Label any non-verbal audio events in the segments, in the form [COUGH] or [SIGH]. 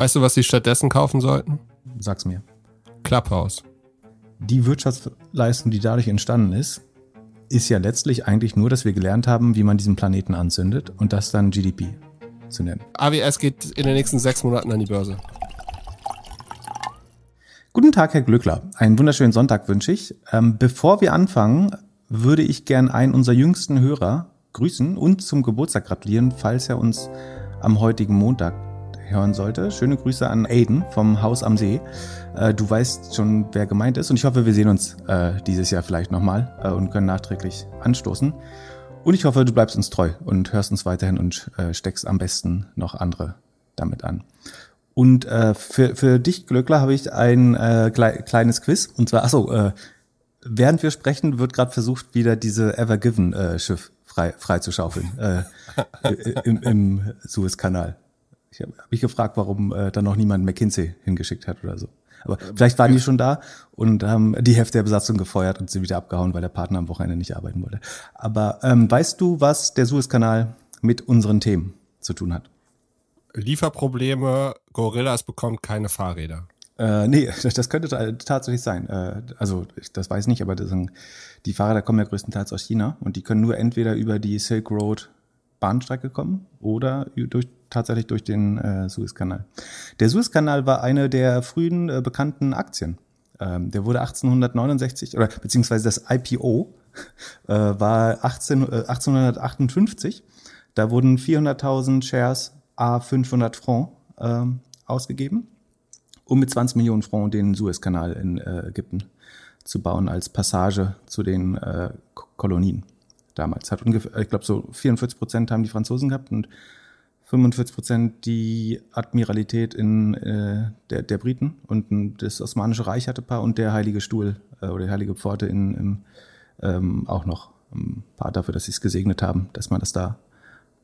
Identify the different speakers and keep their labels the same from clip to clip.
Speaker 1: Weißt du, was sie stattdessen kaufen sollten?
Speaker 2: Sag's mir.
Speaker 1: Clubhouse.
Speaker 2: Die Wirtschaftsleistung, die dadurch entstanden ist, ist ja letztlich eigentlich nur, dass wir gelernt haben, wie man diesen Planeten anzündet und das dann GDP zu nennen.
Speaker 1: AWS geht in den nächsten sechs Monaten an die Börse.
Speaker 2: Guten Tag, Herr Glückler. Einen wunderschönen Sonntag wünsche ich. Ähm, bevor wir anfangen, würde ich gern einen unserer jüngsten Hörer grüßen und zum Geburtstag gratulieren, falls er uns am heutigen Montag hören sollte. Schöne Grüße an Aiden vom Haus am See. Äh, du weißt schon, wer gemeint ist und ich hoffe, wir sehen uns äh, dieses Jahr vielleicht nochmal äh, und können nachträglich anstoßen. Und ich hoffe, du bleibst uns treu und hörst uns weiterhin und steckst am besten noch andere damit an. Und für, für dich, Glöckler, habe ich ein klei kleines Quiz. Und zwar, achso, äh, während wir sprechen, wird gerade versucht, wieder diese Ever Given Schiff frei, frei zu schaufeln äh, [LAUGHS] im, im Suezkanal. Ich habe hab mich gefragt, warum äh, da noch niemand McKinsey hingeschickt hat oder so. Aber vielleicht waren die schon da und haben die Hälfte der Besatzung gefeuert und sind wieder abgehauen, weil der Partner am Wochenende nicht arbeiten wollte. Aber ähm, weißt du, was der Suezkanal mit unseren Themen zu tun hat?
Speaker 1: Lieferprobleme, Gorillas bekommt keine Fahrräder.
Speaker 2: Äh, nee, [LAUGHS] das könnte tatsächlich sein. Äh, also, ich, das weiß ich nicht, aber das sind, die Fahrräder kommen ja größtenteils aus China und die können nur entweder über die Silk Road Bahnstrecke kommen oder durch, tatsächlich durch den äh, Suezkanal. Der Suezkanal war eine der frühen äh, bekannten Aktien. Ähm, der wurde 1869 oder beziehungsweise das IPO äh, war 18, äh, 1858. Da wurden 400.000 Shares a 500 Francs ähm, ausgegeben um mit 20 Millionen Francs den Suezkanal in äh, Ägypten zu bauen als Passage zu den äh, Kolonien damals. Hat ungefähr, ich glaube, so 44 Prozent haben die Franzosen gehabt und 45 Prozent die Admiralität in äh, der, der Briten und das Osmanische Reich hatte ein paar und der Heilige Stuhl äh, oder die Heilige Pforte in, im, ähm, auch noch ein paar dafür, dass sie es gesegnet haben, dass man das da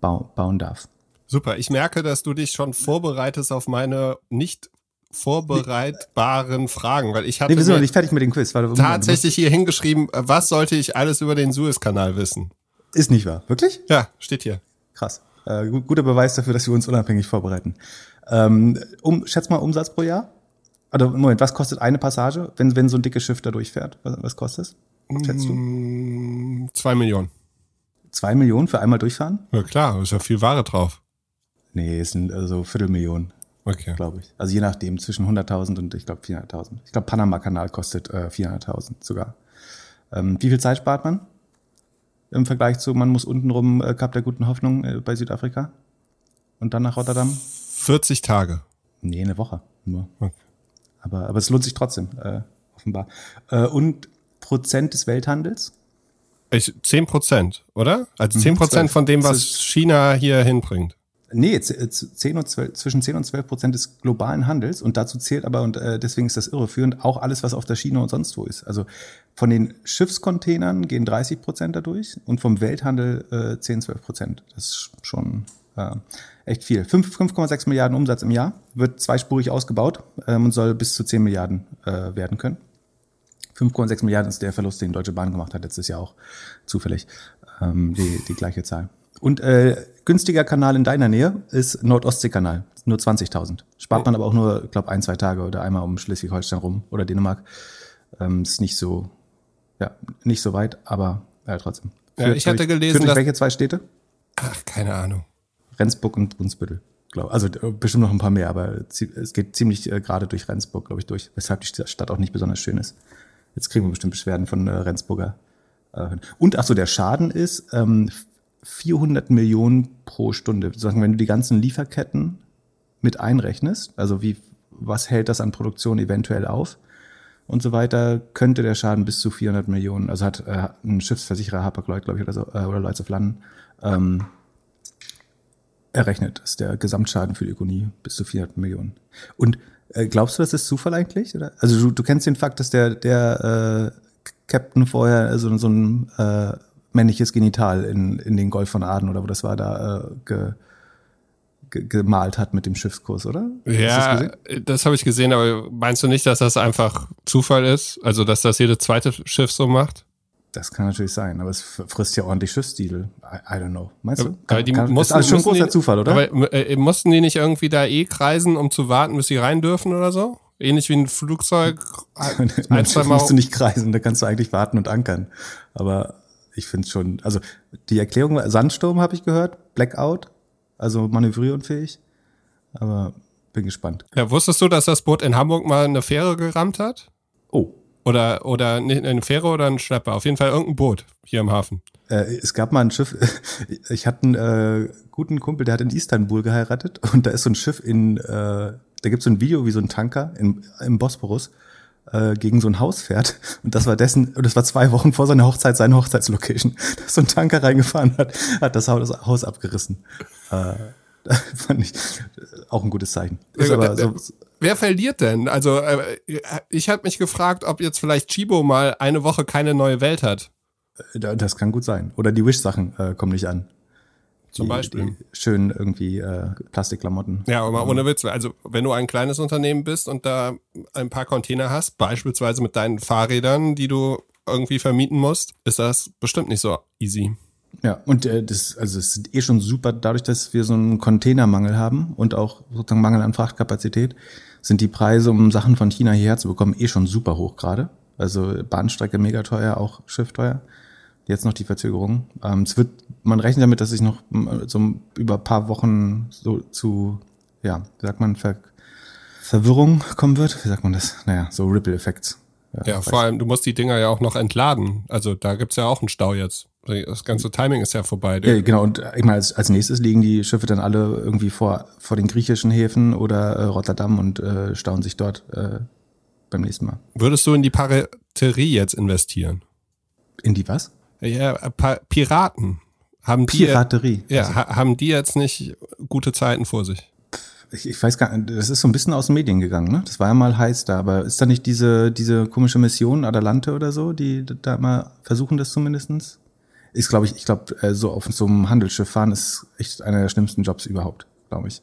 Speaker 2: bau, bauen darf.
Speaker 1: Super, ich merke, dass du dich schon vorbereitest auf meine nicht vorbereitbaren Fragen, weil ich hatte
Speaker 2: nee, wir sind noch nicht fertig mit dem Quiz.
Speaker 1: Warte, tatsächlich hier hingeschrieben, äh, was sollte ich alles über den Suezkanal wissen?
Speaker 2: Ist nicht wahr, wirklich?
Speaker 1: Ja, steht hier.
Speaker 2: Krass. Äh, guter Beweis dafür, dass wir uns unabhängig vorbereiten. Ähm, um, schätz mal Umsatz pro Jahr. Also Moment, was kostet eine Passage, wenn, wenn so ein dickes Schiff da durchfährt? Was, was kostet es?
Speaker 1: Schätzt du? Mm, zwei Millionen.
Speaker 2: Zwei Millionen für einmal durchfahren?
Speaker 1: Ja klar, ist ja viel Ware drauf.
Speaker 2: Nee, es sind also Viertelmillionen. Okay. Glaube ich. Also je nachdem, zwischen 100.000 und ich glaube 400.000. Ich glaube, Panama-Kanal kostet äh, 400.000 sogar. Ähm, wie viel Zeit spart man? Im Vergleich zu, man muss untenrum äh, Kap der Guten Hoffnung äh, bei Südafrika und dann nach Rotterdam?
Speaker 1: 40 Tage.
Speaker 2: Nee, eine Woche nur. Okay. Aber, aber es lohnt sich trotzdem, äh, offenbar. Äh, und Prozent des Welthandels?
Speaker 1: Ich, 10 Prozent, oder? Also 10 mhm, Prozent von dem, was China hier hinbringt.
Speaker 2: Nee, 10 und 12, zwischen 10 und 12 Prozent des globalen Handels und dazu zählt aber, und äh, deswegen ist das irreführend, auch alles, was auf der Schiene und sonst wo ist. Also von den Schiffscontainern gehen 30 Prozent dadurch und vom Welthandel äh, 10, 12 Prozent. Das ist schon äh, echt viel. 5,6 Milliarden Umsatz im Jahr, wird zweispurig ausgebaut ähm, und soll bis zu 10 Milliarden äh, werden können. 5,6 Milliarden ist der Verlust, den Deutsche Bahn gemacht hat letztes Jahr auch zufällig. Ähm, die, die gleiche Zahl. Und äh, günstiger Kanal in deiner Nähe ist Nordostseekanal, nur 20.000. Spart man aber auch nur, ich glaube, ein, zwei Tage oder einmal um Schleswig-Holstein rum oder Dänemark. Ähm, ist nicht so, ja, nicht so weit, aber ja, trotzdem.
Speaker 1: Ja, ich hatte gelesen,
Speaker 2: dass welche zwei Städte?
Speaker 1: Ach, keine Ahnung.
Speaker 2: Rendsburg und Brunsbüttel. Glaub. Also bestimmt noch ein paar mehr, aber es geht ziemlich äh, gerade durch Rendsburg, glaube ich, durch, weshalb die Stadt auch nicht besonders schön ist. Jetzt kriegen wir bestimmt Beschwerden von äh, Rendsburger. Äh, und ach so, der Schaden ist, ähm, 400 Millionen pro Stunde. Sagen, wenn du die ganzen Lieferketten mit einrechnest, also wie, was hält das an Produktion eventuell auf und so weiter, könnte der Schaden bis zu 400 Millionen, also hat äh, ein Schiffsversicherer Hapag-Lloyd, glaube ich, oder so, äh, oder Lloyds of London, ähm, errechnet, dass der Gesamtschaden für die Ökonomie bis zu 400 Millionen. Und äh, glaubst du, das ist Zufall eigentlich? Oder? Also du, du kennst den Fakt, dass der, der äh, Captain vorher so, so ein äh, männliches Genital in, in den Golf von Aden oder wo das war, da äh, ge, ge, gemalt hat mit dem Schiffskurs, oder?
Speaker 1: Ja, das, das habe ich gesehen, aber meinst du nicht, dass das einfach Zufall ist? Also, dass das jedes zweite Schiff so macht?
Speaker 2: Das kann natürlich sein, aber es frisst ja ordentlich Schiffsdiesel. I, I don't know. Meinst du?
Speaker 1: Aber die
Speaker 2: kann,
Speaker 1: mussten,
Speaker 2: ist schon ein großer
Speaker 1: die,
Speaker 2: Zufall, oder?
Speaker 1: Aber äh, mussten die nicht irgendwie da eh kreisen, um zu warten, bis sie rein dürfen oder so? Ähnlich wie ein Flugzeug. [LAUGHS] Ein, zwei Mal.
Speaker 2: musst du nicht kreisen, da kannst du eigentlich warten und ankern. Aber ich finde schon, also die Erklärung war, Sandsturm habe ich gehört, Blackout, also manövrierunfähig. Aber bin gespannt.
Speaker 1: Ja, wusstest du, dass das Boot in Hamburg mal eine Fähre gerammt hat?
Speaker 2: Oh,
Speaker 1: Oder, oder nicht eine Fähre oder ein Schlepper? Auf jeden Fall irgendein Boot hier im Hafen.
Speaker 2: Äh, es gab mal ein Schiff, [LAUGHS] ich hatte einen äh, guten Kumpel, der hat in Istanbul geheiratet und da ist so ein Schiff in, äh, da gibt es so ein Video, wie so ein Tanker in, im Bosporus äh, gegen so ein Haus fährt und das war dessen, das war zwei Wochen vor seiner Hochzeit, seine Hochzeitslocation, [LAUGHS] da ist so ein Tanker reingefahren hat, hat das Haus, abgerissen. Äh, [LAUGHS] fand ich auch ein gutes Zeichen.
Speaker 1: Ja,
Speaker 2: so,
Speaker 1: Wer verliert denn? Also, äh, ich habe mich gefragt, ob jetzt vielleicht Chibo mal eine Woche keine neue Welt hat.
Speaker 2: da- das kann gut sein. Oder die Wish-Sachen äh, kommen nicht an.
Speaker 1: Zum
Speaker 2: die,
Speaker 1: Beispiel.
Speaker 2: Die schönen irgendwie äh, Plastikklamotten.
Speaker 1: Ja, aber ohne Witz. Also, wenn du ein kleines Unternehmen bist und da ein paar Container hast, beispielsweise mit deinen Fahrrädern, die du irgendwie vermieten musst, ist das bestimmt nicht so easy.
Speaker 2: Ja, und äh, das, also es ist eh schon super, dadurch, dass wir so einen Containermangel haben und auch sozusagen Mangel an Frachtkapazität, sind die Preise, um Sachen von China hierher zu bekommen, eh schon super hoch gerade. Also Bahnstrecke mega teuer, auch Schiff teuer. Jetzt noch die Verzögerung. Ähm, es wird, man rechnet damit, dass sich noch so über ein paar Wochen so zu, ja, wie sagt man, Ver Verwirrung kommen wird. Wie sagt man das? Naja, so Ripple-Effekts.
Speaker 1: Ja, vor allem, du musst die Dinger ja auch noch entladen. Also, da gibt's ja auch einen Stau jetzt. Das ganze Timing ist ja vorbei.
Speaker 2: Ja, genau, und ich meine, als, als nächstes liegen die Schiffe dann alle irgendwie vor, vor den griechischen Häfen oder äh, Rotterdam und äh, stauen sich dort äh, beim nächsten Mal.
Speaker 1: Würdest du in die Piraterie jetzt investieren?
Speaker 2: In die was?
Speaker 1: Ja, Piraten. Haben die,
Speaker 2: Piraterie.
Speaker 1: ja, ha haben die jetzt nicht gute Zeiten vor sich?
Speaker 2: Ich, ich weiß gar nicht, das ist so ein bisschen aus den Medien gegangen, ne? Das war ja mal heiß da, aber ist da nicht diese, diese komische Mission, Atalante oder so, die da mal versuchen das zumindestens? Ist, glaube ich, ich glaube, äh, so auf so einem Handelsschiff fahren ist echt einer der schlimmsten Jobs überhaupt, glaube ich.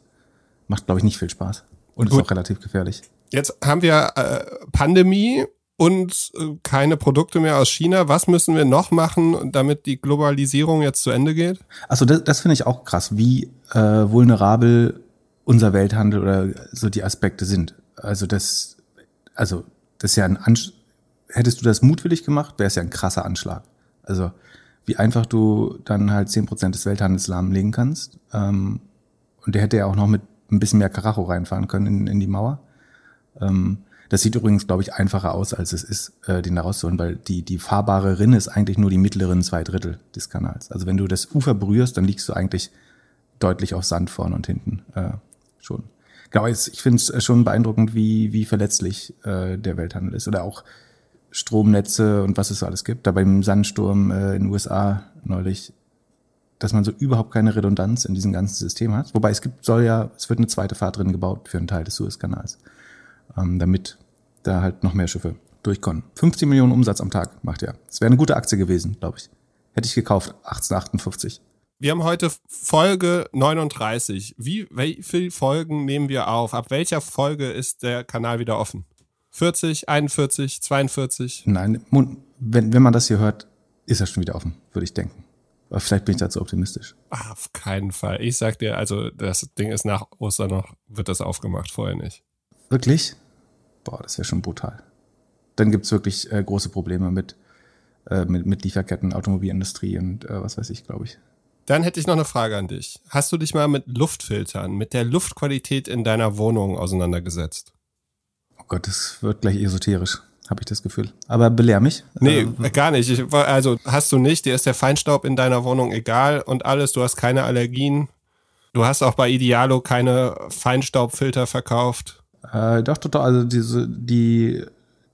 Speaker 2: Macht, glaube ich, nicht viel Spaß. Und ist
Speaker 1: Gut.
Speaker 2: auch relativ gefährlich.
Speaker 1: Jetzt haben wir äh, Pandemie und äh, keine Produkte mehr aus China. Was müssen wir noch machen, damit die Globalisierung jetzt zu Ende geht?
Speaker 2: Also das, das finde ich auch krass, wie äh, vulnerabel unser Welthandel oder so die Aspekte sind. Also das, also das ist ja ein Ansch hättest du das mutwillig gemacht, wäre es ja ein krasser Anschlag. Also wie einfach du dann halt zehn Prozent des Welthandels lahmlegen kannst. Ähm, und der hätte ja auch noch mit ein bisschen mehr Karacho reinfahren können in, in die Mauer. Ähm, das sieht übrigens, glaube ich, einfacher aus, als es ist, äh, den da rauszuholen, weil die, die fahrbare Rinne ist eigentlich nur die mittleren zwei Drittel des Kanals. Also wenn du das Ufer berührst, dann liegst du eigentlich deutlich auf Sand vorne und hinten äh, schon. Genau, ich finde es schon beeindruckend, wie, wie verletzlich äh, der Welthandel ist. Oder auch Stromnetze und was es so alles gibt. Da beim Sandsturm äh, in den USA neulich, dass man so überhaupt keine Redundanz in diesem ganzen System hat. Wobei es gibt, soll ja, es wird eine zweite Fahrt drin gebaut für einen Teil des Suezkanals, ähm, damit da halt noch mehr Schiffe durchkommen. 15 Millionen Umsatz am Tag macht er. Das wäre eine gute Aktie gewesen, glaube ich. Hätte ich gekauft, 1858.
Speaker 1: Wir haben heute Folge 39. Wie, wie viele Folgen nehmen wir auf? Ab welcher Folge ist der Kanal wieder offen? 40, 41, 42?
Speaker 2: Nein, wenn, wenn man das hier hört, ist er schon wieder offen, würde ich denken. Aber vielleicht bin ich dazu optimistisch.
Speaker 1: Ah, auf keinen Fall. Ich sag dir, also das Ding ist nach Ostern noch, wird das aufgemacht, vorher nicht.
Speaker 2: Wirklich? Boah, das wäre schon brutal. Dann gibt's wirklich äh, große Probleme mit, äh, mit, mit Lieferketten, Automobilindustrie und äh, was weiß ich, glaube ich.
Speaker 1: Dann hätte ich noch eine Frage an dich. Hast du dich mal mit Luftfiltern, mit der Luftqualität in deiner Wohnung auseinandergesetzt?
Speaker 2: Oh Gott, das wird gleich esoterisch, habe ich das Gefühl. Aber belehr mich.
Speaker 1: Nee,
Speaker 2: Äh,
Speaker 1: gar nicht. Ich, also hast du nicht. Dir ist der Feinstaub in deiner Wohnung egal und alles. Du hast keine Allergien. Du hast auch bei Idealo keine Feinstaubfilter verkauft.
Speaker 2: Äh, doch, total. Also diese, die,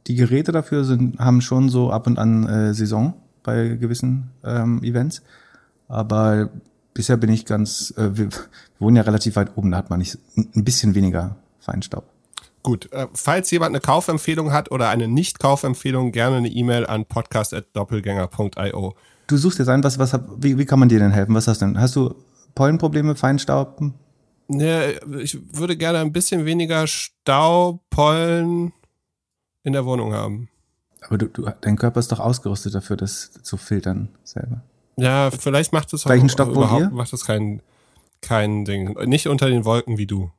Speaker 2: die Geräte dafür sind, haben schon so ab und an äh, Saison bei gewissen ähm, Events. Aber bisher bin ich ganz, äh, wir, wir wohnen ja relativ weit oben, da hat man nicht ein bisschen weniger Feinstaub.
Speaker 1: Gut, äh, falls jemand eine Kaufempfehlung hat oder eine Nicht-Kaufempfehlung, gerne eine E-Mail an podcast.doppelgänger.io.
Speaker 2: Du suchst jetzt ein, was, was, wie, wie kann man dir denn helfen? Was hast du denn? Hast du Pollenprobleme, Feinstaub?
Speaker 1: Ne, ich würde gerne ein bisschen weniger Stau, Pollen in der Wohnung haben.
Speaker 2: Aber du, du, dein Körper ist doch ausgerüstet dafür, das zu filtern selber.
Speaker 1: Ja, vielleicht macht es
Speaker 2: Gleichen Stock
Speaker 1: überhaupt
Speaker 2: ihr?
Speaker 1: macht es kein, kein Ding. Nicht unter den Wolken wie du.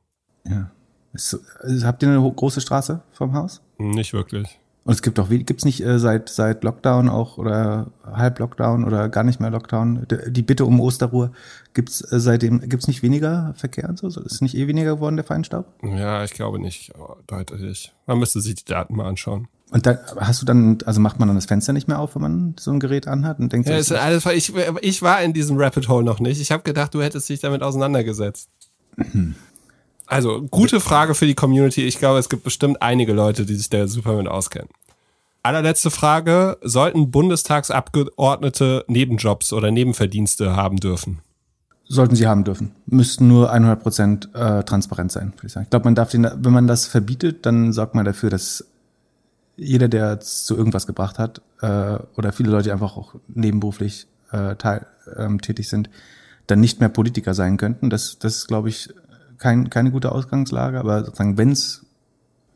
Speaker 2: Ja. Ist, also habt ihr eine große Straße vom Haus?
Speaker 1: Nicht wirklich.
Speaker 2: Und es gibt doch, gibt's nicht äh, seit, seit Lockdown auch oder Halb-Lockdown oder gar nicht mehr Lockdown, die Bitte um Osterruhe, gibt's äh, seitdem, gibt's nicht weniger Verkehr und so? Ist nicht eh weniger geworden, der Feinstaub?
Speaker 1: Ja, ich glaube nicht. Oh, deutlich. Man müsste sich die Daten mal anschauen.
Speaker 2: Und dann hast du dann, also macht man dann das Fenster nicht mehr auf, wenn man so ein Gerät anhat und denkt,
Speaker 1: Ja,
Speaker 2: so,
Speaker 1: ist alles, ich, ich war in diesem Rabbit Hole noch nicht. Ich habe gedacht, du hättest dich damit auseinandergesetzt. Also, gute Frage für die Community. Ich glaube, es gibt bestimmt einige Leute, die sich da super mit auskennen. Allerletzte Frage. Sollten Bundestagsabgeordnete Nebenjobs oder Nebenverdienste haben dürfen?
Speaker 2: sollten sie haben dürfen. Müssten nur 100 Prozent äh, transparent sein, würde ich sagen. Ich glaube, man darf den, wenn man das verbietet, dann sorgt man dafür, dass jeder, der zu irgendwas gebracht hat, äh, oder viele Leute, einfach auch nebenberuflich äh, teil, ähm, tätig sind, dann nicht mehr Politiker sein könnten. Das, das glaube ich, kein, keine gute Ausgangslage. Aber sozusagen, wenn es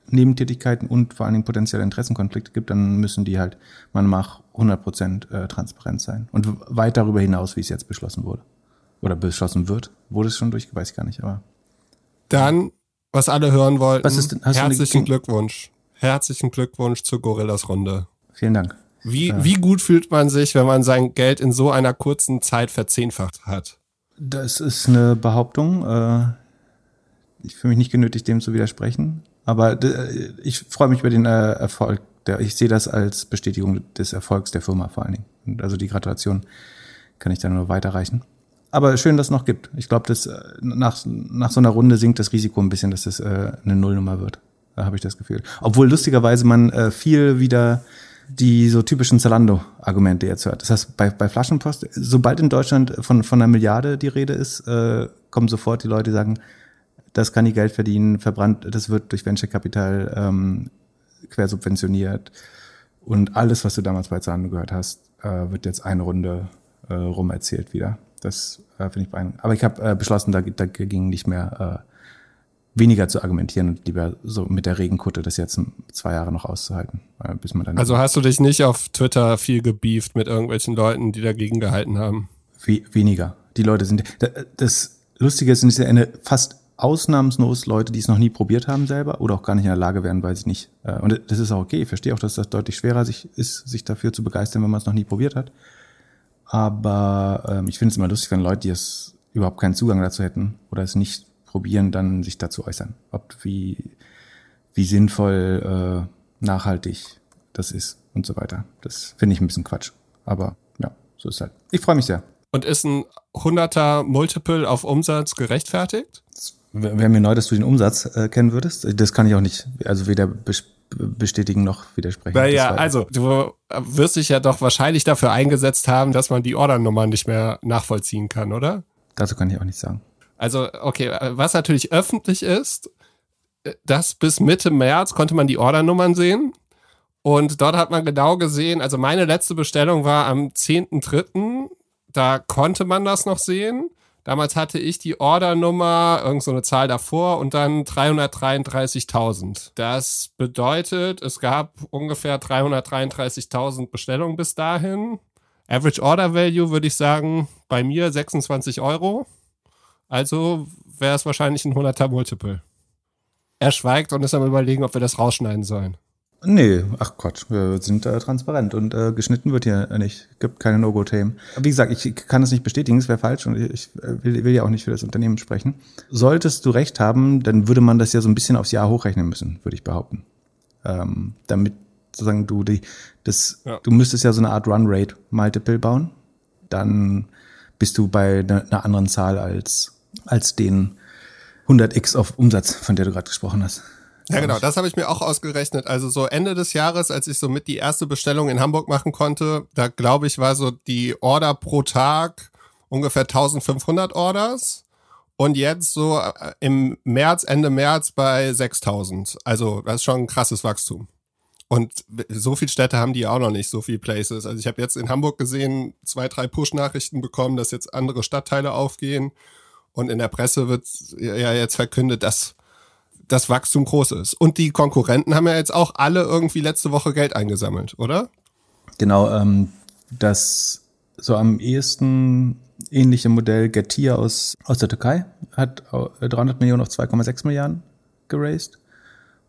Speaker 2: Nebentätigkeiten und vor allen Dingen potenzielle Interessenkonflikte gibt, dann müssen die halt man nach 100 Prozent äh, transparent sein. Und weit darüber hinaus, wie es jetzt beschlossen wurde. Oder beschlossen wird. Wurde es schon durch? Weiß ich gar nicht, aber.
Speaker 1: Dann, was alle hören wollten,
Speaker 2: Was ist denn- eine
Speaker 1: herzlichen
Speaker 2: Ge-
Speaker 1: Glückwunsch. Herzlichen Glückwunsch zur Gorillas Runde.
Speaker 2: Vielen Dank.
Speaker 1: Wie, wie gut fühlt man sich, wenn man sein Geld in so einer kurzen Zeit verzehnfacht hat?
Speaker 2: Das ist eine Behauptung. Äh, ich fühle mich nicht genötigt, dem zu widersprechen. Aber d- ich freue mich über den äh, Erfolg. Der, ich sehe das als Bestätigung des Erfolgs der Firma vor allen Dingen. Und also die Gratulation kann ich dann nur weiterreichen. Aber schön, dass es noch gibt. Ich glaube, dass äh, nach, nach so einer Runde sinkt das Risiko ein bisschen, dass das äh, eine Nullnummer wird. Da habe ich das Gefühl. Obwohl lustigerweise man äh, viel wieder die so typischen Zalando-Argumente jetzt hört. Das heißt, bei, bei Flaschenpost, sobald in Deutschland von, von einer Milliarde die Rede ist, äh, kommen sofort die Leute, die sagen, das kann die Geld verdienen, verbrannt, das wird durch Venture Capital ähm, quersubventioniert. Und alles, was du damals bei Zalando gehört hast, äh, wird jetzt eine Runde äh, rum erzählt wieder. Das äh, finde ich beeindruckend. Aber ich habe äh, beschlossen, da, dagegen nicht mehr äh, weniger zu argumentieren und lieber so mit der Regenkutte das jetzt zwei Jahre noch auszuhalten, äh, bis man dann
Speaker 1: Also hast du dich nicht auf Twitter viel gebieft mit irgendwelchen Leuten, die dagegen gehalten haben?
Speaker 2: We weniger. Die Leute sind. da- Das Lustige ist, sind ja eine fast ausnahmslos Leute, die es noch nie probiert haben selber oder auch gar nicht in der Lage wären, weil sie nicht. äh, Und das ist auch okay. Ich verstehe auch, dass das deutlich schwerer sich ist, sich dafür zu begeistern, wenn man es noch nie probiert hat. Aber ähm, ich finde es immer lustig, wenn Leute, die es überhaupt keinen Zugang dazu hätten oder es nicht probieren, dann sich dazu äußern. Ob wie, wie sinnvoll, äh, nachhaltig das ist und so weiter. Das finde ich ein bisschen Quatsch. Aber ja, so ist halt. Ich freue mich sehr.
Speaker 1: Und ist ein 100er Multiple auf Umsatz gerechtfertigt?
Speaker 2: Wäre wär mir neu, dass du den Umsatz äh, kennen würdest. Das kann ich auch nicht, also weder bes- bestätigen noch widersprechen.
Speaker 1: Naja, also du wirst dich ja doch wahrscheinlich dafür eingesetzt haben, dass man die Ordernummer nicht mehr nachvollziehen kann, oder?
Speaker 2: Dazu kann ich auch nichts sagen.
Speaker 1: Also, okay, was natürlich öffentlich ist, dass bis Mitte März konnte man die Ordernummern sehen. Und dort hat man genau gesehen, also meine letzte Bestellung war am 10.3., da konnte man das noch sehen. Damals hatte ich die Ordernummer, irgend so eine Zahl davor und dann 333.000. Das bedeutet, es gab ungefähr 333.000 Bestellungen bis dahin. Average Order Value würde ich sagen, bei mir 26 Euro. Also wäre es wahrscheinlich ein 100er Multiple. Er schweigt und ist am überlegen, ob wir das rausschneiden sollen.
Speaker 2: Nee, ach Quatsch, wir sind äh, transparent und äh, geschnitten wird hier nicht. Gibt keine No-Go-Themen. Wie gesagt, ich kann es nicht bestätigen, es wäre falsch und ich äh, will, will ja auch nicht für das Unternehmen sprechen. Solltest du recht haben, dann würde man das ja so ein bisschen aufs Jahr hochrechnen müssen, würde ich behaupten. Ähm, damit sozusagen du die, das,
Speaker 1: Ja.
Speaker 2: du müsstest ja so eine Art Run-Rate-Multiple bauen. Dann bist du bei ne- einer anderen Zahl als, als den 100x auf Umsatz, von der du gerade gesprochen hast.
Speaker 1: Ja, genau, das habe ich mir auch ausgerechnet. Also so Ende des Jahres, als ich so mit die erste Bestellung in Hamburg machen konnte, da glaube ich, war so die Order pro Tag ungefähr 1500 Orders. Und jetzt so äh, im März, Ende März bei 6000. Also das ist schon ein krasses Wachstum. Und so viele Städte haben die auch noch nicht, so viele Places. Also ich habe jetzt in Hamburg gesehen, zwei, drei Push-Nachrichten bekommen, dass jetzt andere Stadtteile aufgehen. Und in der Presse wird ja jetzt verkündet, dass das Wachstum groß ist. Und die Konkurrenten haben ja jetzt auch alle irgendwie letzte Woche Geld eingesammelt, oder?
Speaker 2: Genau, ähm, das so am ehesten ähnliche Modell Getir aus, aus der Türkei hat 300 Millionen auf 2,6 Milliarden geraced.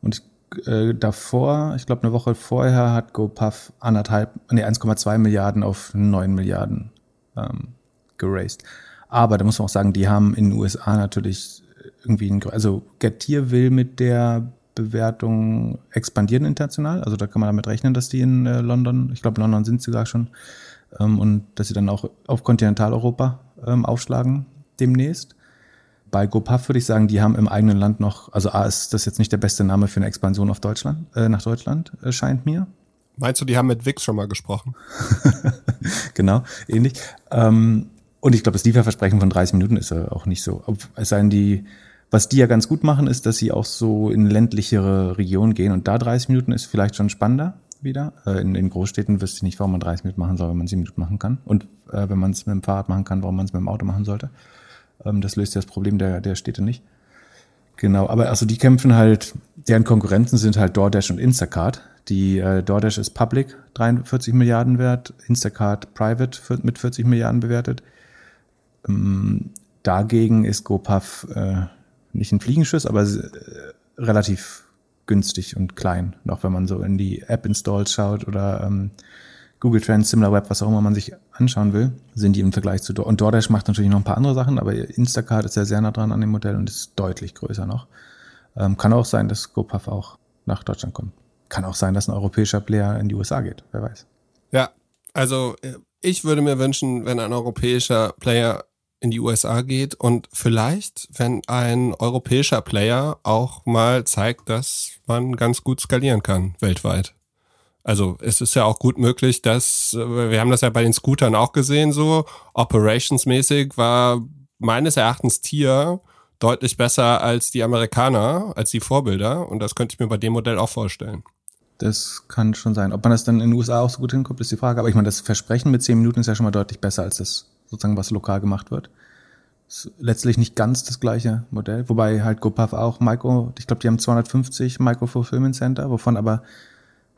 Speaker 2: Und äh, davor, ich glaube eine Woche vorher, hat GoPuff anderthalb, nee, 1,2 Milliarden auf 9 Milliarden ähm, geraced. Aber da muss man auch sagen, die haben in den USA natürlich irgendwie, ein, also Getir will mit der Bewertung expandieren international. Also da kann man damit rechnen, dass die in äh, London, ich glaube London sind sie sogar schon, ähm, und dass sie dann auch auf Kontinentaleuropa ähm, aufschlagen demnächst. Bei GoPuff würde ich sagen, die haben im eigenen Land noch, also A ist das jetzt nicht der beste Name für eine Expansion auf Deutschland, äh, nach Deutschland, äh, scheint mir.
Speaker 1: Meinst du, die haben mit Wix schon mal gesprochen? [LAUGHS]
Speaker 2: genau, ähnlich. Ähm, und ich glaube, das Lieferversprechen von 30 Minuten ist ja auch nicht so. Es seien die, was die ja ganz gut machen, ist, dass sie auch so in ländlichere Regionen gehen. Und da 30 Minuten ist vielleicht schon spannender wieder. Äh, in den Großstädten wüsste ich nicht, warum man 30 Minuten machen soll, wenn man 7 Minuten machen kann. Und äh, wenn man es mit dem Fahrrad machen kann, warum man es mit dem Auto machen sollte. Ähm, das löst ja das Problem der, der Städte nicht. Genau, aber also die kämpfen halt, deren Konkurrenten sind halt DoorDash und Instacart. Die äh, DoorDash ist Public, 43 Milliarden wert, Instacart Private mit 40 Milliarden bewertet. Ähm, dagegen ist GoPuff äh, nicht ein Fliegenschuss, aber äh, relativ günstig und klein, noch wenn man so in die App-Installs schaut oder ähm, Google Trends, SimilarWeb, was auch immer man sich anschauen will, sind die im Vergleich zu DoorDash. Und DoorDash macht natürlich noch ein paar andere Sachen, aber Instacart ist ja sehr nah dran an dem Modell und ist deutlich größer noch. Ähm, kann auch sein, dass GoPuff auch nach Deutschland kommt. Kann auch sein, dass ein europäischer Player in die USA geht, wer weiß.
Speaker 1: Ja, also äh, ich würde mir wünschen, wenn ein europäischer Player in die USA geht und vielleicht, wenn ein europäischer Player auch mal zeigt, dass man ganz gut skalieren kann weltweit. Also es ist ja auch gut möglich, dass, äh, wir haben das ja bei den Scootern auch gesehen, so operationsmäßig war meines Erachtens Tier deutlich besser als die Amerikaner, als die Vorbilder. Und das könnte ich mir bei dem Modell auch vorstellen.
Speaker 2: Das kann schon sein. Ob man das dann in den USA auch so gut hinkommt, ist die Frage. Aber ich meine, das Versprechen mit zehn Minuten ist ja schon mal deutlich besser als das sozusagen, was lokal gemacht wird. Letztlich nicht ganz das gleiche Modell, wobei halt GoPuff auch Micro, ich glaube, die haben 250 Micro Fulfillment Center, wovon aber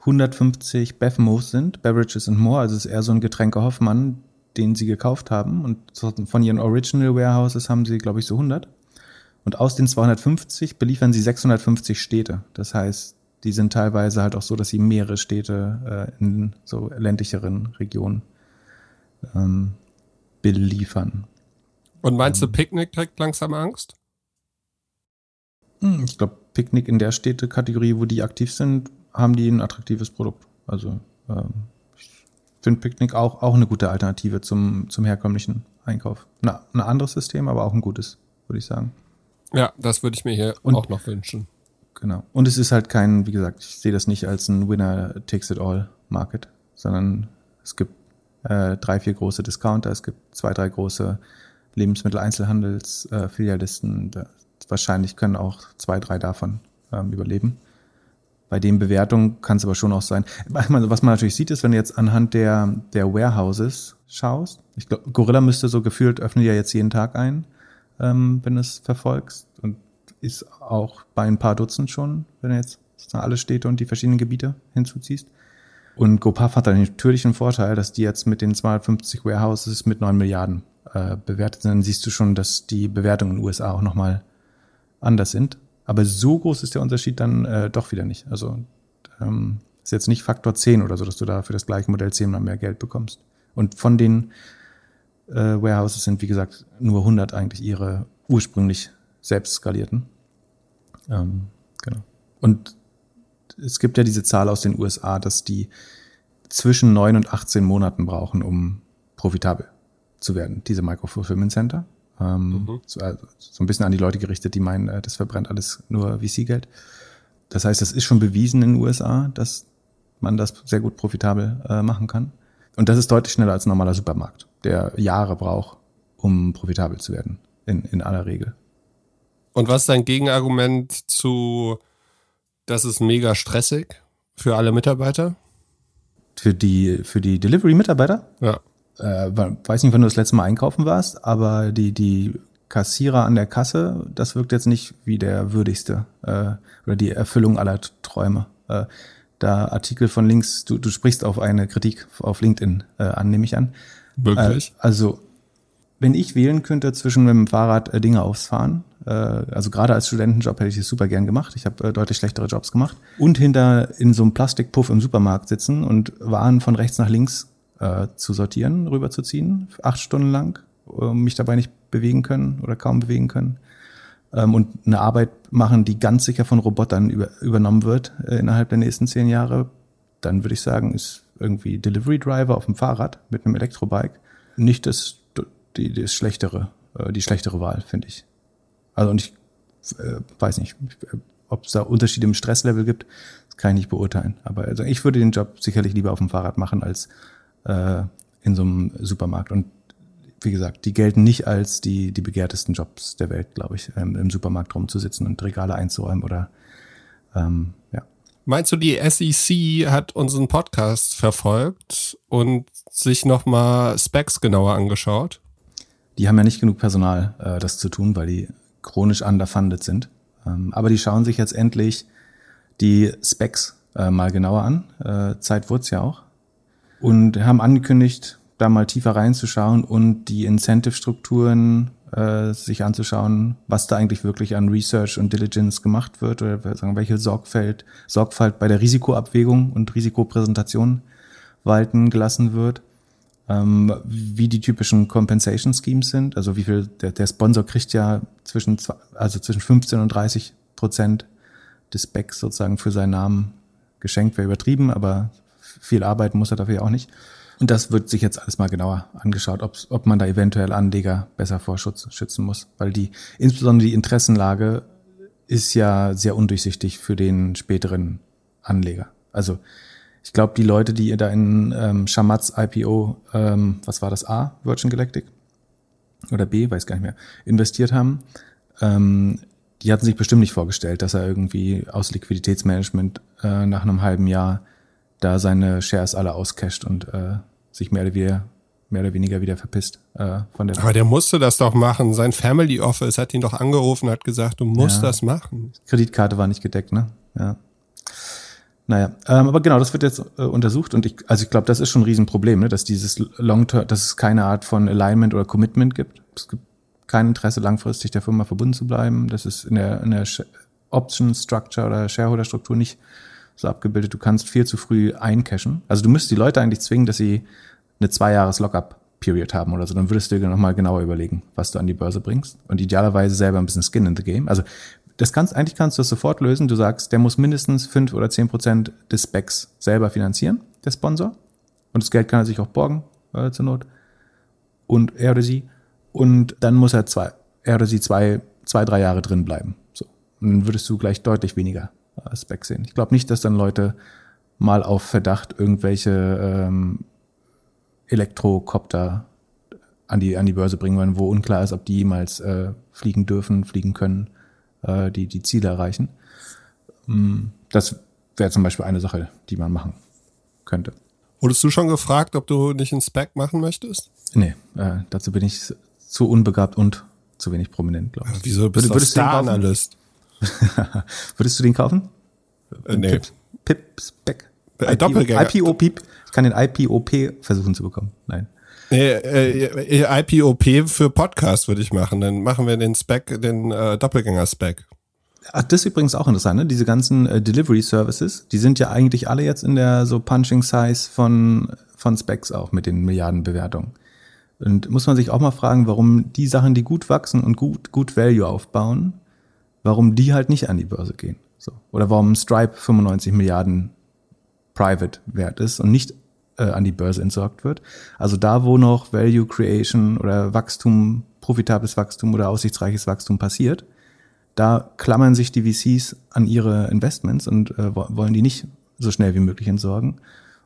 Speaker 2: 150 Bevmos sind, Beverages and More, also es ist eher so ein Getränke Hoffmann, den sie gekauft haben und von ihren Original Warehouses haben sie, glaube ich, so 100. Und aus den 250 beliefern sie 650 Städte. Das heißt, die sind teilweise halt auch so, dass sie mehrere Städte äh, in so ländlicheren Regionen ähm, beliefern.
Speaker 1: Und meinst ähm, du, Picknick kriegt langsam Angst?
Speaker 2: Hm, ich glaube, Picknick in der Städtekategorie, wo die aktiv sind, haben die ein attraktives Produkt. Also ähm, ich finde Picknick auch, auch eine gute Alternative zum, zum herkömmlichen Einkauf. Na, ein anderes System, aber auch ein gutes, würde ich sagen.
Speaker 1: Ja, das würde ich mir hier Und, auch noch wünschen.
Speaker 2: Genau. Und es ist halt kein, wie gesagt, ich sehe das nicht als ein Winner takes it all Market, sondern es gibt äh, drei, vier große Discounter, es gibt zwei, drei große Lebensmitteleinzelhandels-Filialisten. Äh, wahrscheinlich können auch zwei, drei davon ähm, überleben. Bei den Bewertungen kann es aber schon auch sein. Was man natürlich sieht, ist, wenn du jetzt anhand der, der Warehouses schaust, ich glaube, Gorilla müsste so gefühlt öffnen ja jetzt jeden Tag ein, ähm, wenn du es verfolgst. Und ist auch bei ein paar Dutzend schon, wenn du jetzt sozusagen alle Städte und die verschiedenen Gebiete hinzuziehst. Und GoPuff hat dann natürlich einen Vorteil, dass die jetzt mit den 250 Warehouses mit 9 Milliarden äh, bewertet sind. Dann siehst du schon, dass die Bewertungen in den USA auch nochmal anders sind. Aber so groß ist der Unterschied dann äh, doch wieder nicht. Also ähm, ist jetzt nicht Faktor 10 oder so, dass du da für das gleiche Modell 10 mal mehr Geld bekommst. Und von den äh, Warehouses sind, wie gesagt, nur 100 eigentlich ihre ursprünglich selbst skalierten. Ähm, genau. Und es gibt ja diese Zahl aus den USA, dass die zwischen 9 und 18 Monaten brauchen, um profitabel zu werden, diese Micro-Fulfillment Center. Ähm, mhm. so, also, so, ein bisschen an die Leute gerichtet, die meinen, äh, das verbrennt alles nur VC-Geld. Das heißt, es ist schon bewiesen in den USA, dass man das sehr gut profitabel äh, machen kann. Und das ist deutlich schneller als ein normaler Supermarkt, der Jahre braucht, um profitabel zu werden, in, in aller Regel.
Speaker 1: Und was ist dein Gegenargument zu, das ist mega stressig für alle Mitarbeiter?
Speaker 2: Für die, für die Delivery-Mitarbeiter?
Speaker 1: Ja
Speaker 2: äh, weiß nicht, wann du das letzte Mal einkaufen warst, aber die, die Kassierer an der Kasse, das wirkt jetzt nicht wie der würdigste äh, oder die Erfüllung aller Träume. Äh, da Artikel von links, du, du sprichst auf eine Kritik auf LinkedIn äh, an, nehme ich an.
Speaker 1: Wirklich?
Speaker 2: Äh, also, wenn ich wählen könnte zwischen mit dem Fahrrad äh, Dinge auffahren, äh, also gerade als Studentenjob hätte ich es super gern gemacht. Ich habe äh, deutlich schlechtere Jobs gemacht. Und hinter in so einem Plastikpuff im Supermarkt sitzen und Waren von rechts nach links äh, zu sortieren, rüberzuziehen, acht Stunden lang, äh, mich dabei nicht bewegen können oder kaum bewegen können. Ähm, und eine Arbeit machen, die ganz sicher von Robotern über, übernommen wird äh, innerhalb der nächsten zehn Jahre, dann würde ich sagen, ist irgendwie Delivery Driver auf dem Fahrrad mit einem Elektrobike nicht das, die, das schlechtere, äh, die schlechtere Wahl, finde ich. Also und ich äh, weiß nicht, ob es da Unterschiede im Stresslevel gibt, das kann ich nicht beurteilen. Aber also ich würde den Job sicherlich lieber auf dem Fahrrad machen als äh, in so einem Supermarkt. Und wie gesagt, die gelten nicht als die, die begehrtesten Jobs der Welt, glaube ich, ähm, im Supermarkt rumzusitzen und Regale einzuräumen oder ähm, ja.
Speaker 1: Meinst du, die SEC hat unseren Podcast verfolgt und sich nochmal Specs genauer angeschaut?
Speaker 2: Die haben ja nicht genug Personal, äh, das zu tun, weil die chronisch underfunded sind. Ähm, aber die schauen sich jetzt endlich die Specs äh, mal genauer an. Äh, Zeit wurde ja auch. Und haben angekündigt, da mal tiefer reinzuschauen und die Incentive-Strukturen äh, sich anzuschauen, was da eigentlich wirklich an Research und Diligence gemacht wird oder sagen, welche Sorgfalt, Sorgfalt bei der Risikoabwägung und Risikopräsentation walten gelassen wird, ähm, wie die typischen Compensation Schemes sind, also wie viel der, der Sponsor kriegt ja zwischen also zwischen 15 und 30 Prozent des Specs sozusagen für seinen Namen geschenkt, wäre übertrieben, aber viel arbeiten muss er dafür ja auch nicht. Und das wird sich jetzt alles mal genauer angeschaut, ob man da eventuell Anleger besser vor Schutz schützen muss, weil die, insbesondere die Interessenlage ist ja sehr undurchsichtig für den späteren Anleger. Also ich glaube, die Leute, die ihr da in ähm, Shamatz IPO, ähm, was war das A, Virgin Galactic oder B, weiß gar nicht mehr, investiert haben, ähm, die hatten sich bestimmt nicht vorgestellt, dass er irgendwie aus Liquiditätsmanagement äh, nach einem halben Jahr da seine Shares alle auscasht und äh, sich mehr oder weniger mehr oder weniger wieder verpisst äh, von der.
Speaker 1: Aber der musste das doch machen. Sein Family Office hat ihn doch angerufen, hat gesagt, du musst ja. das machen.
Speaker 2: Kreditkarte war nicht gedeckt, ne? Ja. Naja, ähm, aber genau, das wird jetzt äh, untersucht und ich, also ich glaube, das ist schon ein Riesenproblem, ne, dass dieses Long-Term, dass es keine Art von Alignment oder Commitment gibt. Es gibt kein Interesse, langfristig der Firma verbunden zu bleiben. Das ist in der, in der Option Structure oder Shareholder Struktur nicht so abgebildet. Du kannst viel zu früh eincashen. Also du müsstest die Leute eigentlich zwingen, dass sie eine zwei Jahres Lockup Period haben oder so. Dann würdest du dir nochmal genauer überlegen, was du an die Börse bringst und idealerweise selber ein bisschen Skin in the Game. Also das kannst, eigentlich kannst du das sofort lösen. Du sagst, der muss mindestens fünf oder zehn Prozent des Specs selber finanzieren, der Sponsor. Und das Geld kann er sich auch borgen, äh, zur Not. Und er oder sie. Und dann muss er zwei, er oder sie zwei, zwei, drei Jahre drin bleiben. So. Und dann würdest du gleich deutlich weniger Spec sehen. Ich glaube nicht, dass dann Leute mal auf Verdacht irgendwelche ähm, Elektrokopter an die, an die Börse bringen wollen, wo unklar ist, ob die jemals äh, fliegen dürfen, fliegen können, äh, die die Ziele erreichen. Mm, das wäre zum Beispiel eine Sache, die man machen könnte.
Speaker 1: Wurdest du schon gefragt, ob du nicht einen Spec machen möchtest?
Speaker 2: Nee, äh, dazu bin ich zu unbegabt und zu wenig prominent, glaube ich.
Speaker 1: Wieso bist Würde, du Star-Analyst? [LAUGHS]
Speaker 2: Würdest du den kaufen?
Speaker 1: Äh, nee. Pip,
Speaker 2: Pip Spec.
Speaker 1: Äh, Doppelgänger.
Speaker 2: IPO Pip. Ich kann den IPOP versuchen zu bekommen. Nein.
Speaker 1: Äh, äh, IPOP für Podcast würde ich machen. Dann machen wir den Spec, den äh, Doppelgänger-Spec.
Speaker 2: Ach, das ist übrigens auch interessant, ne? Diese ganzen äh, Delivery Services, die sind ja eigentlich alle jetzt in der so Punching Size von, von Specs auch mit den Milliardenbewertungen. Und muss man sich auch mal fragen, warum die Sachen, die gut wachsen und gut, gut Value aufbauen, warum die halt nicht an die Börse gehen. So. Oder warum Stripe 95 Milliarden Private wert ist und nicht äh, an die Börse entsorgt wird. Also da, wo noch Value Creation oder Wachstum, profitables Wachstum oder aussichtsreiches Wachstum passiert, da klammern sich die VCs an ihre Investments und äh, wollen die nicht so schnell wie möglich entsorgen.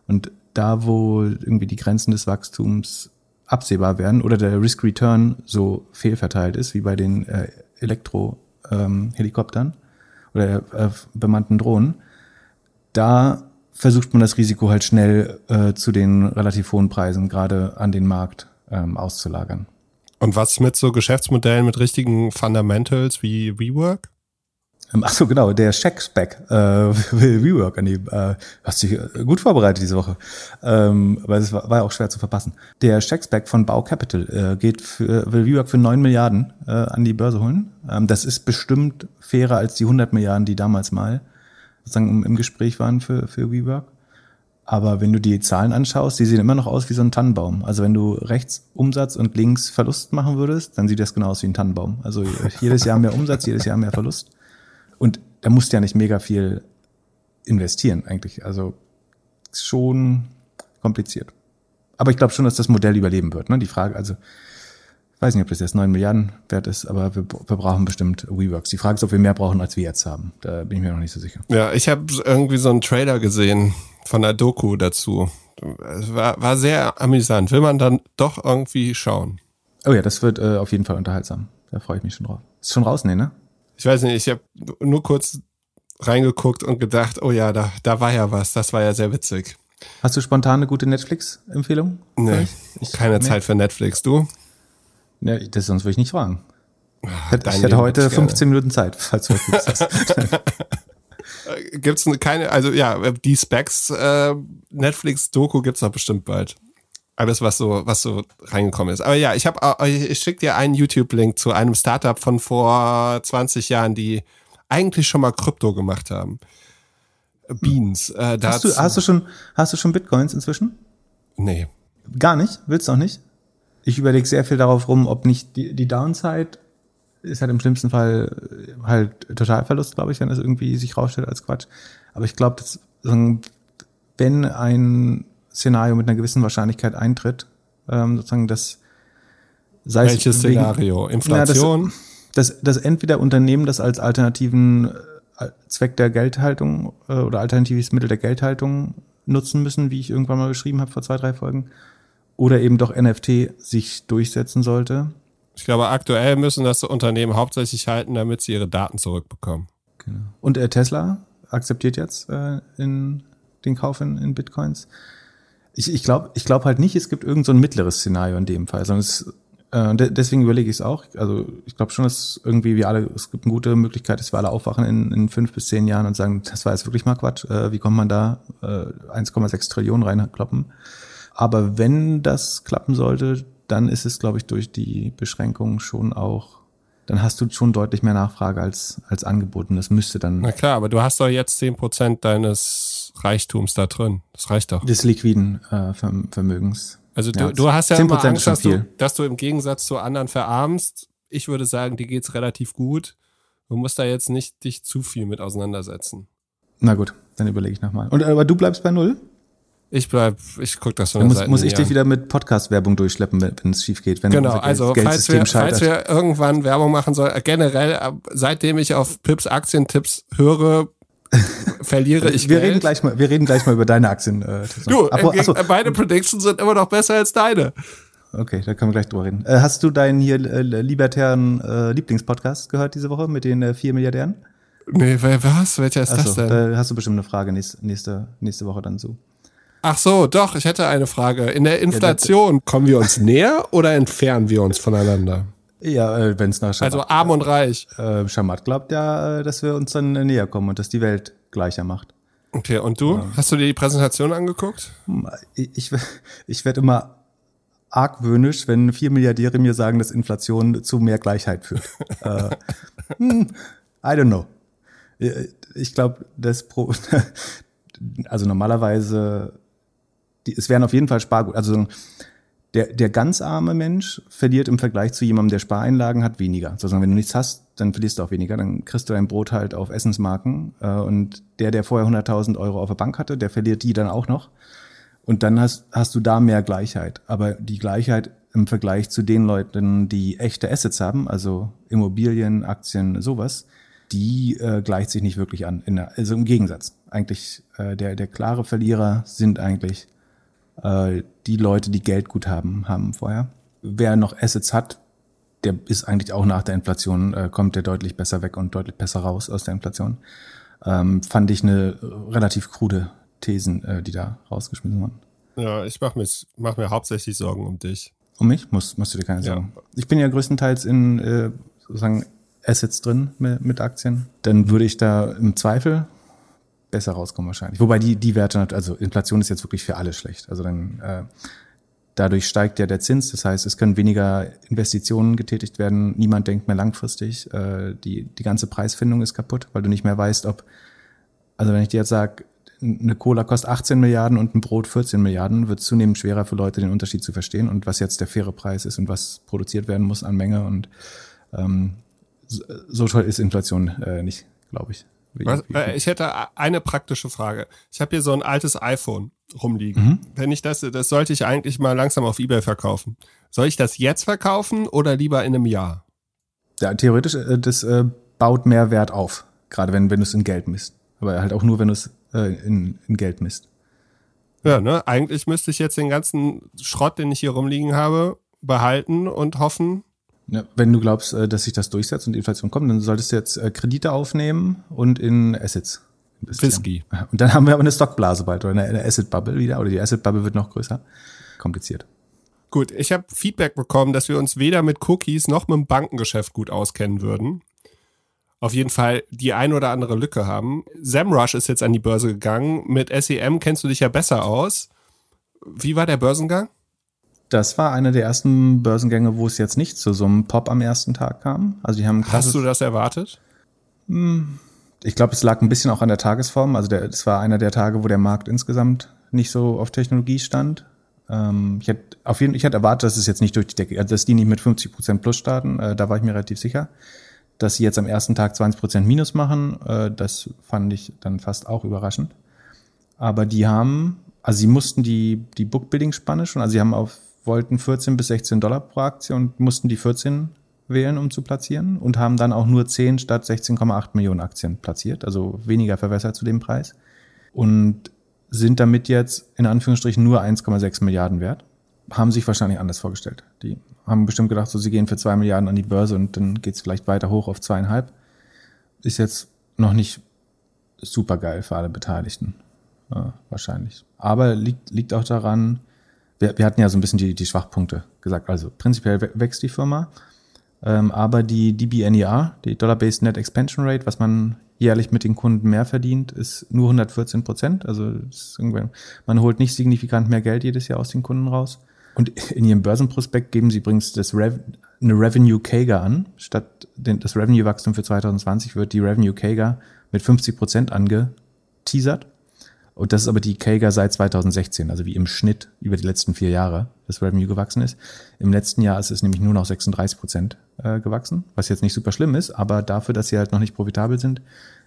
Speaker 2: Und da, wo irgendwie die Grenzen des Wachstums absehbar werden oder der Risk Return so fehlverteilt ist, wie bei den äh, Elektro ähm, Helikoptern oder äh, bemannten Drohnen, da versucht man das Risiko halt schnell äh, zu den relativ hohen Preisen gerade an den Markt ähm, auszulagern.
Speaker 1: Und was mit so Geschäftsmodellen mit richtigen Fundamentals wie WeWork?
Speaker 2: Ähm, ach so, genau, der Check-Spec äh, [LAUGHS] will WeWork annehmen. Äh, hast dich äh, gut vorbereitet diese Woche. Ähm, aber es war, war ja auch schwer zu verpassen. Der Check-Spec von Bau Capital äh, geht für, will WeWork für 9 Milliarden äh, an die Börse holen. Ähm, das ist bestimmt fairer als die 100 Milliarden, die damals mal sozusagen im, im Gespräch waren für, für WeWork. Aber wenn du die Zahlen anschaust, die sehen immer noch aus wie so ein Tannenbaum. Also wenn du rechts Umsatz und links Verlust machen würdest, dann sieht das genau aus wie ein Tannenbaum. Also jedes Jahr mehr Umsatz, jedes Jahr mehr Verlust. Da musst du ja nicht mega viel investieren eigentlich. Also schon kompliziert. Aber ich glaube schon, dass das Modell überleben wird. Ne? Die Frage, also ich weiß nicht, ob das jetzt 9 Milliarden wert ist, aber wir, wir brauchen bestimmt WeWorks. Die Frage ist, ob wir mehr brauchen, als wir jetzt haben. Da bin ich mir noch nicht so sicher.
Speaker 1: Ja, ich habe irgendwie so einen Trailer gesehen von der Doku dazu. Es war, war sehr amüsant. Will man dann doch irgendwie schauen?
Speaker 2: Oh ja, das wird äh, auf jeden Fall unterhaltsam. Da freue ich mich schon drauf. Ist schon raus, nee, ne?
Speaker 1: Ich weiß nicht, ich habe nur kurz reingeguckt und gedacht, oh ja, da, da war ja was. Das war ja sehr witzig.
Speaker 2: Hast du spontan eine gute Netflix-Empfehlung?
Speaker 1: Nee, ich, keine nee. Zeit für Netflix. Du?
Speaker 2: Ja, das sonst würde ich nicht fragen. Ach, ich hätte heute 15 Minuten Zeit, falls du was hast. [LAUGHS]
Speaker 1: gibt's keine, also ja, die Specs äh, Netflix-Doku gibt's doch bestimmt bald. Alles, was so, was so reingekommen ist. Aber ja, ich habe, äh, ich schicke dir einen YouTube-Link zu einem Startup von vor 20 Jahren, die eigentlich schon mal Krypto gemacht haben. Beans.
Speaker 2: Äh, hast, du, hast, du schon, hast du schon Bitcoins inzwischen?
Speaker 1: Nee.
Speaker 2: Gar nicht? Willst du auch nicht? Ich überlege sehr viel darauf rum, ob nicht die, die Downside ist halt im schlimmsten Fall äh, halt Totalverlust, glaube ich, wenn das irgendwie sich rausstellt als Quatsch. Aber ich glaube, dass wenn ein Szenario mit einer gewissen Wahrscheinlichkeit eintritt, ähm, sozusagen das
Speaker 1: sei Welches es wegen, Szenario? Inflation?
Speaker 2: Ja, das, das, das entweder Unternehmen das als alternativen äh, Zweck der Geldhaltung äh, oder alternatives Mittel der Geldhaltung nutzen müssen, wie ich irgendwann mal beschrieben habe vor zwei, drei Folgen, oder eben doch NFT sich durchsetzen sollte.
Speaker 1: Ich glaube, aktuell müssen das Unternehmen hauptsächlich halten, damit sie ihre Daten zurückbekommen.
Speaker 2: Genau. Und äh, Tesla akzeptiert jetzt äh, in den Kauf in, in Bitcoins. Ich, ich glaube ich glaub halt nicht, es gibt irgend so ein mittleres Szenario in dem Fall, sondern es, äh, de deswegen überlege ich es auch. Also ich glaube schon, dass irgendwie wir alle, es gibt eine gute Möglichkeit, dass wir alle aufwachen in, in fünf bis zehn Jahren und sagen, das war jetzt wirklich mal Quatsch. Äh, wie kommt man da äh, 1,6 Trillionen reinkloppen? Aber wenn das klappen sollte, dann ist es, glaube ich, durch die Beschränkungen schon auch, dann hast du schon deutlich mehr Nachfrage als, als Angebot und das müsste dann.
Speaker 1: Na klar, aber du hast doch jetzt zehn Prozent deines Reichtums da drin. Das reicht doch.
Speaker 2: Des liquiden äh, Vermögens.
Speaker 1: Also du, ja, du hast ja immer Angst, dass du, dass du im Gegensatz zu anderen verarmst. Ich würde sagen, dir geht's relativ gut. Du musst da jetzt nicht dich zu viel mit auseinandersetzen.
Speaker 2: Na gut, dann überlege ich nochmal. Und aber du bleibst bei null?
Speaker 1: Ich bleib, ich guck das
Speaker 2: von Dann muss, muss ich dich wieder mit Podcast-Werbung durchschleppen, wenn es schief geht. Wenn
Speaker 1: genau, also falls wir, falls wir irgendwann Werbung machen sollen, äh, generell, äh, seitdem ich auf Pips Aktientipps höre, verliere ich
Speaker 2: wir
Speaker 1: Geld.
Speaker 2: Reden gleich mal, wir reden gleich mal über deine Aktien. Äh,
Speaker 1: du, Abo, achso. meine Predictions sind immer noch besser als deine.
Speaker 2: Okay, da können wir gleich drüber reden. Äh, hast du deinen hier äh, libertären äh, Lieblingspodcast gehört diese Woche mit den äh, vier Milliardären?
Speaker 1: Nee, was? Welcher ist achso, das denn?
Speaker 2: Da hast du bestimmt eine Frage nächste, nächste, nächste Woche dann zu.
Speaker 1: Ach so, doch, ich hätte eine Frage. In der Inflation, kommen wir uns näher oder entfernen wir uns voneinander?
Speaker 2: Ja, äh, wenn es nach
Speaker 1: Schamat, Also arm und reich.
Speaker 2: Äh, Schamat glaubt ja, äh, dass wir uns dann näher kommen und dass die Welt gleicher macht.
Speaker 1: Okay, und du? Ja. Hast du dir die Präsentation angeguckt?
Speaker 2: Hm, ich, ich, ich werde immer argwöhnisch, wenn vier Milliardäre mir sagen, dass Inflation zu mehr Gleichheit führt. [LAUGHS] äh, hm, I don't know. Äh, ich glaube, das Pro [LAUGHS] also normalerweise die, es wären auf jeden Fall Spargut. Also der, der ganz arme Mensch verliert im Vergleich zu jemandem, der Spareinlagen hat, weniger. Sozusagen, wenn du nichts hast, dann verlierst du auch weniger. Dann kriegst du dein Brot halt auf Essensmarken. Äh, und der, der vorher 100.000 Euro auf der Bank hatte, der verliert die dann auch noch. Und dann hast, hast du da mehr Gleichheit. Aber die Gleichheit im Vergleich zu den Leuten, die echte Assets haben, also Immobilien, Aktien, sowas, die äh, gleicht sich nicht wirklich an. Der, also im Gegensatz. Eigentlich äh, der, der klare Verlierer sind eigentlich äh, die Leute, die Geld gut haben, haben vorher. Wer noch Assets hat, der ist eigentlich auch nach der Inflation, äh, kommt der deutlich besser weg und deutlich besser raus aus der Inflation. Ähm, fand ich eine relativ krude Thesen, äh, die da rausgeschmissen wurden.
Speaker 1: Ja, ich mache mir, mach mir hauptsächlich Sorgen um dich.
Speaker 2: Um mich? Muss, musst du dir keine Sorgen. Ja. Ich bin ja größtenteils in äh, sozusagen Assets drin mit, mit Aktien. Dann würde ich da im Zweifel besser rauskommen wahrscheinlich. Wobei die, die Werte, also Inflation ist jetzt wirklich für alle schlecht. Also dann äh, dadurch steigt ja der Zins, das heißt, es können weniger Investitionen getätigt werden, niemand denkt mehr langfristig, äh, die, die ganze Preisfindung ist kaputt, weil du nicht mehr weißt, ob, also wenn ich dir jetzt sage, eine Cola kostet 18 Milliarden und ein Brot 14 Milliarden, wird es zunehmend schwerer für Leute, den Unterschied zu verstehen und was jetzt der faire Preis ist und was produziert werden muss an Menge. Und ähm, so toll ist Inflation äh, nicht, glaube ich.
Speaker 1: Was, äh, ich hätte eine praktische Frage. Ich habe hier so ein altes iPhone rumliegen. Mhm. Wenn ich das, das sollte ich eigentlich mal langsam auf Ebay verkaufen. Soll ich das jetzt verkaufen oder lieber in einem Jahr?
Speaker 2: Ja, theoretisch, äh, das äh, baut mehr Wert auf. Gerade wenn, wenn du es in Geld misst. Aber halt auch nur, wenn du es äh, in, in Geld misst.
Speaker 1: Ja, ne? Eigentlich müsste ich jetzt den ganzen Schrott, den ich hier rumliegen habe, behalten und hoffen.
Speaker 2: Ja, wenn du glaubst, äh, dass sich das durchsetzt und die Inflation kommt, dann solltest du jetzt äh, Kredite aufnehmen und in Assets
Speaker 1: Whisky.
Speaker 2: Und dann haben wir aber eine Stockblase bald oder eine Asset Bubble wieder oder die Asset Bubble wird noch größer. Kompliziert.
Speaker 1: Gut, ich habe Feedback bekommen, dass wir uns weder mit Cookies noch mit dem Bankengeschäft gut auskennen würden auf jeden Fall die ein oder andere Lücke haben. SEMrush ist jetzt an die Börse gegangen. Mit SEM kennst du dich ja besser aus. Wie war der Börsengang?
Speaker 2: Das war einer der ersten Börsengänge, wo es jetzt nicht zu so einem Pop am ersten Tag kam. Also die haben
Speaker 1: Hast du das erwartet?
Speaker 2: Hm, ich glaube, es lag ein bisschen auch an der Tagesform. Also es war einer der Tage, wo der Markt insgesamt nicht so auf Technologie stand. Ähm, ich hätte auf jeden, ich hätte erwartet, dass es jetzt nicht durch die Decke, dass die nicht mit 50 Prozent plus starten. Äh, da war ich mir relativ sicher dass sie jetzt am ersten Tag 20 Prozent Minus machen, äh, das fand ich dann fast auch überraschend. Aber die haben, also sie mussten die, die Bookbuilding-Spanne schon, also sie haben auf, wollten 14 bis 16 Dollar pro Aktie und mussten die 14 wählen, um zu platzieren und haben dann auch nur 10 statt 16,8 Millionen Aktien platziert, also weniger verwässert zu dem Preis. Und sind damit jetzt in Anführungsstrichen nur 1,6 Milliarden wert. Haben sich wahrscheinlich anders vorgestellt. Die haben bestimmt gedacht, so sie gehen für zwei Milliarden an die Börse und dann geht es vielleicht weiter hoch auf zweieinhalb. Ist jetzt noch nicht super geil für alle Beteiligten. Ja, wahrscheinlich. Aber liegt, liegt auch daran, wir, wir hatten ja so ein bisschen die, die Schwachpunkte gesagt. Also prinzipiell wächst die Firma, ähm, aber die DBNER, die Dollar-Based Net Expansion Rate, was man jährlich mit den Kunden mehr verdient, ist nur 114 Prozent. Also man holt nicht signifikant mehr Geld jedes Jahr aus den Kunden raus. Und in ihrem Börsenprospekt geben sie übrigens das Rev eine Revenue CAGR an. Statt den, das Revenue-Wachstum für 2020 wird die Revenue CAGR mit 50 Prozent angeteasert. Und das ist aber die CAGR seit 2016, also wie im Schnitt über die letzten vier Jahre das Revenue gewachsen ist. Im letzten Jahr ist es nämlich nur noch 36 Prozent äh, gewachsen, was jetzt nicht super schlimm ist, aber dafür, dass sie halt noch nicht profitabel sind,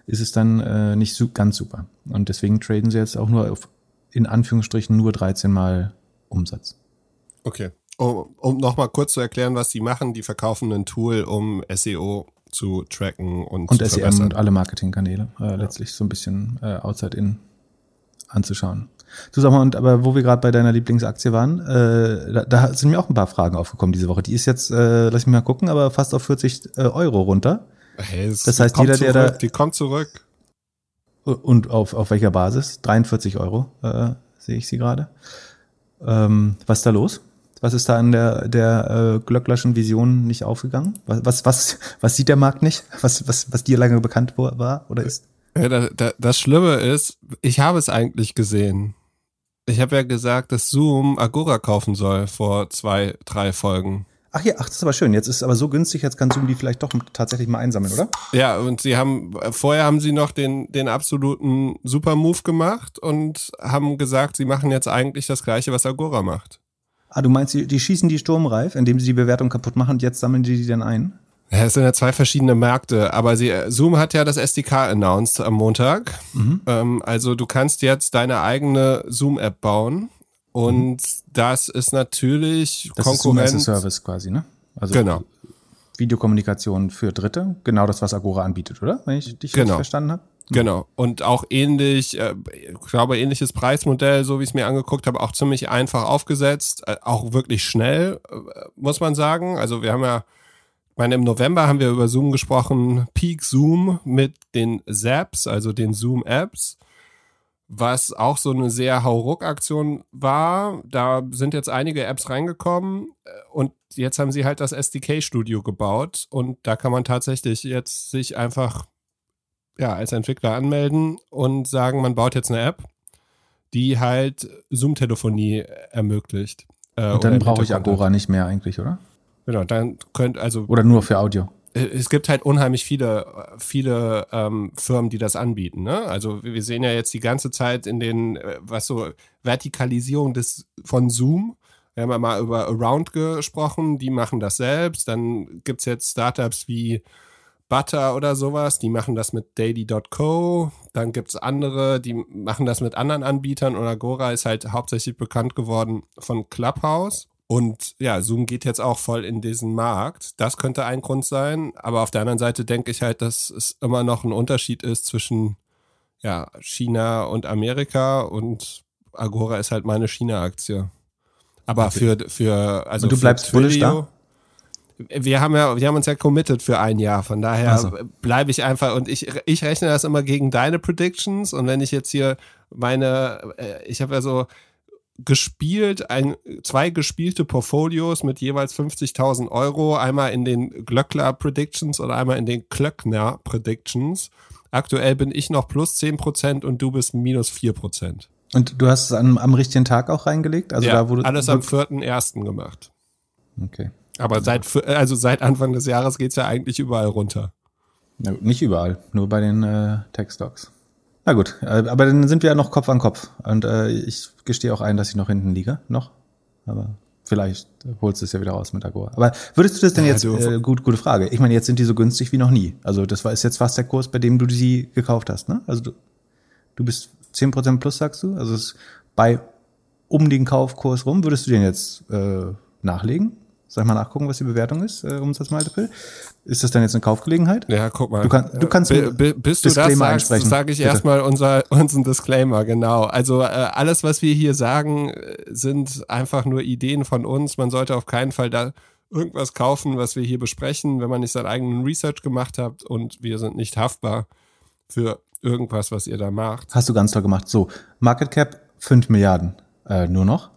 Speaker 2: ist es dann äh, nicht so, ganz super. Und deswegen traden sie jetzt auch nur auf, in Anführungsstrichen, nur 13 Mal Umsatz.
Speaker 1: Okay. Um, um nochmal kurz zu erklären, was die machen, die verkaufen ein Tool, um SEO zu tracken und,
Speaker 2: und zu SEM verbessern. und alle Marketingkanäle äh, ja. letztlich so ein bisschen äh, outside in anzuschauen. Du sag mal, und aber wo wir gerade bei deiner Lieblingsaktie waren, äh, da, da sind mir auch ein paar Fragen aufgekommen diese Woche. Die ist jetzt, äh, lass mich mal gucken, aber fast auf 40 äh, Euro runter.
Speaker 1: Hey, das heißt, jeder, zurück, der da. Die kommt zurück.
Speaker 2: Und auf, auf welcher Basis? 43 Euro äh, sehe ich sie gerade. Ähm, was ist da los? Was ist da an der, der äh, Glöcklerschen Vision nicht aufgegangen? Was, was, was, was sieht der Markt nicht? Was, was, was dir lange bekannt war oder ist?
Speaker 1: Ja, da, da, das Schlimme ist, ich habe es eigentlich gesehen. Ich habe ja gesagt, dass Zoom Agora kaufen soll vor zwei, drei Folgen.
Speaker 2: Ach ja, ach, das ist aber schön. Jetzt ist es aber so günstig, jetzt kann Zoom die vielleicht doch tatsächlich mal einsammeln, oder?
Speaker 1: Ja, und sie haben, vorher haben sie noch den, den absoluten Super-Move gemacht und haben gesagt, sie machen jetzt eigentlich das Gleiche, was Agora macht.
Speaker 2: Ah, du meinst, die, die schießen die sturmreif, indem sie die Bewertung kaputt machen und jetzt sammeln die die dann ein?
Speaker 1: Es sind ja zwei verschiedene Märkte, aber sie, Zoom hat ja das SDK announced am Montag. Mhm. Ähm, also du kannst jetzt deine eigene Zoom-App bauen und mhm. das ist natürlich
Speaker 2: das Konkurrenz. Ist Zoom as a Service quasi, ne?
Speaker 1: Also genau.
Speaker 2: Videokommunikation für Dritte, genau das, was Agora anbietet, oder? Wenn ich dich genau. richtig verstanden habe.
Speaker 1: Genau. Und auch ähnlich, äh, ich glaube, ähnliches Preismodell, so wie ich es mir angeguckt habe, auch ziemlich einfach aufgesetzt, äh, auch wirklich schnell, äh, muss man sagen. Also wir haben ja, ich meine, im November haben wir über Zoom gesprochen, Peak Zoom mit den Zaps, also den Zoom-Apps. was auch so eine sehr Hauruck-Aktion war. Da sind jetzt einige Apps reingekommen äh, und jetzt haben sie halt das SDK-Studio gebaut und da kann man tatsächlich jetzt sich einfach ja, als Entwickler anmelden und sagen, man baut jetzt eine App, die halt Zoom-Telefonie ermöglicht.
Speaker 2: Äh, und dann brauche ich Agora nicht mehr eigentlich, oder?
Speaker 1: Genau, dann könnt also.
Speaker 2: Oder nur für Audio.
Speaker 1: Äh, es gibt halt unheimlich viele, viele ähm, Firmen, die das anbieten. Ne? Also wir sehen ja jetzt die ganze Zeit in den, äh, was so Vertikalisierung des von Zoom. Wir haben ja mal über Around gesprochen, die machen das selbst. Dann gibt es jetzt Startups wie Butter oder sowas, die machen das mit Daily.co. Dann gibt es andere, die machen das mit anderen Anbietern und Agora ist halt hauptsächlich bekannt geworden von Clubhouse. Und ja, Zoom geht jetzt auch voll in diesen Markt. Das könnte ein Grund sein. Aber auf der anderen Seite denke ich halt, dass es immer noch ein Unterschied ist zwischen ja, China und Amerika und Agora ist halt meine China-Aktie. Aber für, für, also.
Speaker 2: Und du bleibst bullish da?
Speaker 1: wir haben ja, wir haben uns ja committed für ein Jahr. Von daher so. bleibe ich einfach und ich, ich rechne das immer gegen deine Predictions. Und wenn ich jetzt hier meine, äh, ich habe ja so gespielt, ein, zwei gespielte Portfolios mit jeweils 50.000 Euro, einmal in den Glöckler Predictions oder einmal in den Klöckner Predictions. Aktuell bin ich noch plus 10% und du bist minus 4%.
Speaker 2: Und du hast es am, am richtigen Tag auch reingelegt?
Speaker 1: Also ja, da wurde alles am 4.1. gemacht.
Speaker 2: Okay.
Speaker 1: Aber seit, also seit Anfang des Jahres geht es ja eigentlich überall runter.
Speaker 2: Na nicht überall, nur bei den äh, Tech-Stocks. Na gut, äh, aber dann sind wir ja noch Kopf an Kopf. Und äh, ich gestehe auch ein, dass ich noch hinten liege. Noch. Aber vielleicht holst du es ja wieder raus mit Agora. Aber würdest du das denn ja, jetzt, äh, gut, gute Frage. Ich meine, jetzt sind die so günstig wie noch nie. Also das war ist jetzt fast der Kurs, bei dem du sie gekauft hast, ne? Also du, du bist 10% plus, sagst du? Also es bei um den Kaufkurs rum, würdest du den jetzt äh, nachlegen? Soll ich mal nachgucken, was die Bewertung ist, äh, Umsatzmultiple? Ist das dann jetzt eine Kaufgelegenheit?
Speaker 1: Ja, guck mal.
Speaker 2: Du, kann, du kannst
Speaker 1: B bis du Disclaimer das sagst, sage ich erstmal unser, [LAUGHS] unseren Disclaimer, genau. Also äh, alles, was wir hier sagen, äh, sind einfach nur Ideen von uns. Man sollte auf keinen Fall da irgendwas kaufen, was wir hier besprechen, wenn man nicht seinen eigenen Research gemacht hat und wir sind nicht haftbar für irgendwas, was ihr da macht.
Speaker 2: Hast du ganz toll gemacht. So, Market Cap 5 Milliarden äh, nur noch.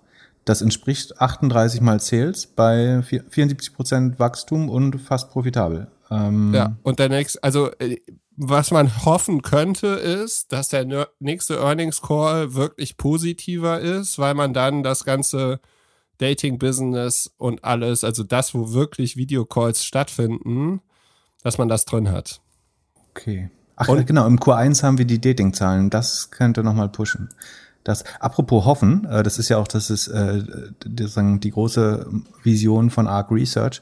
Speaker 2: Das entspricht 38 mal Sales bei 74 Prozent Wachstum und fast profitabel.
Speaker 1: Ähm ja, und der nächste, also äh, was man hoffen könnte, ist, dass der nächste Earnings Call wirklich positiver ist, weil man dann das ganze Dating-Business und alles, also das, wo wirklich Videocalls stattfinden, dass man das drin hat.
Speaker 2: Okay. Ach und, genau, im Q1 haben wir die Dating-Zahlen. Das könnte nochmal pushen das, apropos hoffen, äh, das ist ja auch, das ist äh, die, die große Vision von Arc Research.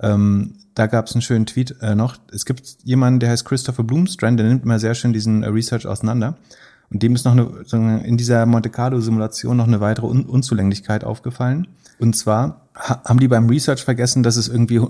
Speaker 2: Ähm, da gab es einen schönen Tweet äh, noch. Es gibt jemanden, der heißt Christopher Bloomstrand, der nimmt immer sehr schön diesen äh, Research auseinander. Und dem ist noch eine, in dieser Monte Carlo Simulation noch eine weitere Un Unzulänglichkeit aufgefallen. Und zwar haben die beim Research vergessen, dass es irgendwie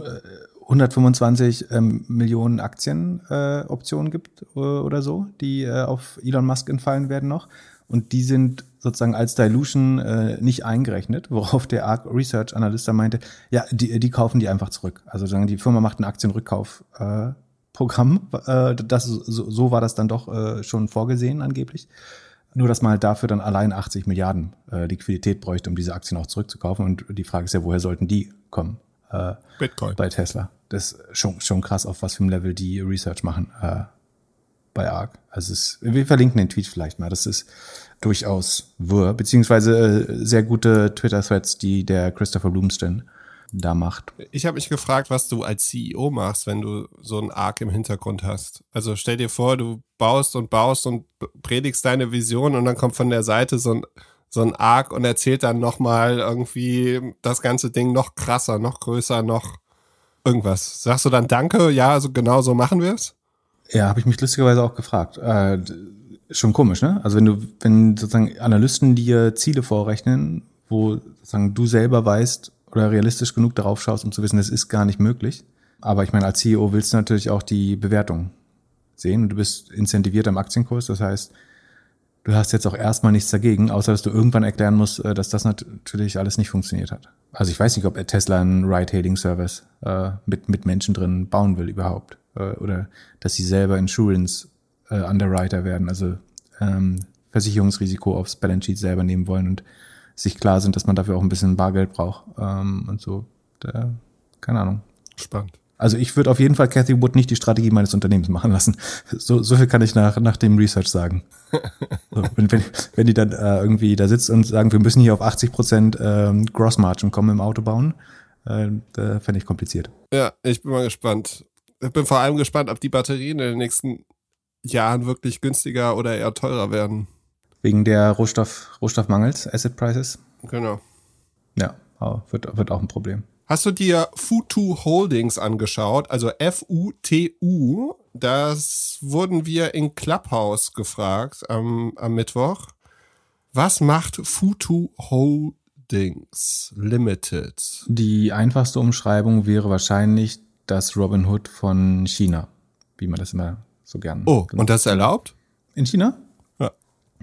Speaker 2: 125 äh, ähm, Millionen Aktienoptionen äh, gibt äh, oder so, die äh, auf Elon Musk entfallen werden noch und die sind sozusagen als Dilution äh, nicht eingerechnet, worauf der ARC Research Analyst dann meinte, ja, die, die kaufen die einfach zurück. Also sagen die Firma macht ein Aktienrückkaufprogramm. Äh, äh, das, so, so war das dann doch äh, schon vorgesehen angeblich. Nur, dass man halt dafür dann allein 80 Milliarden äh, Liquidität bräuchte, um diese Aktien auch zurückzukaufen. Und die Frage ist ja, woher sollten die kommen? Äh,
Speaker 1: Bitcoin.
Speaker 2: Bei Tesla. Das ist schon, schon krass, auf was für einem Level die Research machen. Äh, bei ARC. Also es, wir verlinken den Tweet vielleicht mal. Das ist durchaus wirr, beziehungsweise äh, sehr gute Twitter-Threads, die der Christopher Bloomston da macht.
Speaker 1: Ich habe mich gefragt, was du als CEO machst, wenn du so ein Arc im Hintergrund hast. Also stell dir vor, du baust und baust und predigst deine Vision und dann kommt von der Seite so ein so ein Arc und erzählt dann nochmal irgendwie das ganze Ding noch krasser, noch größer, noch irgendwas. Sagst du dann Danke? Ja, also genau so machen wir es?
Speaker 2: Ja, habe ich mich lustigerweise auch gefragt. Äh, schon komisch, ne? Also wenn du, wenn sozusagen Analysten dir Ziele vorrechnen, wo sozusagen du selber weißt oder realistisch genug darauf schaust, um zu wissen, das ist gar nicht möglich. Aber ich meine, als CEO willst du natürlich auch die Bewertung sehen und du bist incentiviert am Aktienkurs. Das heißt, du hast jetzt auch erstmal nichts dagegen, außer dass du irgendwann erklären musst, äh, dass das natürlich alles nicht funktioniert hat. Also ich weiß nicht, ob Tesla einen Ride-Hailing-Service äh, mit, mit Menschen drin bauen will überhaupt. Äh, oder dass sie selber Insurance äh, Underwriter werden. Also ähm, Versicherungsrisiko aufs Balance Sheet selber nehmen wollen und sich klar sind, dass man dafür auch ein bisschen Bargeld braucht ähm, und so. Da, keine Ahnung.
Speaker 1: Spannend.
Speaker 2: Also ich würde auf jeden Fall Cathy Wood nicht die Strategie meines Unternehmens machen lassen. So, so viel kann ich nach, nach dem Research sagen. [LAUGHS] So, wenn, wenn, wenn die dann äh, irgendwie da sitzt und sagen, wir müssen hier auf 80 Prozent ähm, Gross Margin kommen im Auto bauen, äh, da fände ich kompliziert.
Speaker 1: Ja, ich bin mal gespannt. Ich bin vor allem gespannt, ob die Batterien in den nächsten Jahren wirklich günstiger oder eher teurer werden.
Speaker 2: Wegen der Rohstoff, Rohstoffmangels, Asset Prices.
Speaker 1: Genau.
Speaker 2: Ja, wird, wird auch ein Problem.
Speaker 1: Hast du dir Futu Holdings angeschaut? Also F-U-T-U. Das wurden wir in Clubhouse gefragt am, am Mittwoch. Was macht Futu Holdings Limited?
Speaker 2: Die einfachste Umschreibung wäre wahrscheinlich das Robin Hood von China, wie man das immer so gern.
Speaker 1: Oh, und das ist erlaubt?
Speaker 2: In China?
Speaker 1: Ja.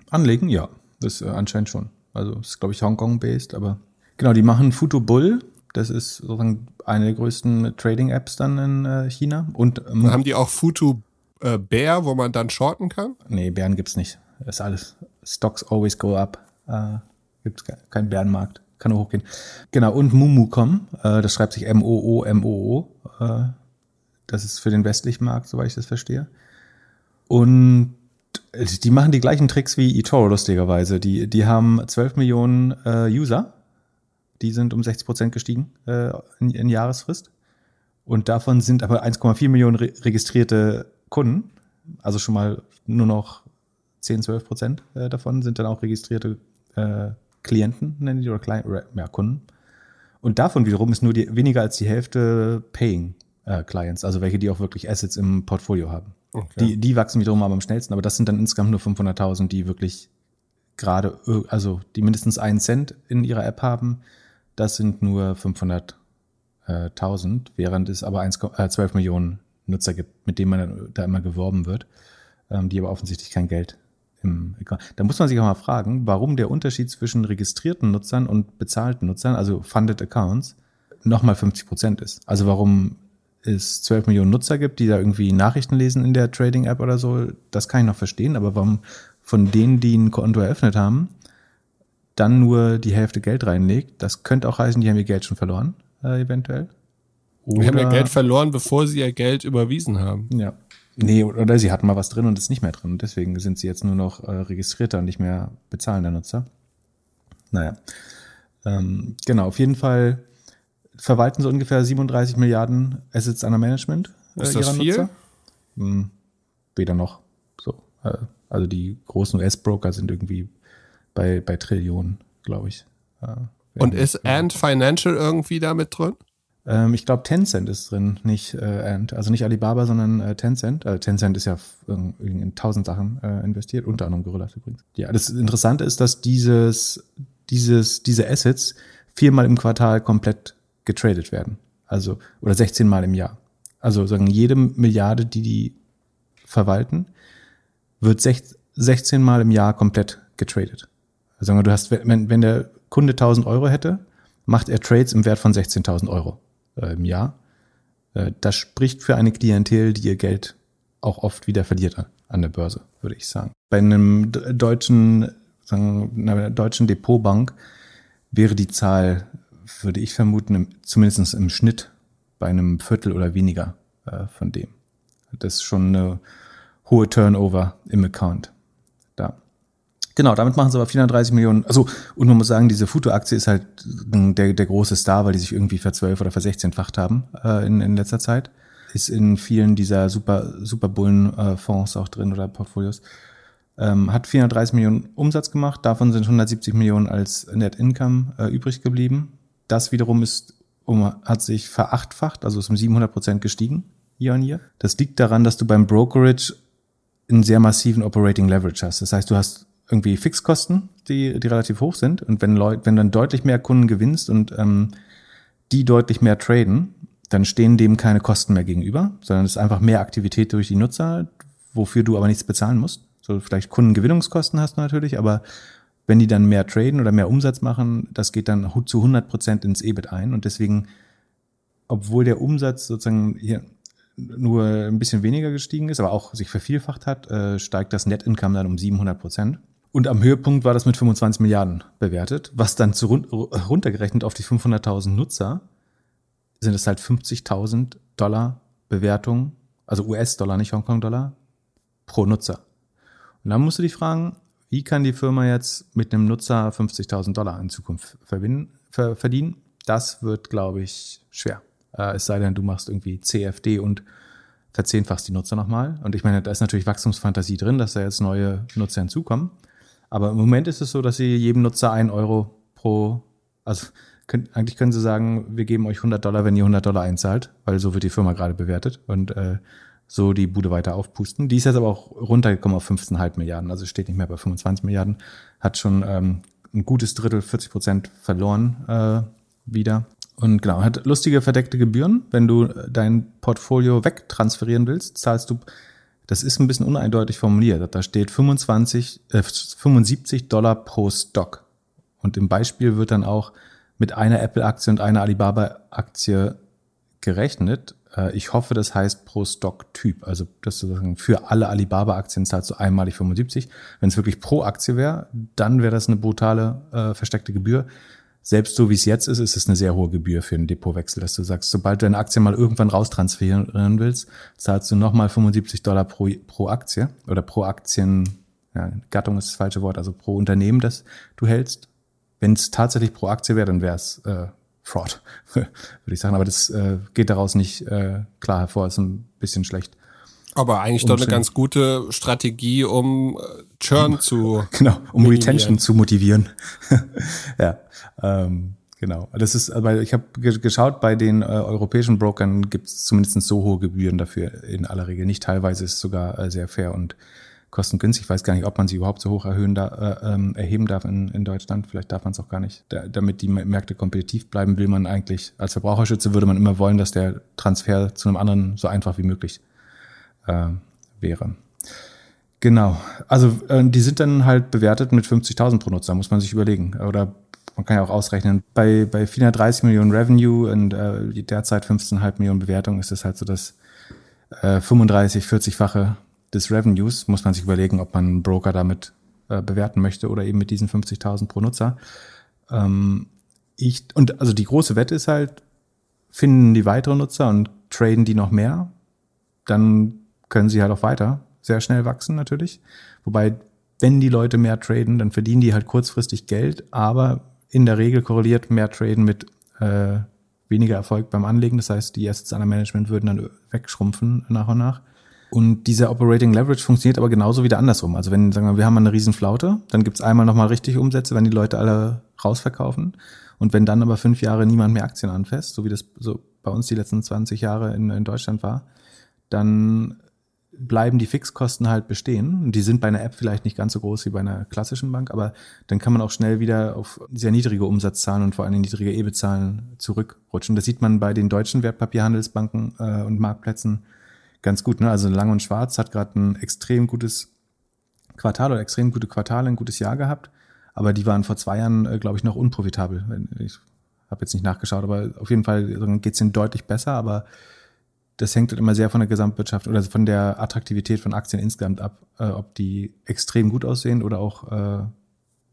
Speaker 2: Anlegen, ja. Das äh, anscheinend schon. Also ist, glaube ich, Hongkong-based, aber genau, die machen Futu Bull das ist sozusagen eine der größten Trading-Apps dann in äh, China. Und
Speaker 1: ähm, haben die auch Futu äh, Bear, wo man dann shorten kann?
Speaker 2: Nee, Bären gibt's nicht. Das ist alles. Stocks always go up. Äh, gibt's keinen Bärenmarkt. Kann nur hochgehen. Genau, und Mumucom, äh, das schreibt sich M-O-O-M-O-O. Äh, das ist für den westlichen Markt, soweit ich das verstehe. Und die machen die gleichen Tricks wie eToro, lustigerweise. Die, die haben 12 Millionen äh, User die sind um 60 Prozent gestiegen äh, in, in Jahresfrist. Und davon sind aber 1,4 Millionen re registrierte Kunden. Also schon mal nur noch 10, 12 Prozent äh, davon sind dann auch registrierte äh, Klienten, nennen die, oder Klein, ja, Kunden. Und davon wiederum ist nur die, weniger als die Hälfte Paying äh, Clients, also welche, die auch wirklich Assets im Portfolio haben. Okay. Die, die wachsen wiederum aber am schnellsten, aber das sind dann insgesamt nur 500.000, die wirklich gerade, also die mindestens einen Cent in ihrer App haben, das sind nur 500.000, während es aber 1, äh, 12 Millionen Nutzer gibt, mit denen man da immer geworben wird, ähm, die aber offensichtlich kein Geld. Da muss man sich auch mal fragen, warum der Unterschied zwischen registrierten Nutzern und bezahlten Nutzern, also Funded Accounts, nochmal 50 Prozent ist. Also warum es 12 Millionen Nutzer gibt, die da irgendwie Nachrichten lesen in der Trading-App oder so, das kann ich noch verstehen, aber warum von denen, die ein Konto eröffnet haben, dann nur die Hälfte Geld reinlegt. Das könnte auch heißen, die haben ihr Geld schon verloren, äh, eventuell.
Speaker 1: Oder, die haben ihr Geld verloren, bevor sie ihr Geld überwiesen haben.
Speaker 2: Ja. Nee, oder sie hatten mal was drin und ist nicht mehr drin. Deswegen sind sie jetzt nur noch äh, registrierter und nicht mehr bezahlender Nutzer. Naja. Ähm, genau, auf jeden Fall verwalten sie ungefähr 37 Milliarden Assets under Management.
Speaker 1: Äh, ist das viel? Nutzer.
Speaker 2: Hm, weder noch. So. Äh, also die großen US-Broker sind irgendwie bei, bei Trillionen, glaube ich.
Speaker 1: Und ist Ant Financial irgendwie da mit drin?
Speaker 2: Ähm, ich glaube, Tencent ist drin, nicht äh, Ant. Also nicht Alibaba, sondern äh, Tencent. Äh, Tencent ist ja in, in tausend Sachen äh, investiert, unter anderem Gorillas übrigens. Ja, das Interessante ist, dass dieses, dieses, diese Assets viermal im Quartal komplett getradet werden. Also, oder 16 Mal im Jahr. Also sagen, jede Milliarde, die die verwalten, wird 16 Mal im Jahr komplett getradet. Also du hast, wenn, wenn der Kunde 1000 Euro hätte, macht er Trades im Wert von 16.000 Euro äh, im Jahr. Äh, das spricht für eine Klientel, die ihr Geld auch oft wieder verliert an der Börse, würde ich sagen. Bei einem deutschen, sagen, einer deutschen Depotbank wäre die Zahl, würde ich vermuten, im, zumindest im Schnitt bei einem Viertel oder weniger äh, von dem. Das ist schon eine hohe Turnover im Account. Genau, damit machen sie aber 430 Millionen. Also, und man muss sagen, diese Futo-Aktie ist halt der, der große Star, weil die sich irgendwie verzwölf oder versechzehnfacht haben äh, in, in letzter Zeit. Ist in vielen dieser Super, Super Bullen-Fonds auch drin oder Portfolios. Ähm, hat 430 Millionen Umsatz gemacht, davon sind 170 Millionen als Net Income äh, übrig geblieben. Das wiederum ist um, hat sich verachtfacht, also ist um 700 Prozent gestiegen, year on year. Das liegt daran, dass du beim Brokerage einen sehr massiven Operating Leverage hast. Das heißt, du hast irgendwie Fixkosten, die, die relativ hoch sind. Und wenn Leute, wenn dann deutlich mehr Kunden gewinnst und ähm, die deutlich mehr traden, dann stehen dem keine Kosten mehr gegenüber, sondern es ist einfach mehr Aktivität durch die Nutzer, wofür du aber nichts bezahlen musst. So vielleicht Kundengewinnungskosten hast du natürlich, aber wenn die dann mehr traden oder mehr Umsatz machen, das geht dann zu 100 Prozent ins EBIT ein und deswegen, obwohl der Umsatz sozusagen hier nur ein bisschen weniger gestiegen ist, aber auch sich vervielfacht hat, äh, steigt das Net Income dann um 700 Prozent. Und am Höhepunkt war das mit 25 Milliarden bewertet, was dann zu run runtergerechnet auf die 500.000 Nutzer sind es halt 50.000 Dollar Bewertung, also US-Dollar, nicht Hongkong-Dollar, pro Nutzer. Und dann musst du dich fragen, wie kann die Firma jetzt mit einem Nutzer 50.000 Dollar in Zukunft verdienen? Das wird, glaube ich, schwer. Äh, es sei denn, du machst irgendwie CFD und verzehnfachst die Nutzer nochmal. Und ich meine, da ist natürlich Wachstumsfantasie drin, dass da jetzt neue Nutzer hinzukommen. Aber im Moment ist es so, dass sie jedem Nutzer ein Euro pro, also können, eigentlich können sie sagen, wir geben euch 100 Dollar, wenn ihr 100 Dollar einzahlt, weil so wird die Firma gerade bewertet und äh, so die Bude weiter aufpusten. Die ist jetzt aber auch runtergekommen auf 15,5 Milliarden, also steht nicht mehr bei 25 Milliarden, hat schon ähm, ein gutes Drittel, 40 Prozent verloren äh, wieder. Und genau, hat lustige verdeckte Gebühren. Wenn du dein Portfolio wegtransferieren willst, zahlst du, das ist ein bisschen uneindeutig formuliert. Da steht 25, äh, 75 Dollar pro Stock. Und im Beispiel wird dann auch mit einer Apple-Aktie und einer Alibaba-Aktie gerechnet. Äh, ich hoffe, das heißt pro Stock-Typ. Also das sozusagen für alle Alibaba-Aktien zahlst du einmalig 75. Wenn es wirklich pro Aktie wäre, dann wäre das eine brutale äh, versteckte Gebühr. Selbst so wie es jetzt ist, ist es eine sehr hohe Gebühr für einen Depotwechsel, dass du sagst, sobald du eine Aktie mal irgendwann raustransferieren willst, zahlst du nochmal 75 Dollar pro, pro Aktie oder pro Aktien, ja, Gattung ist das falsche Wort, also pro Unternehmen, das du hältst. Wenn es tatsächlich pro Aktie wäre, dann wäre es äh, Fraud, [LAUGHS] würde ich sagen. Aber das äh, geht daraus nicht äh, klar hervor, ist ein bisschen schlecht.
Speaker 1: Aber eigentlich doch eine ganz gute Strategie, um äh, Churn zu. [LAUGHS]
Speaker 2: Genau, um minimieren. Retention zu motivieren. [LAUGHS] ja, ähm, genau. Das ist, weil ich habe geschaut, bei den äh, europäischen Brokern gibt es zumindest so hohe Gebühren dafür in aller Regel nicht. Teilweise ist es sogar äh, sehr fair und kostengünstig. Ich weiß gar nicht, ob man sie überhaupt so hoch erhöhen da, äh, ähm, erheben darf in, in Deutschland. Vielleicht darf man es auch gar nicht. Da, damit die Märkte kompetitiv bleiben, will man eigentlich, als Verbraucherschütze würde man immer wollen, dass der Transfer zu einem anderen so einfach wie möglich äh, wäre. Genau. Also äh, die sind dann halt bewertet mit 50.000 pro Nutzer, muss man sich überlegen. Oder man kann ja auch ausrechnen, bei, bei 430 Millionen Revenue und äh, derzeit 15,5 Millionen Bewertung ist es halt so das äh, 35, 40-fache des Revenues muss man sich überlegen, ob man einen Broker damit äh, bewerten möchte oder eben mit diesen 50.000 pro Nutzer. Ähm, ich, und also die große Wette ist halt, finden die weiteren Nutzer und traden die noch mehr, dann können sie halt auch weiter sehr schnell wachsen natürlich. Wobei, wenn die Leute mehr traden, dann verdienen die halt kurzfristig Geld, aber in der Regel korreliert mehr Traden mit äh, weniger Erfolg beim Anlegen. Das heißt, die Assets under Management würden dann wegschrumpfen nach und nach. Und dieser Operating Leverage funktioniert aber genauso wieder andersrum. Also wenn, sagen wir, wir haben eine riesen Flaute, dann gibt's einmal nochmal richtig Umsätze, wenn die Leute alle rausverkaufen. Und wenn dann aber fünf Jahre niemand mehr Aktien anfasst, so wie das so bei uns die letzten 20 Jahre in, in Deutschland war, dann bleiben die Fixkosten halt bestehen. Die sind bei einer App vielleicht nicht ganz so groß wie bei einer klassischen Bank, aber dann kann man auch schnell wieder auf sehr niedrige Umsatzzahlen und vor allem niedrige EBIT-Zahlen zurückrutschen. Das sieht man bei den deutschen Wertpapierhandelsbanken äh, und Marktplätzen ganz gut. Ne? Also Lang und Schwarz hat gerade ein extrem gutes Quartal oder extrem gute Quartale, ein gutes Jahr gehabt. Aber die waren vor zwei Jahren, äh, glaube ich, noch unprofitabel. Ich habe jetzt nicht nachgeschaut, aber auf jeden Fall geht es ihnen deutlich besser. Aber das hängt halt immer sehr von der Gesamtwirtschaft oder von der Attraktivität von Aktien insgesamt ab, äh, ob die extrem gut aussehen oder auch äh,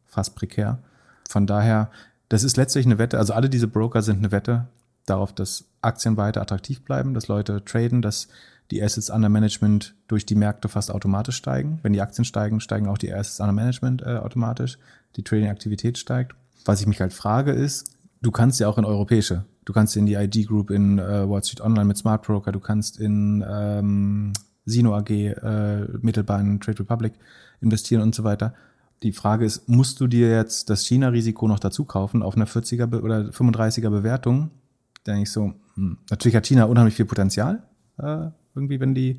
Speaker 2: fast prekär. Von daher, das ist letztlich eine Wette. Also alle diese Broker sind eine Wette darauf, dass Aktien weiter attraktiv bleiben, dass Leute traden, dass die Assets under Management durch die Märkte fast automatisch steigen. Wenn die Aktien steigen, steigen auch die Assets under Management äh, automatisch. Die Trading-Aktivität steigt. Was ich mich halt frage ist, du kannst ja auch in europäische, du kannst in die ID Group, in äh, Wall Street Online mit Smart Broker, du kannst in ähm, Sino AG, äh, mittelbar in Trade Republic investieren und so weiter. Die Frage ist, musst du dir jetzt das China-Risiko noch dazu kaufen auf einer 40er oder 35er Bewertung? Denke ich so, hm, natürlich hat China unheimlich viel Potenzial, äh, irgendwie, wenn die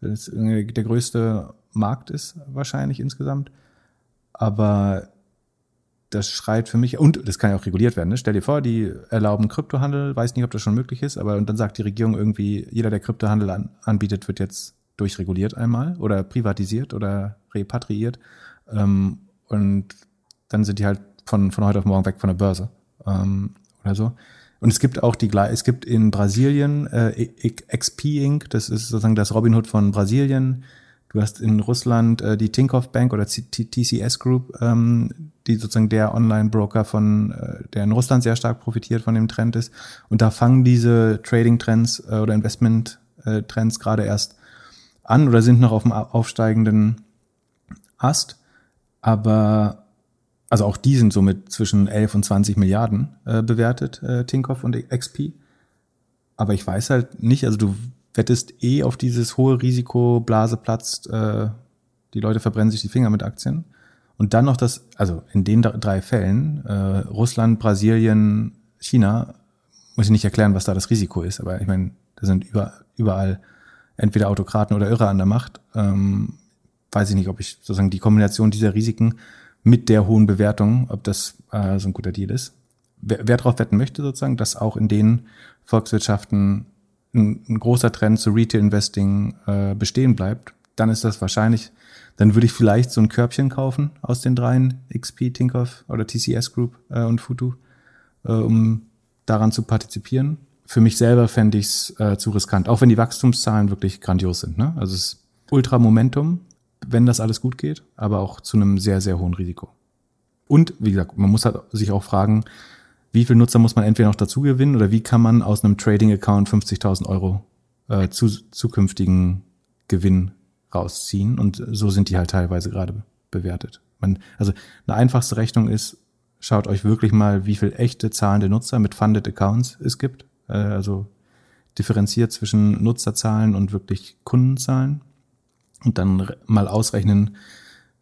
Speaker 2: das der größte Markt ist, wahrscheinlich insgesamt. Aber das schreit für mich, und das kann ja auch reguliert werden. Ne? Stell dir vor, die erlauben Kryptohandel, weiß nicht, ob das schon möglich ist, aber und dann sagt die Regierung irgendwie, jeder, der Kryptohandel an, anbietet, wird jetzt durchreguliert einmal oder privatisiert oder repatriiert. Ähm, und dann sind die halt von, von heute auf morgen weg von der Börse ähm, oder so. Und es gibt auch die, es gibt in Brasilien äh, XP Inc., das ist sozusagen das Robinhood von Brasilien, Du hast in Russland äh, die Tinkoff Bank oder TCS Group, ähm, die sozusagen der Online-Broker von, äh, der in Russland sehr stark profitiert von dem Trend ist. Und da fangen diese Trading-Trends äh, oder Investment-Trends gerade erst an oder sind noch auf dem aufsteigenden Ast. Aber also auch die sind somit zwischen 11 und 20 Milliarden äh, bewertet, äh, Tinkoff und XP. Aber ich weiß halt nicht, also du wettest eh auf dieses hohe Risiko, Blase platzt, äh, die Leute verbrennen sich die Finger mit Aktien. Und dann noch das, also in den drei Fällen, äh, Russland, Brasilien, China, muss ich nicht erklären, was da das Risiko ist, aber ich meine, da sind über, überall entweder Autokraten oder Irre an der Macht. Ähm, weiß ich nicht, ob ich sozusagen die Kombination dieser Risiken mit der hohen Bewertung, ob das äh, so ein guter Deal ist. Wer, wer darauf wetten möchte, sozusagen, dass auch in den Volkswirtschaften ein, ein großer Trend zu Retail-Investing äh, bestehen bleibt, dann ist das wahrscheinlich, dann würde ich vielleicht so ein Körbchen kaufen aus den dreien, XP, Tinkoff oder TCS Group äh, und Futu, äh, um daran zu partizipieren. Für mich selber fände ich es äh, zu riskant, auch wenn die Wachstumszahlen wirklich grandios sind. Ne? Also es ist Ultra Momentum, wenn das alles gut geht, aber auch zu einem sehr, sehr hohen Risiko. Und wie gesagt, man muss halt sich auch fragen, wie viel Nutzer muss man entweder noch dazu gewinnen oder wie kann man aus einem Trading-Account 50.000 Euro äh, zu, zukünftigen Gewinn rausziehen. Und so sind die halt teilweise gerade bewertet. Man, also eine einfachste Rechnung ist, schaut euch wirklich mal, wie viel echte zahlende Nutzer mit Funded Accounts es gibt. Äh, also differenziert zwischen Nutzerzahlen und wirklich Kundenzahlen. Und dann mal ausrechnen,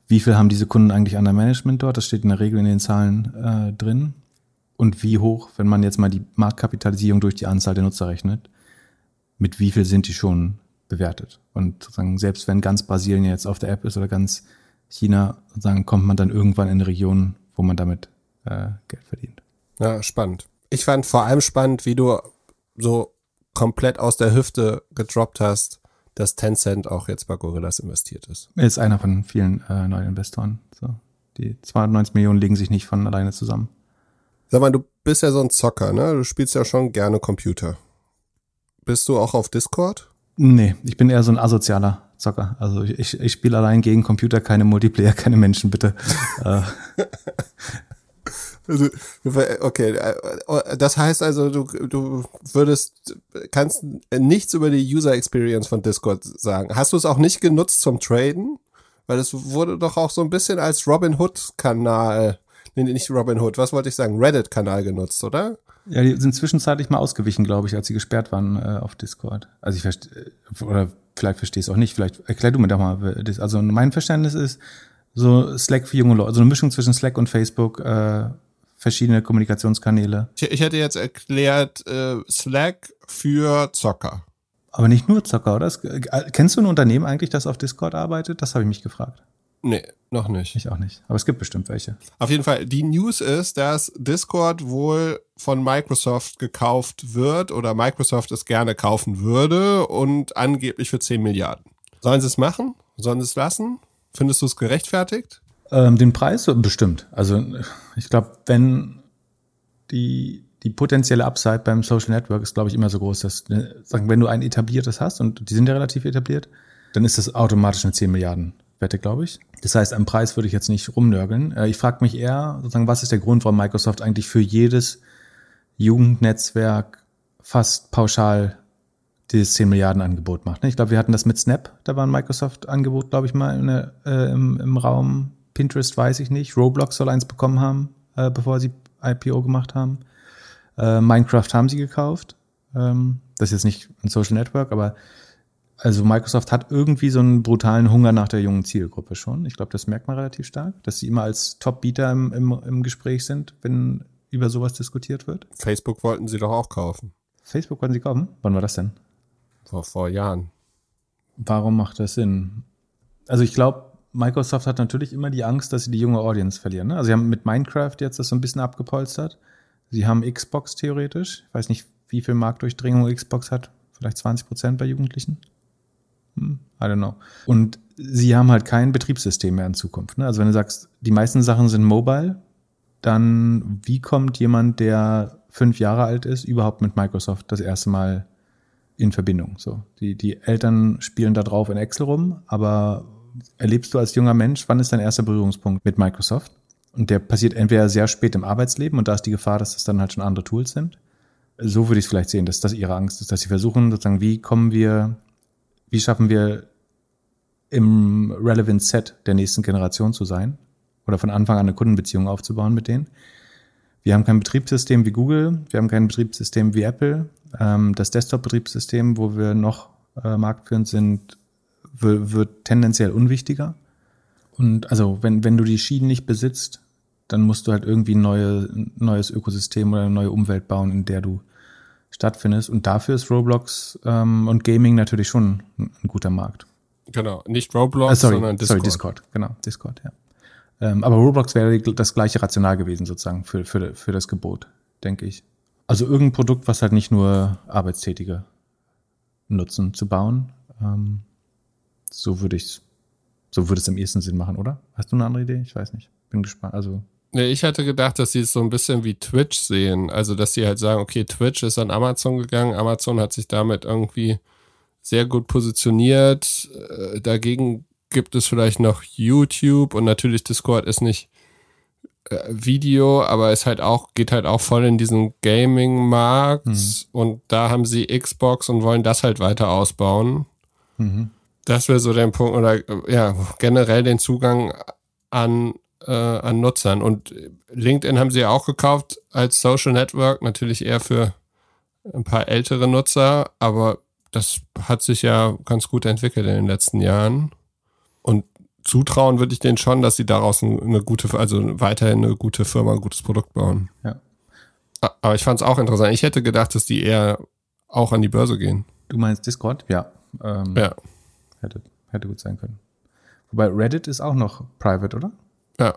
Speaker 2: wie viel haben diese Kunden eigentlich an der Management dort. Das steht in der Regel in den Zahlen äh, drin und wie hoch, wenn man jetzt mal die Marktkapitalisierung durch die Anzahl der Nutzer rechnet, mit wie viel sind die schon bewertet? Und sozusagen, selbst wenn ganz Brasilien jetzt auf der App ist oder ganz China, sozusagen kommt man dann irgendwann in eine Region, wo man damit äh, Geld verdient.
Speaker 1: Ja, spannend. Ich fand vor allem spannend, wie du so komplett aus der Hüfte gedroppt hast, dass Tencent auch jetzt bei Gorillas investiert ist.
Speaker 2: Er ist einer von vielen äh, neuen Investoren. So. Die 290 Millionen legen sich nicht von alleine zusammen.
Speaker 1: Sag mal, du bist ja so ein Zocker, ne? Du spielst ja schon gerne Computer. Bist du auch auf Discord?
Speaker 2: Nee, ich bin eher so ein asozialer Zocker. Also ich, ich spiele allein gegen Computer, keine Multiplayer, keine Menschen, bitte. [LAUGHS] Äh.
Speaker 1: Also, okay, äh, das heißt also, du, du würdest, kannst nichts über die User Experience von Discord sagen. Hast du es auch nicht genutzt zum Traden? Weil es wurde doch auch so ein bisschen als Robin Hood Kanal nee, nicht Robin Hood, was wollte ich sagen, Reddit-Kanal genutzt, oder?
Speaker 2: Ja, die sind zwischenzeitlich mal ausgewichen, glaube ich, als sie gesperrt waren äh, auf Discord. Also ich verstehe, oder vielleicht verstehst du auch nicht, vielleicht erklär du mir doch mal. Also mein Verständnis ist so Slack für junge Leute, also eine Mischung zwischen Slack und Facebook, äh, verschiedene Kommunikationskanäle.
Speaker 1: Ich, ich hätte jetzt erklärt äh, Slack für Zocker.
Speaker 2: Aber nicht nur Zocker, oder? Kennst du ein Unternehmen eigentlich, das auf Discord arbeitet? Das habe ich mich gefragt.
Speaker 1: Nee, noch nicht.
Speaker 2: Ich auch nicht. Aber es gibt bestimmt welche.
Speaker 1: Auf jeden Fall, die News ist, dass Discord wohl von Microsoft gekauft wird oder Microsoft es gerne kaufen würde und angeblich für 10 Milliarden. Sollen sie es machen? Sollen sie es lassen? Findest du es gerechtfertigt?
Speaker 2: Ähm, den Preis bestimmt. Also ich glaube, wenn die, die potenzielle Upside beim Social Network ist, glaube ich, immer so groß, dass, ne, sagen, wenn du ein etabliertes hast, und die sind ja relativ etabliert, dann ist das automatisch eine 10 Milliarden Wette, glaube ich. Das heißt, am Preis würde ich jetzt nicht rumnörgeln. Äh, ich frage mich eher, sozusagen, was ist der Grund, warum Microsoft eigentlich für jedes Jugendnetzwerk fast pauschal dieses 10 Milliarden Angebot macht. Ne? Ich glaube, wir hatten das mit Snap, da war ein Microsoft-Angebot, glaube ich, mal der, äh, im, im Raum. Pinterest weiß ich nicht. Roblox soll eins bekommen haben, äh, bevor sie IPO gemacht haben. Äh, Minecraft haben sie gekauft. Ähm, das ist jetzt nicht ein Social Network, aber also Microsoft hat irgendwie so einen brutalen Hunger nach der jungen Zielgruppe schon. Ich glaube, das merkt man relativ stark, dass sie immer als Top-Beater im, im, im Gespräch sind, wenn über sowas diskutiert wird.
Speaker 1: Facebook wollten sie doch auch kaufen.
Speaker 2: Facebook wollten sie kaufen? Wann war das denn?
Speaker 1: Vor, vor Jahren.
Speaker 2: Warum macht das Sinn? Also ich glaube, Microsoft hat natürlich immer die Angst, dass sie die junge Audience verlieren. Ne? Also sie haben mit Minecraft jetzt das so ein bisschen abgepolstert. Sie haben Xbox theoretisch. Ich weiß nicht, wie viel Marktdurchdringung Xbox hat. Vielleicht 20 Prozent bei Jugendlichen. Hm, I don't know. Und sie haben halt kein Betriebssystem mehr in Zukunft. Ne? Also wenn du sagst, die meisten Sachen sind mobile, dann wie kommt jemand, der fünf Jahre alt ist, überhaupt mit Microsoft das erste Mal in Verbindung. So, die, die Eltern spielen da drauf in Excel rum, aber erlebst du als junger Mensch, wann ist dein erster Berührungspunkt mit Microsoft? Und der passiert entweder sehr spät im Arbeitsleben und da ist die Gefahr, dass das dann halt schon andere Tools sind. So würde ich es vielleicht sehen, dass das ihre Angst ist, dass sie versuchen, sozusagen, wie kommen wir, wie schaffen wir im Relevant Set der nächsten Generation zu sein oder von Anfang an eine Kundenbeziehung aufzubauen mit denen. Wir haben kein Betriebssystem wie Google, wir haben kein Betriebssystem wie Apple. Ähm, das Desktop-Betriebssystem, wo wir noch äh, marktführend sind, wird tendenziell unwichtiger. Und also wenn, wenn du die Schienen nicht besitzt, dann musst du halt irgendwie ein neue, neues Ökosystem oder eine neue Umwelt bauen, in der du stattfindest. Und dafür ist Roblox ähm, und Gaming natürlich schon ein, ein guter Markt.
Speaker 1: Genau, nicht Roblox,
Speaker 2: äh, sorry,
Speaker 1: sondern Discord.
Speaker 2: Sorry, Discord, genau, Discord, ja. Ähm, aber Roblox wäre das gleiche Rational gewesen sozusagen für, für, für das Gebot, denke ich. Also irgendein Produkt, was halt nicht nur Arbeitstätige nutzen, zu bauen. Ähm, so würde ich so würde es am ehesten Sinn machen, oder? Hast du eine andere Idee? Ich weiß nicht. Bin gespannt. Also
Speaker 1: Nee, ich hatte gedacht, dass sie es so ein bisschen wie Twitch sehen. Also, dass sie halt sagen, okay, Twitch ist an Amazon gegangen. Amazon hat sich damit irgendwie sehr gut positioniert. Äh, dagegen gibt es vielleicht noch YouTube und natürlich Discord ist nicht äh, Video, aber ist halt auch, geht halt auch voll in diesen Gaming-Markt mhm. und da haben sie Xbox und wollen das halt weiter ausbauen. Mhm. Das wäre so der Punkt, oder ja, generell den Zugang an, äh, an Nutzern. Und LinkedIn haben sie ja auch gekauft als Social Network, natürlich eher für ein paar ältere Nutzer, aber das hat sich ja ganz gut entwickelt in den letzten Jahren. Und zutrauen würde ich denen schon, dass sie daraus eine gute, also weiterhin eine gute Firma, ein gutes Produkt bauen.
Speaker 2: Ja.
Speaker 1: Aber ich fand es auch interessant. Ich hätte gedacht, dass die eher auch an die Börse gehen.
Speaker 2: Du meinst Discord? Ja.
Speaker 1: Ähm, ja.
Speaker 2: Hätte, hätte gut sein können. Wobei Reddit ist auch noch private, oder?
Speaker 1: Ja.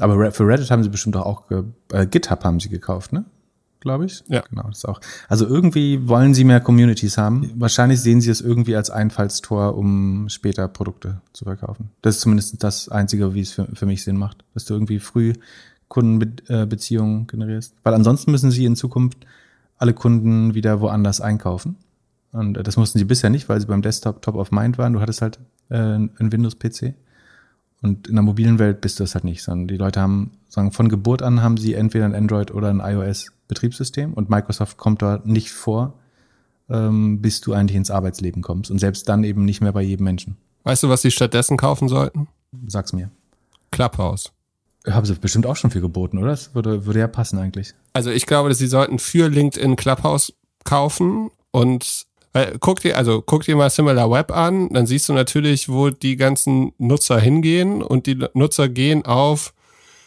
Speaker 2: Aber für Reddit haben sie bestimmt auch, äh, GitHub haben sie gekauft, ne? Glaube ich.
Speaker 1: Ja.
Speaker 2: Genau, das auch. Also irgendwie wollen sie mehr Communities haben. Wahrscheinlich sehen sie es irgendwie als Einfallstor, um später Produkte zu verkaufen. Das ist zumindest das Einzige, wie es für, für mich Sinn macht. Dass du irgendwie früh Kundenbeziehungen generierst. Weil ansonsten müssen sie in Zukunft alle Kunden wieder woanders einkaufen. Und das mussten sie bisher nicht, weil sie beim Desktop top of mind waren. Du hattest halt äh, einen Windows-PC. Und in der mobilen Welt bist du das halt nicht, sondern die Leute haben, sagen, von Geburt an haben sie entweder ein Android oder ein iOS-Betriebssystem und Microsoft kommt da nicht vor, ähm, bis du eigentlich ins Arbeitsleben kommst. Und selbst dann eben nicht mehr bei jedem Menschen.
Speaker 1: Weißt du, was sie stattdessen kaufen sollten?
Speaker 2: Sag's mir.
Speaker 1: Clubhouse.
Speaker 2: Haben sie bestimmt auch schon viel geboten, oder? Das würde, würde ja passen eigentlich.
Speaker 1: Also ich glaube, dass sie sollten für LinkedIn Clubhouse kaufen und weil, guck dir, also guck dir mal Similar Web an, dann siehst du natürlich, wo die ganzen Nutzer hingehen und die Nutzer gehen auf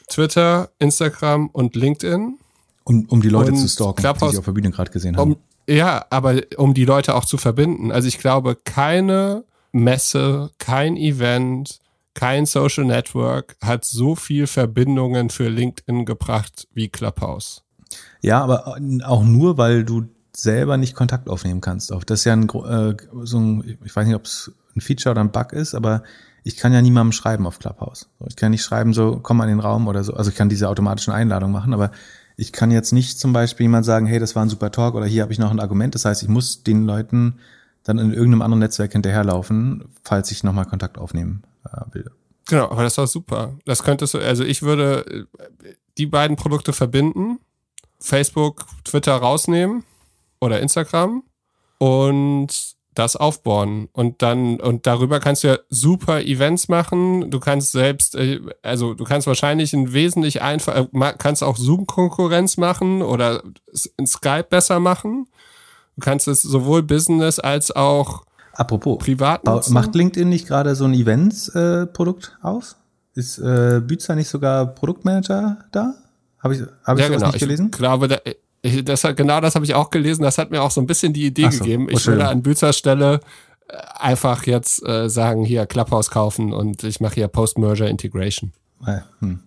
Speaker 1: Twitter, Instagram und LinkedIn.
Speaker 2: Um, um die Leute zu stalken, Clubhouse, die sie auf der Bühne gerade gesehen haben.
Speaker 1: Um, ja, aber um die Leute auch zu verbinden. Also ich glaube, keine Messe, kein Event, kein Social Network hat so viel Verbindungen für LinkedIn gebracht wie Clubhouse.
Speaker 2: Ja, aber auch nur, weil du selber nicht Kontakt aufnehmen kannst. Das ist ja ein, äh, so ein, ich weiß nicht, ob es ein Feature oder ein Bug ist, aber ich kann ja niemandem schreiben auf Clubhouse. Ich kann nicht schreiben, so komm mal in den Raum oder so. Also ich kann diese automatischen Einladungen machen, aber ich kann jetzt nicht zum Beispiel jemand sagen, hey, das war ein super Talk oder hier habe ich noch ein Argument. Das heißt, ich muss den Leuten dann in irgendeinem anderen Netzwerk hinterherlaufen, falls ich nochmal Kontakt aufnehmen äh, will.
Speaker 1: Genau, aber das war super. Das könntest du, also ich würde äh, die beiden Produkte verbinden, Facebook, Twitter rausnehmen oder Instagram und das aufbauen und dann und darüber kannst du ja super Events machen. Du kannst selbst, äh, also du kannst wahrscheinlich ein wesentlich einfach, äh, kannst auch Zoom-Konkurrenz machen oder in Skype besser machen. Du kannst es sowohl Business als auch
Speaker 2: Apropos,
Speaker 1: privat
Speaker 2: nutzen. Macht LinkedIn nicht gerade so ein Events-Produkt äh, auf? Ist äh, Bützer nicht sogar Produktmanager da? Habe ich, hab ich
Speaker 1: ja, genau.
Speaker 2: nicht gelesen?
Speaker 1: Ich glaube, da, ich, das, genau das habe ich auch gelesen. Das hat mir auch so ein bisschen die Idee so, gegeben. Ich würde an Büzers Stelle äh, einfach jetzt äh, sagen, hier Clubhouse kaufen und ich mache hier Post-Merger Integration.
Speaker 2: Hm.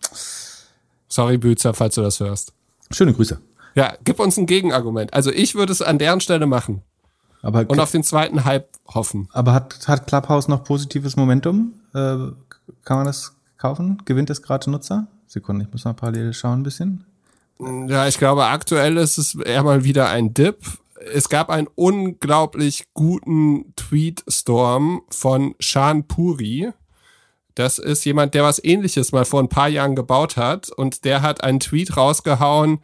Speaker 1: Sorry, Büzer, falls du das hörst.
Speaker 2: Schöne Grüße.
Speaker 1: Ja, gib uns ein Gegenargument. Also ich würde es an deren Stelle machen.
Speaker 2: Aber
Speaker 1: und auf den zweiten Hype hoffen.
Speaker 2: Aber hat, hat Clubhouse noch positives Momentum? Äh, kann man das kaufen? Gewinnt es gerade Nutzer? Sekunde, ich muss mal parallel schauen ein bisschen.
Speaker 1: Ja, ich glaube, aktuell ist es eher mal wieder ein Dip. es gab einen unglaublich guten Tweet-Storm von Shan Puri. Das ist jemand, der was ähnliches mal vor ein paar Jahren gebaut hat und der hat einen Tweet rausgehauen,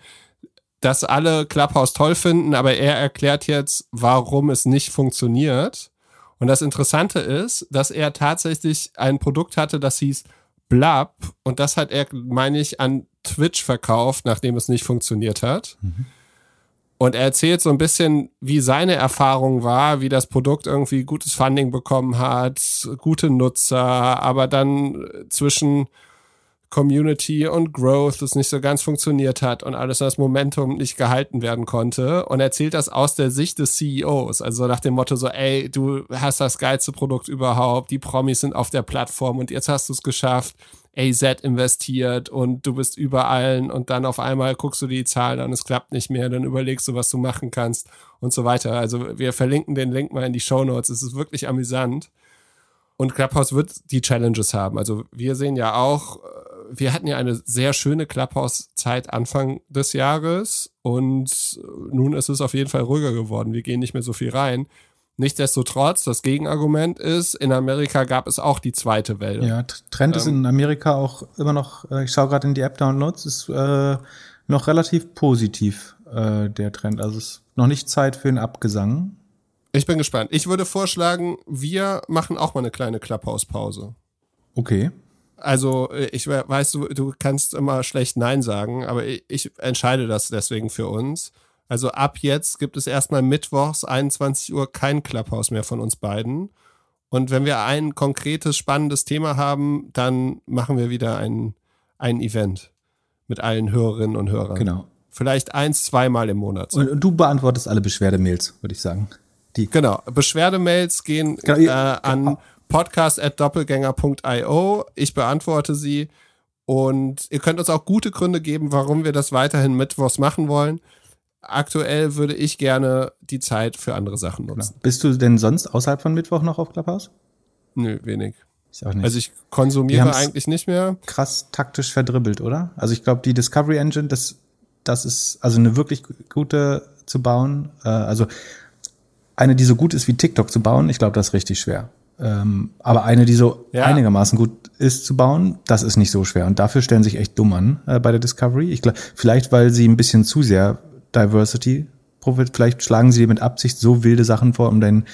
Speaker 1: dass alle Clubhouse toll finden, aber er erklärt jetzt, warum es nicht funktioniert. Und das Interessante ist, dass er tatsächlich ein Produkt hatte, das hieß Blab und das hat er, meine ich, an Twitch verkauft, nachdem es nicht funktioniert hat. Mhm. Und er erzählt so ein bisschen, wie seine Erfahrung war, wie das Produkt irgendwie gutes Funding bekommen hat, gute Nutzer, aber dann zwischen Community und Growth es nicht so ganz funktioniert hat und alles das Momentum nicht gehalten werden konnte und erzählt das aus der Sicht des CEOs, also nach dem Motto so, ey, du hast das geilste Produkt überhaupt, die Promis sind auf der Plattform und jetzt hast du es geschafft, AZ investiert und du bist überall und dann auf einmal guckst du die Zahlen an, es klappt nicht mehr, dann überlegst du, was du machen kannst und so weiter. Also wir verlinken den Link mal in die Show Notes, es ist wirklich amüsant. Und Clubhouse wird die Challenges haben. Also wir sehen ja auch, wir hatten ja eine sehr schöne Clubhouse-Zeit Anfang des Jahres und nun ist es auf jeden Fall ruhiger geworden. Wir gehen nicht mehr so viel rein. Nichtsdestotrotz, das Gegenargument ist, in Amerika gab es auch die zweite Welle.
Speaker 2: Ja, Trend ähm, ist in Amerika auch immer noch, äh, ich schaue gerade in die App-Downloads, ist äh, noch relativ positiv äh, der Trend. Also es ist noch nicht Zeit für einen Abgesang.
Speaker 1: Ich bin gespannt. Ich würde vorschlagen, wir machen auch mal eine kleine Clubhouse-Pause.
Speaker 2: Okay.
Speaker 1: Also äh, ich weiß, du, du kannst immer schlecht Nein sagen, aber ich, ich entscheide das deswegen für uns. Also ab jetzt gibt es erstmal mittwochs 21 Uhr kein Clubhouse mehr von uns beiden. Und wenn wir ein konkretes, spannendes Thema haben, dann machen wir wieder ein, ein Event mit allen Hörerinnen und Hörern.
Speaker 2: Genau.
Speaker 1: Vielleicht eins, zweimal im Monat.
Speaker 2: Und du beantwortest alle Beschwerdemails, würde ich sagen.
Speaker 1: Die. Genau. Beschwerdemails gehen genau, äh, an podcast.doppelgänger.io. Ich beantworte sie. Und ihr könnt uns auch gute Gründe geben, warum wir das weiterhin mittwochs machen wollen. Aktuell würde ich gerne die Zeit für andere Sachen nutzen. Genau.
Speaker 2: Bist du denn sonst außerhalb von Mittwoch noch auf Clubhouse?
Speaker 1: Nö, wenig. Ich auch nicht. Also ich konsumiere eigentlich nicht mehr.
Speaker 2: Krass taktisch verdribbelt, oder? Also ich glaube, die Discovery Engine, das, das ist also eine wirklich gute zu bauen. Äh, also eine, die so gut ist wie TikTok zu bauen, ich glaube, das ist richtig schwer. Ähm, aber eine, die so ja. einigermaßen gut ist zu bauen, das ist nicht so schwer. Und dafür stellen sich echt dumm an äh, bei der Discovery. Ich glaube, vielleicht, weil sie ein bisschen zu sehr Diversity Vielleicht schlagen sie dir mit Absicht so wilde Sachen vor, um dein,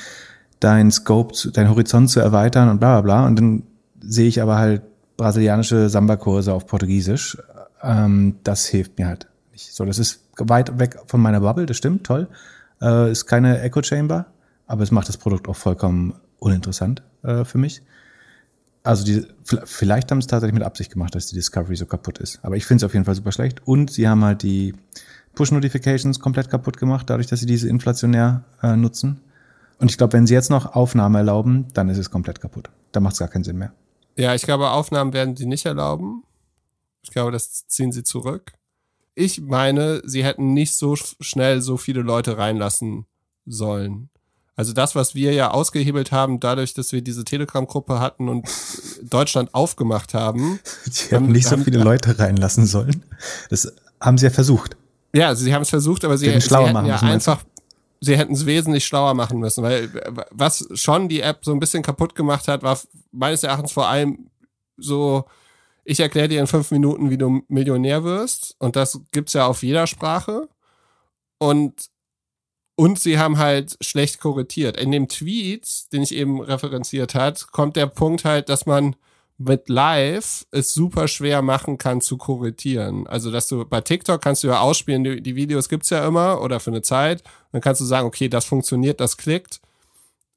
Speaker 2: dein Scope, dein Horizont zu erweitern und bla bla bla. Und dann sehe ich aber halt brasilianische Samba-Kurse auf Portugiesisch. Ähm, das hilft mir halt nicht. So, das ist weit weg von meiner Bubble, das stimmt, toll. Äh, ist keine Echo Chamber, aber es macht das Produkt auch vollkommen uninteressant äh, für mich. Also die, vielleicht haben sie es tatsächlich mit Absicht gemacht, dass die Discovery so kaputt ist. Aber ich finde es auf jeden Fall super schlecht. Und sie haben halt die Push-Notifications komplett kaputt gemacht, dadurch, dass sie diese inflationär äh, nutzen. Und ich glaube, wenn sie jetzt noch Aufnahmen erlauben, dann ist es komplett kaputt. Da macht es gar keinen Sinn mehr.
Speaker 1: Ja, ich glaube, Aufnahmen werden sie nicht erlauben. Ich glaube, das ziehen sie zurück. Ich meine, sie hätten nicht so schnell so viele Leute reinlassen sollen. Also das, was wir ja ausgehebelt haben, dadurch, dass wir diese Telegram-Gruppe hatten und [LAUGHS] Deutschland aufgemacht haben.
Speaker 2: Die haben nicht so viele Leute reinlassen sollen. Das haben sie ja versucht.
Speaker 1: Ja, sie haben es versucht, aber sie, sie, sie hätten ja einfach, sie hätten es wesentlich schlauer machen müssen, weil was schon die App so ein bisschen kaputt gemacht hat, war meines Erachtens vor allem so, ich erkläre dir in fünf Minuten, wie du Millionär wirst und das gibt's ja auf jeder Sprache und und sie haben halt schlecht korrigiert. In dem Tweet, den ich eben referenziert hat, kommt der Punkt halt, dass man mit Live es super schwer machen kann zu korrigieren. Also, dass du bei TikTok kannst du ja ausspielen, die, die Videos gibt's ja immer oder für eine Zeit. Dann kannst du sagen, okay, das funktioniert, das klickt.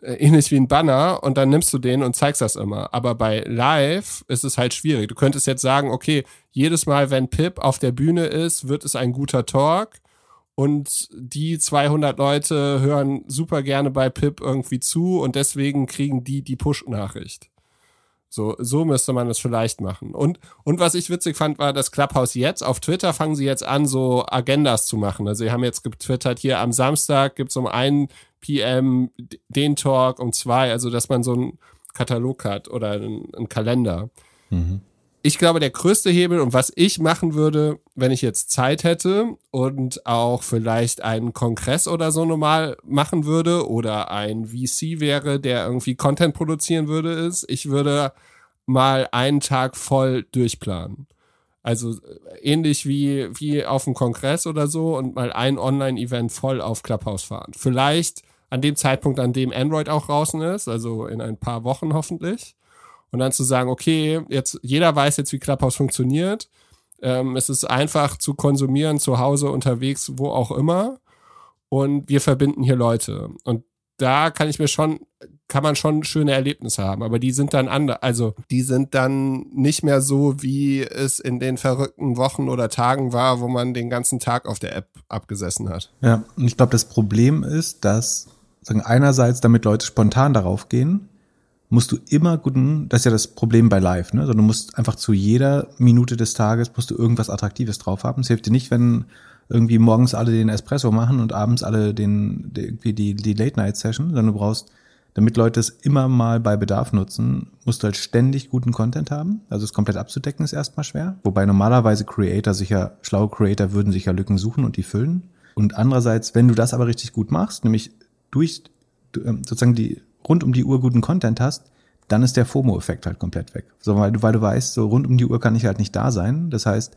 Speaker 1: Äh, ähnlich wie ein Banner und dann nimmst du den und zeigst das immer. Aber bei Live ist es halt schwierig. Du könntest jetzt sagen, okay, jedes Mal, wenn Pip auf der Bühne ist, wird es ein guter Talk und die 200 Leute hören super gerne bei Pip irgendwie zu und deswegen kriegen die die Push-Nachricht. So, so müsste man es vielleicht machen. Und, und was ich witzig fand, war, dass Clubhouse jetzt, auf Twitter fangen sie jetzt an, so Agendas zu machen. Also sie haben jetzt getwittert, hier am Samstag gibt's um ein PM den Talk, um zwei, also dass man so einen Katalog hat oder einen, einen Kalender. Mhm. Ich glaube, der größte Hebel und was ich machen würde, wenn ich jetzt Zeit hätte und auch vielleicht einen Kongress oder so normal machen würde oder ein VC wäre, der irgendwie Content produzieren würde, ist, ich würde mal einen Tag voll durchplanen. Also äh, ähnlich wie, wie auf dem Kongress oder so und mal ein Online-Event voll auf Clubhouse fahren. Vielleicht an dem Zeitpunkt, an dem Android auch draußen ist, also in ein paar Wochen hoffentlich. Und dann zu sagen, okay, jetzt jeder weiß jetzt, wie Clubhouse funktioniert. Ähm, es ist einfach zu konsumieren, zu Hause, unterwegs, wo auch immer. Und wir verbinden hier Leute. Und da kann ich mir schon, kann man schon schöne Erlebnisse haben, aber die sind dann anders, also die sind dann nicht mehr so, wie es in den verrückten Wochen oder Tagen war, wo man den ganzen Tag auf der App abgesessen hat.
Speaker 2: Ja, und ich glaube, das Problem ist, dass sagen einerseits, damit Leute spontan darauf gehen, musst du immer guten, das ist ja das Problem bei Live, ne? Also du musst einfach zu jeder Minute des Tages musst du irgendwas Attraktives drauf haben. Es hilft dir nicht, wenn irgendwie morgens alle den Espresso machen und abends alle den, irgendwie die, die Late-Night-Session, sondern du brauchst, damit Leute es immer mal bei Bedarf nutzen, musst du halt ständig guten Content haben. Also es komplett abzudecken ist erstmal schwer. Wobei normalerweise Creator sicher, schlaue Creator würden sicher Lücken suchen und die füllen. Und andererseits, wenn du das aber richtig gut machst, nämlich durch ähm, sozusagen die rund um die Uhr guten Content hast, dann ist der FOMO-Effekt halt komplett weg. So, weil du, weil du weißt, so rund um die Uhr kann ich halt nicht da sein. Das heißt,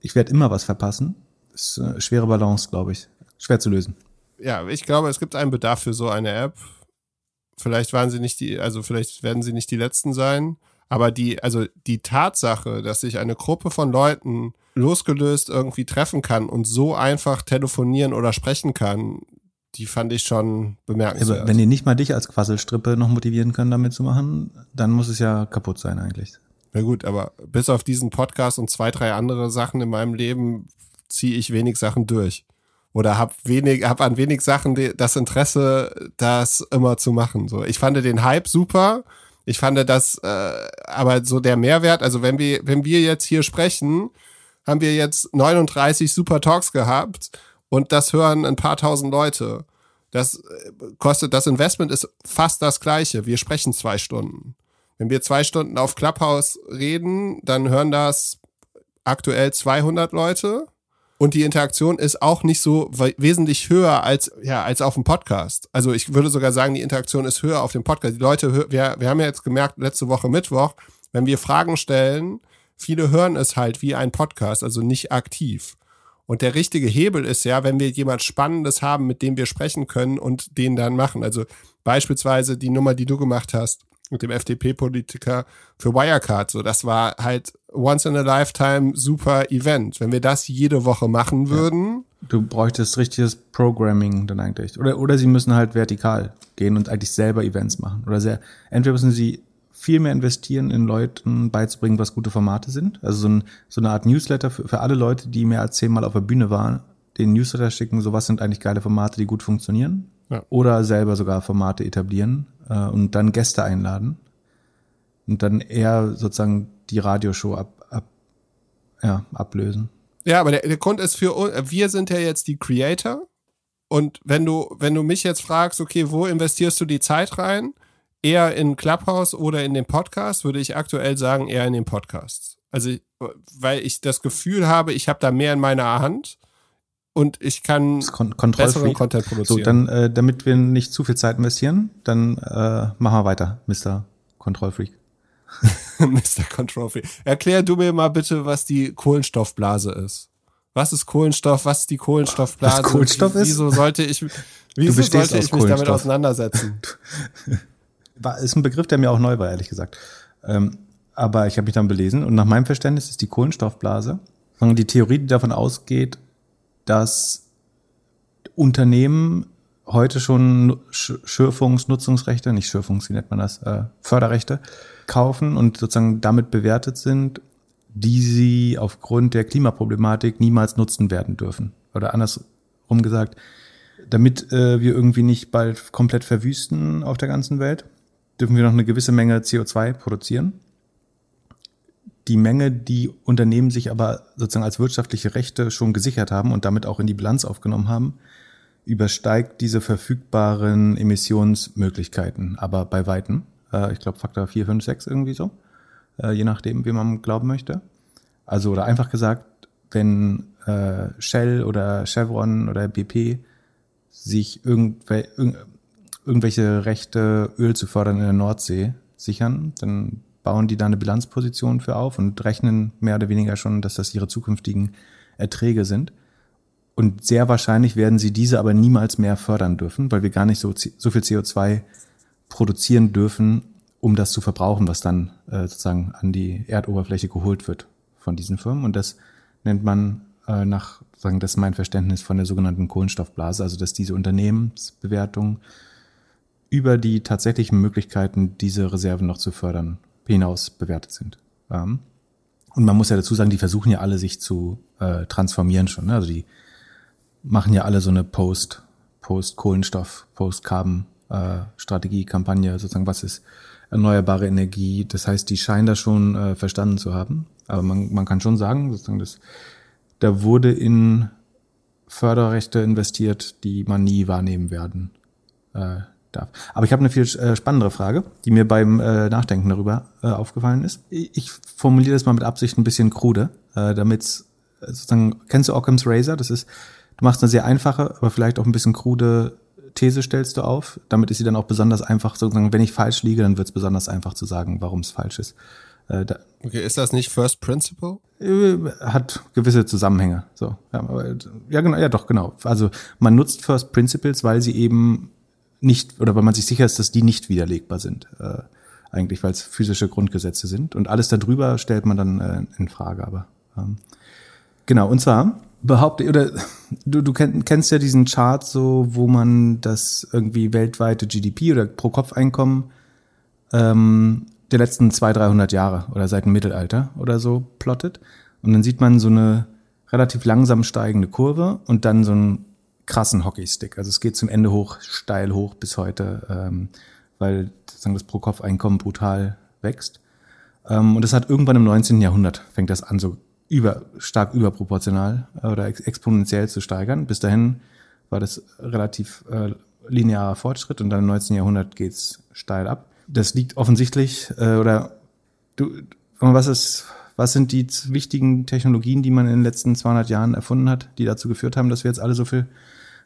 Speaker 2: ich werde immer was verpassen ist eine schwere Balance, glaube ich. Schwer zu lösen.
Speaker 1: Ja, ich glaube, es gibt einen Bedarf für so eine App. Vielleicht waren sie nicht die, also vielleicht werden sie nicht die letzten sein. Aber die, also die Tatsache, dass sich eine Gruppe von Leuten losgelöst irgendwie treffen kann und so einfach telefonieren oder sprechen kann, die fand ich schon bemerkenswert.
Speaker 2: Aber wenn die nicht mal dich als Quasselstrippe noch motivieren können, damit zu machen, dann muss es ja kaputt sein eigentlich.
Speaker 1: Na gut, aber bis auf diesen Podcast und zwei, drei andere Sachen in meinem Leben ziehe ich wenig Sachen durch. Oder hab wenig, hab an wenig Sachen das Interesse, das immer zu machen. So, ich fand den Hype super. Ich fand das, äh, aber so der Mehrwert, also wenn wir, wenn wir jetzt hier sprechen, haben wir jetzt 39 super Talks gehabt und das hören ein paar tausend Leute. Das äh, kostet, das Investment ist fast das gleiche. Wir sprechen zwei Stunden. Wenn wir zwei Stunden auf Clubhouse reden, dann hören das aktuell 200 Leute. Und die Interaktion ist auch nicht so wesentlich höher als, ja, als auf dem Podcast. Also ich würde sogar sagen, die Interaktion ist höher auf dem Podcast. Die Leute, wir, wir haben ja jetzt gemerkt, letzte Woche Mittwoch, wenn wir Fragen stellen, viele hören es halt wie ein Podcast, also nicht aktiv. Und der richtige Hebel ist ja, wenn wir jemand Spannendes haben, mit dem wir sprechen können und den dann machen. Also beispielsweise die Nummer, die du gemacht hast mit dem FDP-Politiker für Wirecard. So, das war halt once in a lifetime super Event. Wenn wir das jede Woche machen würden.
Speaker 2: Ja. Du bräuchtest richtiges Programming dann eigentlich. Oder, oder sie müssen halt vertikal gehen und eigentlich selber Events machen. Oder sehr, entweder müssen sie viel mehr investieren, in Leuten beizubringen, was gute Formate sind. Also so, ein, so eine Art Newsletter für, für alle Leute, die mehr als zehnmal auf der Bühne waren, den Newsletter schicken, so was sind eigentlich geile Formate, die gut funktionieren. Ja. Oder selber sogar Formate etablieren äh, und dann Gäste einladen. Und dann eher sozusagen die Radioshow ab, ab, ja, ablösen.
Speaker 1: Ja, aber der, der Grund ist für wir sind ja jetzt die Creator. Und wenn du, wenn du mich jetzt fragst, okay, wo investierst du die Zeit rein? Eher in Clubhouse oder in den Podcast, würde ich aktuell sagen, eher in den Podcast. Also, weil ich das Gefühl habe, ich habe da mehr in meiner Hand und ich kann
Speaker 2: Kon besseren Content produzieren. So, dann, äh, damit wir nicht zu viel Zeit investieren, dann äh, machen wir weiter, Mr. Kontrollfreak. [LAUGHS]
Speaker 1: Mr. Control Freak. Erklär du mir mal bitte, was die Kohlenstoffblase ist. Was ist Kohlenstoff? Was ist die Kohlenstoffblase?
Speaker 2: Was Kohlenstoff ist?
Speaker 1: Wieso sollte ich, wieso sollte ich mich damit auseinandersetzen? [LAUGHS]
Speaker 2: War, ist ein Begriff, der mir auch neu war, ehrlich gesagt. Ähm, aber ich habe mich dann belesen und nach meinem Verständnis ist die Kohlenstoffblase die Theorie, die davon ausgeht, dass Unternehmen heute schon Schürfungsnutzungsrechte, nicht Schürfungs, wie nennt man das, äh, Förderrechte kaufen und sozusagen damit bewertet sind, die sie aufgrund der Klimaproblematik niemals nutzen werden dürfen. Oder andersrum gesagt, damit äh, wir irgendwie nicht bald komplett verwüsten auf der ganzen Welt, dürfen wir noch eine gewisse Menge CO2 produzieren. Die Menge, die Unternehmen sich aber sozusagen als wirtschaftliche Rechte schon gesichert haben und damit auch in die Bilanz aufgenommen haben, übersteigt diese verfügbaren Emissionsmöglichkeiten aber bei Weitem. Äh, ich glaube Faktor 4, 5, 6 irgendwie so, äh, je nachdem, wie man glauben möchte. Also oder einfach gesagt, wenn äh, Shell oder Chevron oder BP sich irgendwel irg irgendwelche Rechte, Öl zu fördern in der Nordsee sichern, dann bauen die da eine Bilanzposition für auf und rechnen mehr oder weniger schon, dass das ihre zukünftigen Erträge sind. Und sehr wahrscheinlich werden sie diese aber niemals mehr fördern dürfen, weil wir gar nicht so, so viel CO2 produzieren dürfen, um das zu verbrauchen, was dann äh, sozusagen an die Erdoberfläche geholt wird von diesen Firmen. Und das nennt man äh, nach, sagen, das ist mein Verständnis von der sogenannten Kohlenstoffblase, also dass diese Unternehmensbewertung über die tatsächlichen Möglichkeiten, diese Reserven noch zu fördern, hinaus bewertet sind. Ähm, und man muss ja dazu sagen, die versuchen ja alle sich zu äh, transformieren schon. Ne? Also die machen ja alle so eine Post, Post-Kohlenstoff, Post-Carbon-Strategie, äh, Kampagne, sozusagen, was ist erneuerbare Energie. Das heißt, die scheinen das schon äh, verstanden zu haben. Aber man, man kann schon sagen, sozusagen, dass da wurde in Förderrechte investiert, die man nie wahrnehmen werden äh, darf. Aber ich habe eine viel äh, spannendere Frage, die mir beim äh, Nachdenken darüber äh, aufgefallen ist. Ich formuliere das mal mit Absicht ein bisschen krude, damit sozusagen, kennst du Occam's Razor? Das ist, du machst eine sehr einfache, aber vielleicht auch ein bisschen krude These stellst du auf. Damit ist sie dann auch besonders einfach, sozusagen, wenn ich falsch liege, dann wird es besonders einfach zu sagen, warum es falsch ist.
Speaker 1: Äh, da, okay, ist das nicht First Principle?
Speaker 2: Hat gewisse Zusammenhänge. So, ja, aber, ja, genau, ja, doch, genau. Also man nutzt First Principles, weil sie eben nicht oder weil man sich sicher ist, dass die nicht widerlegbar sind. Äh, eigentlich, weil es physische Grundgesetze sind. Und alles darüber stellt man dann äh, in Frage. Aber ähm, genau. Und zwar behaupte oder [LAUGHS] du, du kennst ja diesen Chart so, wo man das irgendwie weltweite GDP oder Pro-Kopf-Einkommen ähm, der letzten 200, 300 Jahre oder seit dem Mittelalter oder so plottet. Und dann sieht man so eine relativ langsam steigende Kurve und dann so einen krassen Hockeystick. Also es geht zum Ende hoch, steil hoch bis heute, ähm, weil sozusagen das Pro-Kopf-Einkommen brutal wächst. Ähm, und das hat irgendwann im 19. Jahrhundert fängt das an, so über, stark überproportional äh, oder ex exponentiell zu steigern. Bis dahin war das relativ äh, linearer Fortschritt und dann im 19. Jahrhundert geht's steil ab das liegt offensichtlich, äh, oder du, was ist, was sind die wichtigen Technologien, die man in den letzten 200 Jahren erfunden hat, die dazu geführt haben, dass wir jetzt alle so viel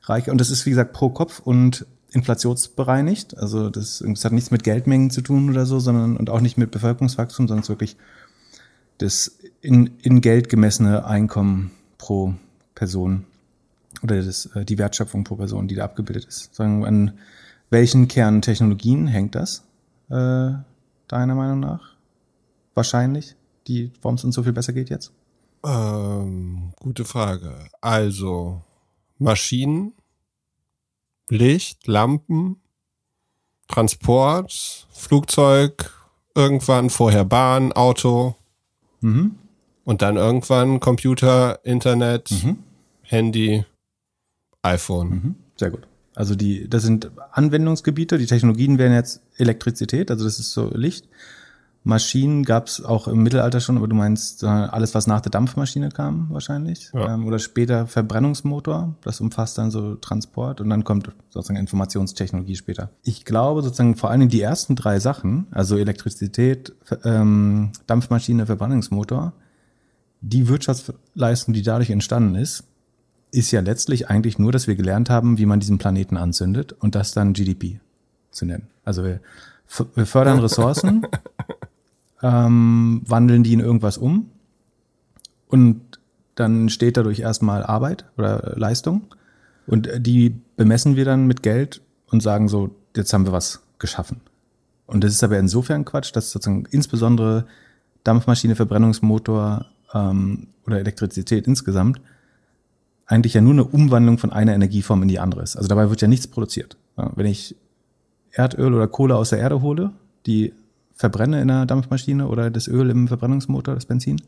Speaker 2: reicher, und das ist wie gesagt pro Kopf und inflationsbereinigt, also das, das hat nichts mit Geldmengen zu tun oder so, sondern und auch nicht mit Bevölkerungswachstum, sondern es ist wirklich das in, in Geld gemessene Einkommen pro Person oder das, äh, die Wertschöpfung pro Person, die da abgebildet ist. Sagen, an welchen Kerntechnologien hängt das? äh, deiner Meinung nach? Wahrscheinlich, warum es uns so viel besser geht jetzt?
Speaker 1: Ähm, gute Frage. Also Maschinen, Licht, Lampen, Transport, Flugzeug, irgendwann vorher Bahn, Auto mhm. und dann irgendwann Computer, Internet, mhm. Handy, iPhone. Mhm.
Speaker 2: Sehr gut. Also die, das sind Anwendungsgebiete. Die Technologien wären jetzt Elektrizität, also das ist so Licht. Maschinen gab es auch im Mittelalter schon, aber du meinst äh, alles, was nach der Dampfmaschine kam, wahrscheinlich. Ja. Ähm, oder später Verbrennungsmotor, das umfasst dann so Transport und dann kommt sozusagen Informationstechnologie später. Ich glaube sozusagen vor allen Dingen die ersten drei Sachen, also Elektrizität, ähm, Dampfmaschine, Verbrennungsmotor, die Wirtschaftsleistung, die dadurch entstanden ist, ist ja letztlich eigentlich nur, dass wir gelernt haben, wie man diesen Planeten anzündet und das dann GDP zu nennen. Also wir, wir fördern [LAUGHS] Ressourcen, ähm, wandeln die in irgendwas um und dann steht dadurch erstmal Arbeit oder Leistung und die bemessen wir dann mit Geld und sagen so, jetzt haben wir was geschaffen. Und das ist aber insofern Quatsch, dass sozusagen insbesondere Dampfmaschine, Verbrennungsmotor ähm, oder Elektrizität insgesamt eigentlich ja nur eine Umwandlung von einer Energieform in die andere ist. Also dabei wird ja nichts produziert. Wenn ich Erdöl oder Kohle aus der Erde hole, die verbrenne in einer Dampfmaschine oder das Öl im Verbrennungsmotor, das Benzin,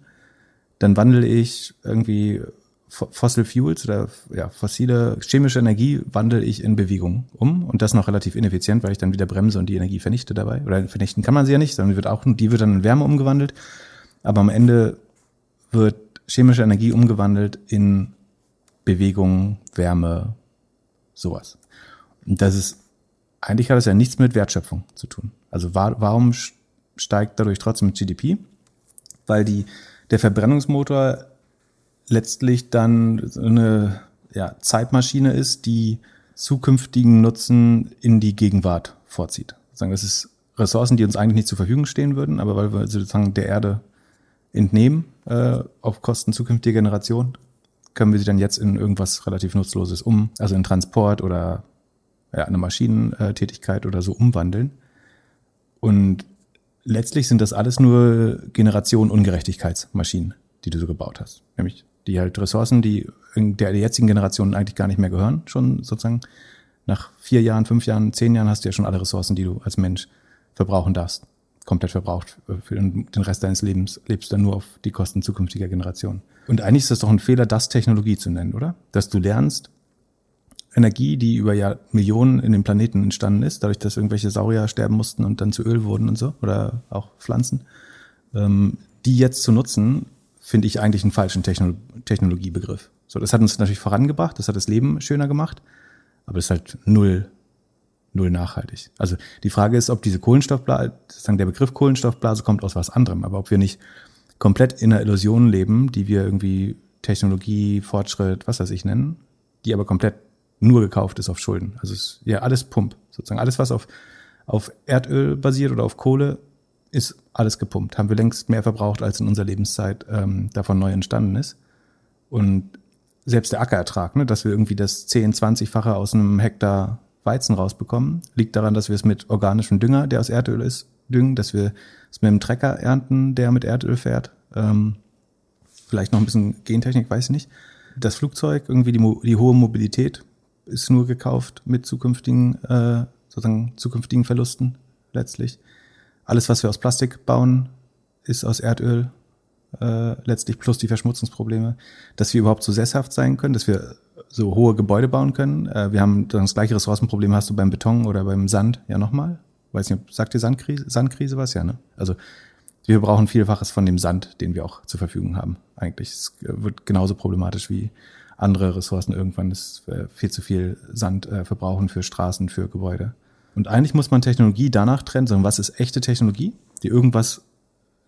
Speaker 2: dann wandle ich irgendwie Fossil Fuels oder ja, fossile chemische Energie wandle ich in Bewegung um und das noch relativ ineffizient, weil ich dann wieder bremse und die Energie vernichte dabei. Oder vernichten kann man sie ja nicht, sondern wird auch, die wird dann in Wärme umgewandelt. Aber am Ende wird chemische Energie umgewandelt in Bewegung, Wärme, sowas. Und das ist, eigentlich hat das ja nichts mit Wertschöpfung zu tun. Also war, warum steigt dadurch trotzdem GDP? Weil die, der Verbrennungsmotor letztlich dann eine ja, Zeitmaschine ist, die zukünftigen Nutzen in die Gegenwart vorzieht. Das ist Ressourcen, die uns eigentlich nicht zur Verfügung stehen würden, aber weil wir sozusagen der Erde entnehmen äh, auf Kosten zukünftiger Generationen, können wir sie dann jetzt in irgendwas relativ Nutzloses um, also in Transport oder ja, eine Maschinentätigkeit oder so umwandeln. Und letztlich sind das alles nur Generation Ungerechtigkeitsmaschinen, die du so gebaut hast. Nämlich die halt Ressourcen, die der jetzigen Generation eigentlich gar nicht mehr gehören, schon sozusagen nach vier Jahren, fünf Jahren, zehn Jahren hast du ja schon alle Ressourcen, die du als Mensch verbrauchen darfst. Komplett verbraucht. Für den Rest deines Lebens lebst du dann nur auf die Kosten zukünftiger Generationen. Und eigentlich ist das doch ein Fehler, das Technologie zu nennen, oder? Dass du lernst, Energie, die über Jahr Millionen in den Planeten entstanden ist, dadurch, dass irgendwelche Saurier sterben mussten und dann zu Öl wurden und so, oder auch Pflanzen, ähm, die jetzt zu nutzen, finde ich eigentlich einen falschen Techno Technologiebegriff. So, das hat uns natürlich vorangebracht, das hat das Leben schöner gemacht, aber das ist halt null, null nachhaltig. Also die Frage ist, ob diese Kohlenstoffblase, sozusagen der Begriff Kohlenstoffblase kommt aus was anderem, aber ob wir nicht komplett in einer Illusion leben, die wir irgendwie Technologie, Fortschritt, was weiß ich nennen, die aber komplett nur gekauft ist auf Schulden. Also es ist ja alles Pump, sozusagen. Alles, was auf, auf Erdöl basiert oder auf Kohle, ist alles gepumpt. Haben wir längst mehr verbraucht, als in unserer Lebenszeit ähm, davon neu entstanden ist. Und selbst der Ackerertrag, ne, dass wir irgendwie das 10, 20-fache aus einem Hektar Weizen rausbekommen, liegt daran, dass wir es mit organischem Dünger, der aus Erdöl ist, düngen, dass wir es mit einem Trecker ernten, der mit Erdöl fährt. Ähm, vielleicht noch ein bisschen Gentechnik, weiß ich nicht. Das Flugzeug, irgendwie die, die hohe Mobilität ist nur gekauft mit zukünftigen, äh, sozusagen zukünftigen Verlusten letztlich. Alles, was wir aus Plastik bauen, ist aus Erdöl äh, letztlich plus die Verschmutzungsprobleme, dass wir überhaupt so sesshaft sein können, dass wir so hohe Gebäude bauen können. Äh, wir haben das gleiche Ressourcenproblem hast du beim Beton oder beim Sand ja nochmal. Weiß nicht, sagt dir Sandkrise, Sandkrise was? Ja, ne? Also wir brauchen vielfaches von dem Sand, den wir auch zur Verfügung haben. Eigentlich es wird genauso problematisch wie andere Ressourcen irgendwann ist äh, viel zu viel Sand äh, verbrauchen für Straßen, für Gebäude. Und eigentlich muss man Technologie danach trennen, sondern was ist echte Technologie, die irgendwas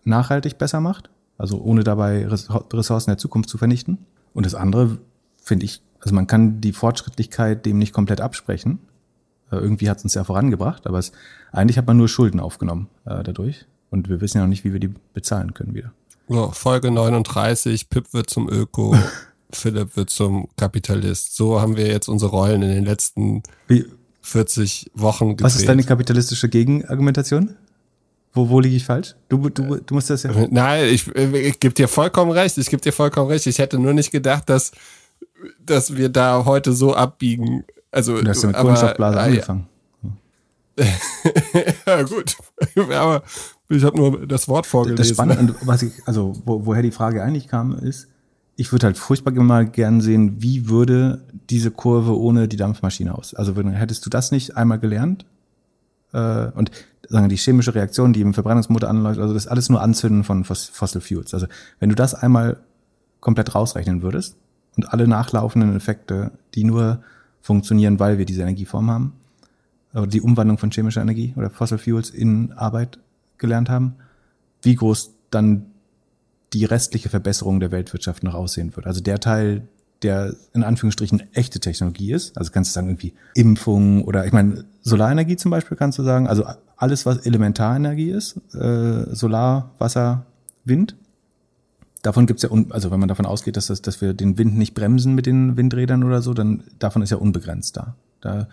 Speaker 2: nachhaltig besser macht, also ohne dabei Ressourcen der Zukunft zu vernichten. Und das andere finde ich, also man kann die Fortschrittlichkeit dem nicht komplett absprechen. Äh, irgendwie hat es uns ja vorangebracht, aber es, eigentlich hat man nur Schulden aufgenommen äh, dadurch. Und wir wissen ja noch nicht, wie wir die bezahlen können wieder.
Speaker 1: Oh, Folge 39, Pip wird zum Öko. [LAUGHS] Philipp wird zum Kapitalist. So haben wir jetzt unsere Rollen in den letzten Wie? 40 Wochen gedreht.
Speaker 2: Was ist deine kapitalistische Gegenargumentation? Wo, wo liege ich falsch? Du, du, du musst das ja.
Speaker 1: Nein, ich, ich gebe dir vollkommen recht. Ich gebe dir vollkommen recht. Ich hätte nur nicht gedacht, dass, dass wir da heute so abbiegen. Also,
Speaker 2: du hast ja mit Kohlenstoffblase angefangen. [LAUGHS]
Speaker 1: ja, gut. [LAUGHS] aber ich habe nur das Wort vorgelesen. Das
Speaker 2: Spannende, was ich, also wo, woher die Frage eigentlich kam, ist, ich würde halt furchtbar mal gern sehen, wie würde diese Kurve ohne die Dampfmaschine aus? Also hättest du das nicht einmal gelernt? Äh, und sagen die chemische Reaktion, die im Verbrennungsmotor anläuft, also das ist alles nur Anzünden von Fossil Fuels. Also wenn du das einmal komplett rausrechnen würdest und alle nachlaufenden Effekte, die nur funktionieren, weil wir diese Energieform haben, oder die Umwandlung von chemischer Energie oder Fossil Fuels in Arbeit gelernt haben, wie groß dann die restliche Verbesserung der Weltwirtschaft noch aussehen wird. Also der Teil, der in Anführungsstrichen echte Technologie ist, also kannst du sagen irgendwie Impfung oder ich meine Solarenergie zum Beispiel kannst du sagen, also alles was Elementarenergie ist, äh, Solar, Wasser, Wind. Davon gibt's ja, also wenn man davon ausgeht, dass, das, dass wir den Wind nicht bremsen mit den Windrädern oder so, dann davon ist ja unbegrenzt da. Da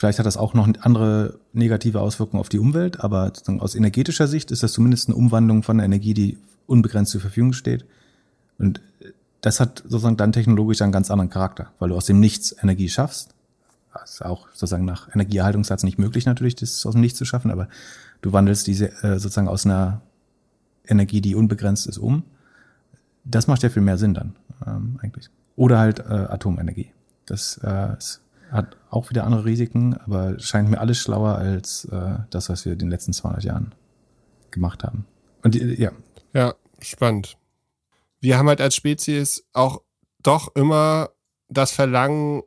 Speaker 2: Vielleicht hat das auch noch andere negative Auswirkungen auf die Umwelt, aber aus energetischer Sicht ist das zumindest eine Umwandlung von Energie, die unbegrenzt zur Verfügung steht. Und das hat sozusagen dann technologisch einen ganz anderen Charakter, weil du aus dem Nichts Energie schaffst. Das ist auch sozusagen nach Energieerhaltungssatz nicht möglich natürlich, das aus dem Nichts zu schaffen, aber du wandelst diese äh, sozusagen aus einer Energie, die unbegrenzt ist, um. Das macht ja viel mehr Sinn dann ähm, eigentlich. Oder halt äh, Atomenergie. Das äh, hat auch wieder andere Risiken, aber scheint mir alles schlauer als äh, das, was wir in den letzten 200 Jahren gemacht haben. Und ja.
Speaker 1: Ja, spannend. Wir haben halt als Spezies auch doch immer das Verlangen,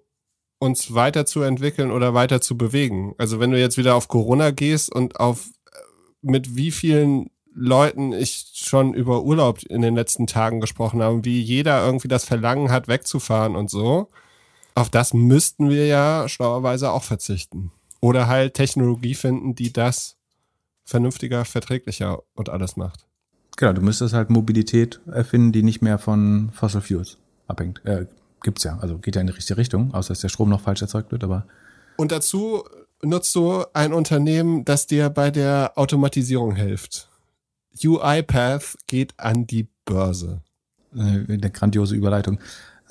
Speaker 1: uns weiterzuentwickeln oder weiter zu bewegen. Also wenn du jetzt wieder auf Corona gehst und auf äh, mit wie vielen Leuten ich schon über Urlaub in den letzten Tagen gesprochen habe, wie jeder irgendwie das Verlangen hat, wegzufahren und so. Auf das müssten wir ja schlauerweise auch verzichten. Oder halt Technologie finden, die das vernünftiger, verträglicher und alles macht.
Speaker 2: Genau, du müsstest halt Mobilität erfinden, die nicht mehr von Fossil Fuels abhängt. Äh, gibt's ja, also geht ja in die richtige Richtung, außer dass der Strom noch falsch erzeugt wird, aber.
Speaker 1: Und dazu nutzt du ein Unternehmen, das dir bei der Automatisierung hilft. UiPath geht an die Börse.
Speaker 2: Äh, eine grandiose Überleitung.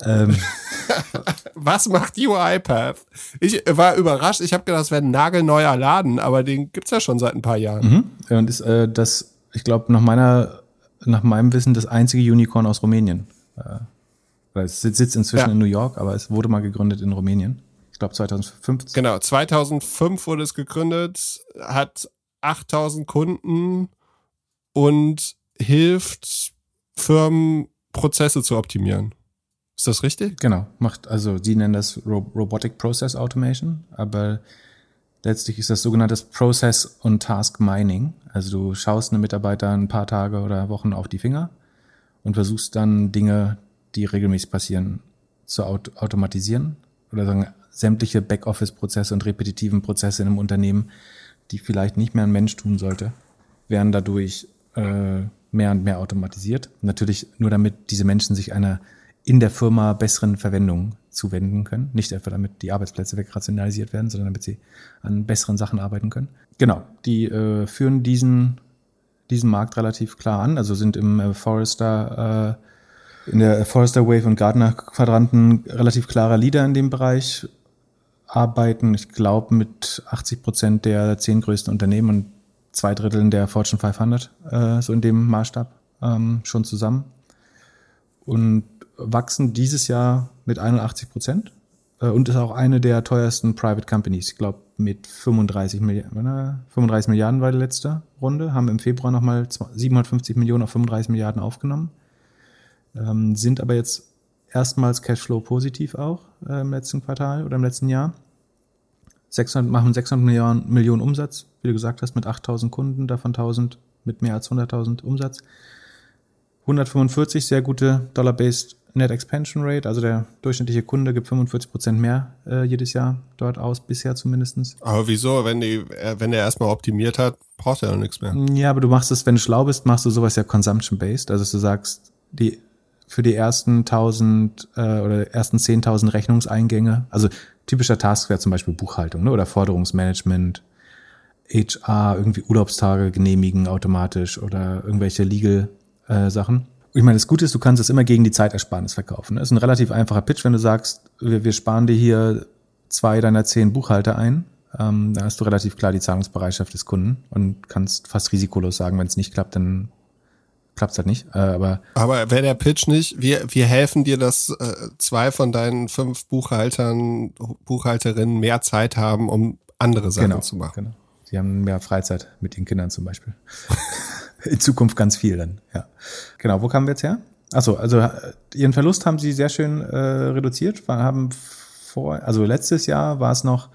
Speaker 2: Ähm. [LAUGHS]
Speaker 1: Was macht UiPath? Ich war überrascht. Ich habe gedacht, das wäre ein nagelneuer Laden, aber den gibt's ja schon seit ein paar Jahren.
Speaker 2: Mhm. Und ist äh, das, ich glaube, nach meiner, nach meinem Wissen das einzige Unicorn aus Rumänien. Äh, es sitzt inzwischen ja. in New York, aber es wurde mal gegründet in Rumänien. Ich glaube 2005.
Speaker 1: Genau, 2005 wurde es gegründet, hat 8000 Kunden und hilft Firmen Prozesse zu optimieren. Ist das richtig?
Speaker 2: Genau, macht, also sie nennen das Ro Robotic Process Automation, aber letztlich ist das sogenanntes Process und Task Mining. Also du schaust einem Mitarbeiter ein paar Tage oder Wochen auf die Finger und versuchst dann Dinge, die regelmäßig passieren, zu aut automatisieren oder sagen sämtliche Backoffice-Prozesse und repetitiven Prozesse in einem Unternehmen, die vielleicht nicht mehr ein Mensch tun sollte, werden dadurch äh, mehr und mehr automatisiert. Natürlich nur damit diese Menschen sich einer in der Firma besseren Verwendung zuwenden können. Nicht etwa damit die Arbeitsplätze wegrationalisiert werden, sondern damit sie an besseren Sachen arbeiten können. Genau, die äh, führen diesen, diesen Markt relativ klar an, also sind im äh, Forrester, äh, in der Forrester Wave und Gardner Quadranten relativ klarer Leader in dem Bereich, arbeiten, ich glaube, mit 80 Prozent der zehn größten Unternehmen und zwei Dritteln der Fortune 500, äh, so in dem Maßstab, ähm, schon zusammen. Und wachsen dieses Jahr mit 81 Prozent äh, und ist auch eine der teuersten Private Companies. Ich glaube, mit 35 Milliarden, 35 Milliarden war die letzte Runde, haben im Februar nochmal 750 Millionen auf 35 Milliarden aufgenommen, ähm, sind aber jetzt erstmals Cashflow positiv auch äh, im letzten Quartal oder im letzten Jahr. 600, machen 600 Millionen, Millionen Umsatz, wie du gesagt hast, mit 8000 Kunden, davon 1000 mit mehr als 100.000 Umsatz. 145 sehr gute Dollar-Based Net Expansion Rate, also der durchschnittliche Kunde gibt 45 Prozent mehr äh, jedes Jahr dort aus, bisher zumindestens.
Speaker 1: Aber wieso? Wenn, die, äh, wenn der erstmal optimiert hat, braucht er doch nichts mehr.
Speaker 2: Ja, aber du machst es, wenn du schlau bist, machst du sowas ja consumption-based. Also dass du sagst, die für die ersten 1000 äh, oder ersten 10.000 Rechnungseingänge, also typischer Task wäre zum Beispiel Buchhaltung ne, oder Forderungsmanagement, HR, irgendwie Urlaubstage genehmigen automatisch oder irgendwelche Legal-Sachen. Äh, ich meine, das Gute ist, du kannst es immer gegen die Zeitersparnis verkaufen. Das ist ein relativ einfacher Pitch, wenn du sagst, wir, wir sparen dir hier zwei deiner zehn Buchhalter ein. Ähm, dann hast du relativ klar die Zahlungsbereitschaft des Kunden und kannst fast risikolos sagen, wenn es nicht klappt, dann klappt es halt nicht. Äh, aber
Speaker 1: aber wäre der Pitch nicht, wir, wir helfen dir, dass äh, zwei von deinen fünf Buchhaltern, Buchhalterinnen mehr Zeit haben, um andere Sachen
Speaker 2: genau,
Speaker 1: zu machen. Genau.
Speaker 2: Sie haben mehr Freizeit mit den Kindern zum Beispiel. [LAUGHS] in Zukunft ganz viel dann, ja. Genau, wo kamen wir jetzt her? Achso, also äh, ihren Verlust haben sie sehr schön äh, reduziert, haben vor, also letztes Jahr war es noch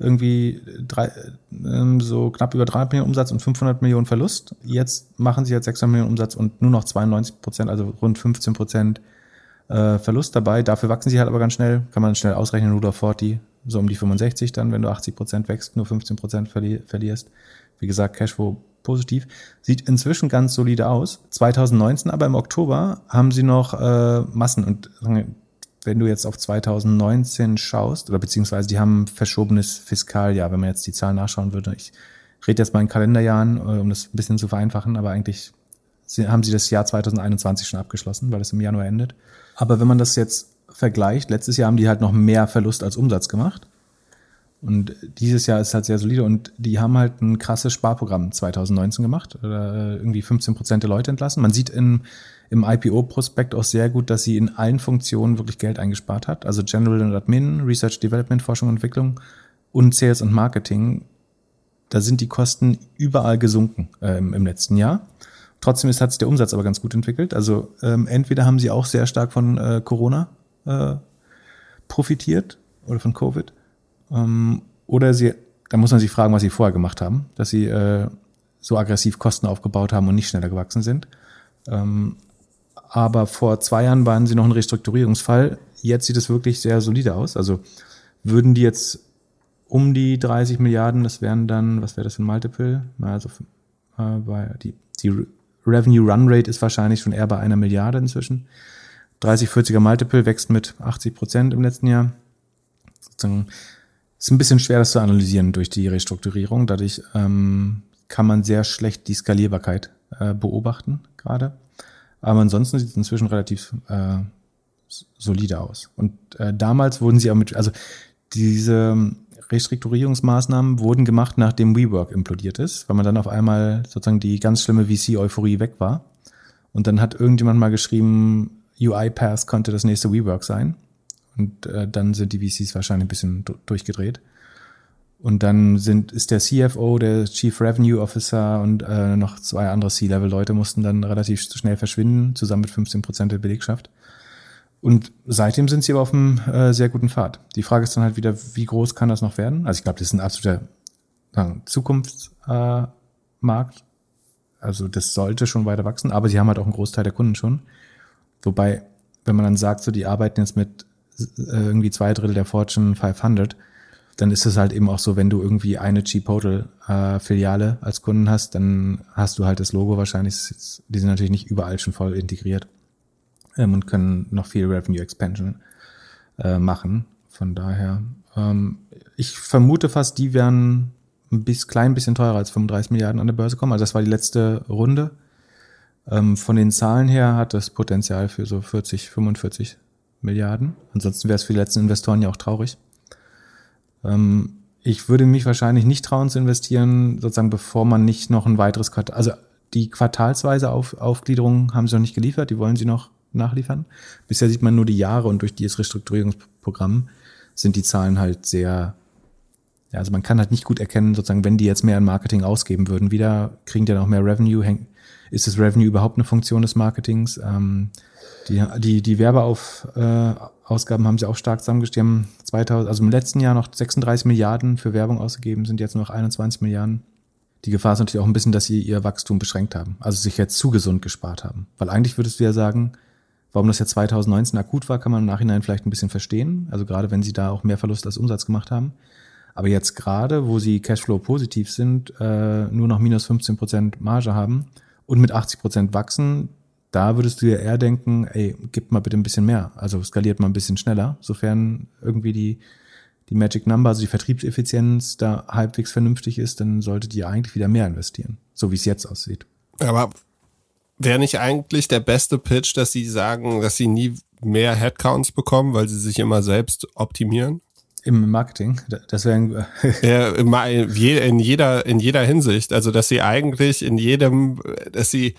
Speaker 2: irgendwie drei, ähm, so knapp über 300 Millionen Umsatz und 500 Millionen Verlust. Jetzt machen sie jetzt 600 Millionen Umsatz und nur noch 92 Prozent, also rund 15 Prozent äh, Verlust dabei. Dafür wachsen sie halt aber ganz schnell, kann man schnell ausrechnen, Rudolf 40, so um die 65 dann, wenn du 80 Prozent wächst, nur 15 Prozent verli verlierst. Wie gesagt, Cashflow positiv. Sieht inzwischen ganz solide aus. 2019 aber im Oktober haben sie noch äh, Massen und wenn du jetzt auf 2019 schaust, oder beziehungsweise die haben verschobenes Fiskaljahr, wenn man jetzt die Zahlen nachschauen würde. Ich rede jetzt mal in Kalenderjahren, äh, um das ein bisschen zu vereinfachen, aber eigentlich haben sie das Jahr 2021 schon abgeschlossen, weil es im Januar endet. Aber wenn man das jetzt vergleicht, letztes Jahr haben die halt noch mehr Verlust als Umsatz gemacht. Und dieses Jahr ist halt sehr solide und die haben halt ein krasses Sparprogramm 2019 gemacht oder äh, irgendwie 15 Prozent der Leute entlassen. Man sieht im, im IPO-Prospekt auch sehr gut, dass sie in allen Funktionen wirklich Geld eingespart hat. Also General und Admin, Research, Development, Forschung und Entwicklung und Sales und Marketing. Da sind die Kosten überall gesunken äh, im, im letzten Jahr. Trotzdem ist, hat sich der Umsatz aber ganz gut entwickelt. Also ähm, entweder haben sie auch sehr stark von äh, Corona äh, profitiert oder von Covid ähm, oder sie, da muss man sich fragen, was sie vorher gemacht haben, dass sie äh, so aggressiv Kosten aufgebaut haben und nicht schneller gewachsen sind. Ähm, aber vor zwei Jahren waren sie noch ein Restrukturierungsfall. Jetzt sieht es wirklich sehr solide aus. Also würden die jetzt um die 30 Milliarden, das wären dann, was wäre das für ein Multiple? Also äh, die, die Revenue Run Rate ist wahrscheinlich schon eher bei einer Milliarde inzwischen. 30, 40er Multiple wächst mit 80 Prozent im letzten Jahr. Sozusagen ist ein bisschen schwer, das zu analysieren durch die Restrukturierung. Dadurch ähm, kann man sehr schlecht die Skalierbarkeit äh, beobachten gerade. Aber ansonsten sieht es inzwischen relativ äh, solide aus. Und äh, damals wurden sie auch mit, also diese Restrukturierungsmaßnahmen wurden gemacht, nachdem WeWork implodiert ist, weil man dann auf einmal sozusagen die ganz schlimme VC-Euphorie weg war. Und dann hat irgendjemand mal geschrieben, UiPath konnte das nächste WeWork sein. Und äh, dann sind die VCs wahrscheinlich ein bisschen durchgedreht. Und dann sind, ist der CFO, der Chief Revenue Officer und äh, noch zwei andere C-Level-Leute mussten dann relativ schnell verschwinden, zusammen mit 15 Prozent der Belegschaft. Und seitdem sind sie aber auf einem äh, sehr guten Pfad. Die Frage ist dann halt wieder, wie groß kann das noch werden? Also ich glaube, das ist ein absoluter Zukunftsmarkt. Äh, also das sollte schon weiter wachsen, aber sie haben halt auch einen Großteil der Kunden schon. Wobei, wenn man dann sagt, so die arbeiten jetzt mit irgendwie zwei Drittel der Fortune 500, dann ist es halt eben auch so, wenn du irgendwie eine Chipotle-Filiale äh, als Kunden hast, dann hast du halt das Logo wahrscheinlich, die sind natürlich nicht überall schon voll integriert ähm, und können noch viel Revenue Expansion äh, machen. Von daher, ähm, ich vermute fast, die werden ein bisschen, klein bisschen teurer als 35 Milliarden an der Börse kommen. Also das war die letzte Runde. Ähm, von den Zahlen her hat das Potenzial für so 40, 45 Milliarden. Ansonsten wäre es für die letzten Investoren ja auch traurig. Ähm, ich würde mich wahrscheinlich nicht trauen zu investieren, sozusagen bevor man nicht noch ein weiteres Quartal, also die quartalsweise Auf, Aufgliederung haben sie noch nicht geliefert, die wollen sie noch nachliefern. Bisher sieht man nur die Jahre und durch dieses Restrukturierungsprogramm sind die Zahlen halt sehr, ja, also man kann halt nicht gut erkennen, sozusagen, wenn die jetzt mehr in Marketing ausgeben würden, wieder kriegen die dann auch mehr Revenue, ist das Revenue überhaupt eine Funktion des Marketings? Ähm, die, die, die Werbeausgaben äh, haben sie auch stark haben 2000, also im letzten Jahr noch 36 Milliarden für Werbung ausgegeben, sind jetzt nur noch 21 Milliarden. Die Gefahr ist natürlich auch ein bisschen, dass sie ihr Wachstum beschränkt haben, also sich jetzt zu gesund gespart haben. Weil eigentlich würdest du ja sagen, warum das jetzt 2019 akut war, kann man im Nachhinein vielleicht ein bisschen verstehen. Also gerade wenn sie da auch mehr Verlust als Umsatz gemacht haben. Aber jetzt gerade, wo sie Cashflow positiv sind, äh, nur noch minus 15 Prozent Marge haben und mit 80 Prozent wachsen, da würdest du ja eher denken, ey, gib mal bitte ein bisschen mehr. Also skaliert mal ein bisschen schneller, sofern irgendwie die, die Magic Number, also die Vertriebseffizienz da halbwegs vernünftig ist, dann solltet ihr eigentlich wieder mehr investieren, so wie es jetzt aussieht.
Speaker 1: Aber wäre nicht eigentlich der beste Pitch, dass sie sagen, dass sie nie mehr Headcounts bekommen, weil sie sich immer selbst optimieren?
Speaker 2: Im Marketing, das wäre [LAUGHS]
Speaker 1: ja, in jeder in jeder Hinsicht, also dass sie eigentlich in jedem, dass sie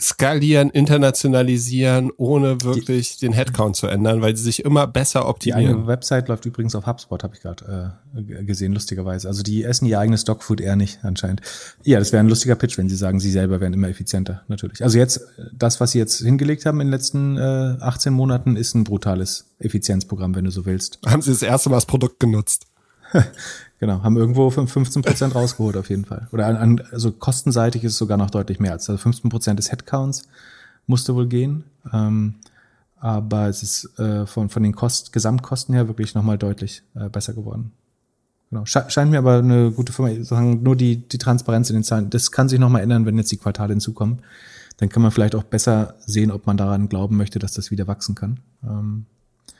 Speaker 1: skalieren, internationalisieren, ohne wirklich die, den Headcount zu ändern, weil sie sich immer besser optimieren. Die
Speaker 2: eigene Website läuft übrigens auf HubSpot, habe ich gerade äh, gesehen, lustigerweise. Also die essen ihr eigenes Dogfood eher nicht anscheinend. Ja, das wäre ein lustiger Pitch, wenn sie sagen, sie selber wären immer effizienter, natürlich. Also jetzt, das, was sie jetzt hingelegt haben in den letzten äh, 18 Monaten, ist ein brutales Effizienzprogramm, wenn du so willst.
Speaker 1: Haben sie das erste Mal das Produkt genutzt? [LAUGHS]
Speaker 2: Genau, haben irgendwo 15 Prozent rausgeholt auf jeden Fall. Oder an, an, also kostenseitig ist es sogar noch deutlich mehr. Also 15 Prozent des Headcounts musste wohl gehen. Ähm, aber es ist äh, von, von den Kost, Gesamtkosten her wirklich nochmal deutlich äh, besser geworden. Genau. Scheint mir aber eine gute Firma, sagen nur die, die Transparenz in den Zahlen. Das kann sich nochmal ändern, wenn jetzt die Quartale hinzukommen. Dann kann man vielleicht auch besser sehen, ob man daran glauben möchte, dass das wieder wachsen kann. Ähm,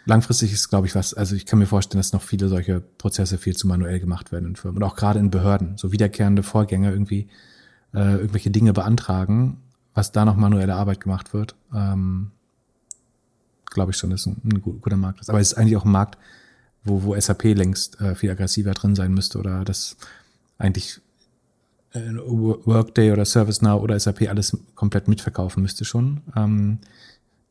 Speaker 2: langfristig ist, glaube ich, was, also ich kann mir vorstellen, dass noch viele solche Prozesse viel zu manuell gemacht werden in Firmen und auch gerade in Behörden, so wiederkehrende Vorgänger irgendwie äh, irgendwelche Dinge beantragen, was da noch manuelle Arbeit gemacht wird, ähm, glaube ich schon, dass ein, ein guter Markt ist. Aber es ist eigentlich auch ein Markt, wo, wo SAP längst äh, viel aggressiver drin sein müsste oder das eigentlich äh, Workday oder ServiceNow oder SAP alles komplett mitverkaufen müsste schon. Ähm,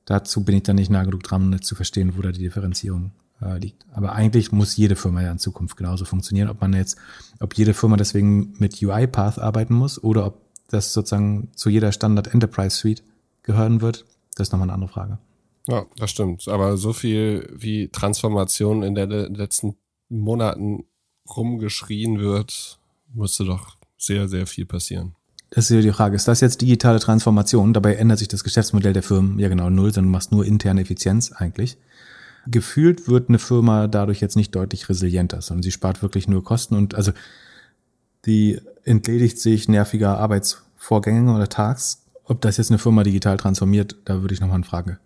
Speaker 2: Dazu bin ich dann nicht nah genug dran, zu verstehen, wo da die Differenzierung äh, liegt. Aber eigentlich muss jede Firma ja in Zukunft genauso funktionieren. Ob man jetzt, ob jede Firma deswegen mit UiPath arbeiten muss oder ob das sozusagen zu jeder Standard Enterprise Suite gehören wird, das ist nochmal eine andere Frage.
Speaker 1: Ja, das stimmt. Aber so viel wie Transformation in den letzten Monaten rumgeschrien wird, musste doch sehr, sehr viel passieren.
Speaker 2: Das ist ja die Frage, ist das jetzt digitale Transformation? Dabei ändert sich das Geschäftsmodell der Firmen ja genau null, sondern du machst nur interne Effizienz eigentlich. Gefühlt wird eine Firma dadurch jetzt nicht deutlich resilienter, sondern sie spart wirklich nur Kosten und also die entledigt sich nerviger Arbeitsvorgänge oder Tags. Ob das jetzt eine Firma digital transformiert, da würde ich nochmal eine Frage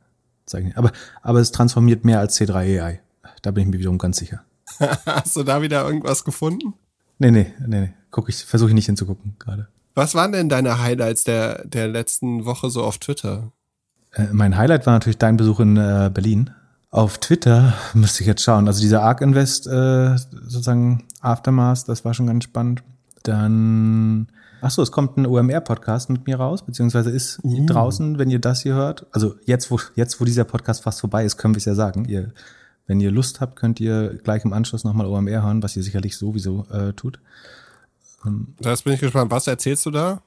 Speaker 2: zeigen. Aber, aber es transformiert mehr als C3 AI. Da bin ich mir wiederum ganz sicher. [LAUGHS]
Speaker 1: Hast du da wieder irgendwas gefunden?
Speaker 2: Nee, nee, nee, nee. Guck ich, versuche ich nicht hinzugucken gerade.
Speaker 1: Was waren denn deine Highlights der, der letzten Woche so auf Twitter?
Speaker 2: Äh, mein Highlight war natürlich dein Besuch in äh, Berlin. Auf Twitter [LAUGHS] müsste ich jetzt schauen. Also dieser Arc Invest äh, sozusagen Aftermath, das war schon ganz spannend. Dann, ach so, es kommt ein OMR-Podcast mit mir raus, beziehungsweise ist uh. draußen, wenn ihr das hier hört. Also jetzt, wo jetzt, wo dieser Podcast fast vorbei ist, können wir es ja sagen. Ihr, wenn ihr Lust habt, könnt ihr gleich im Anschluss nochmal OMR hören, was ihr sicherlich sowieso äh, tut.
Speaker 1: Das bin ich gespannt. Was erzählst du da?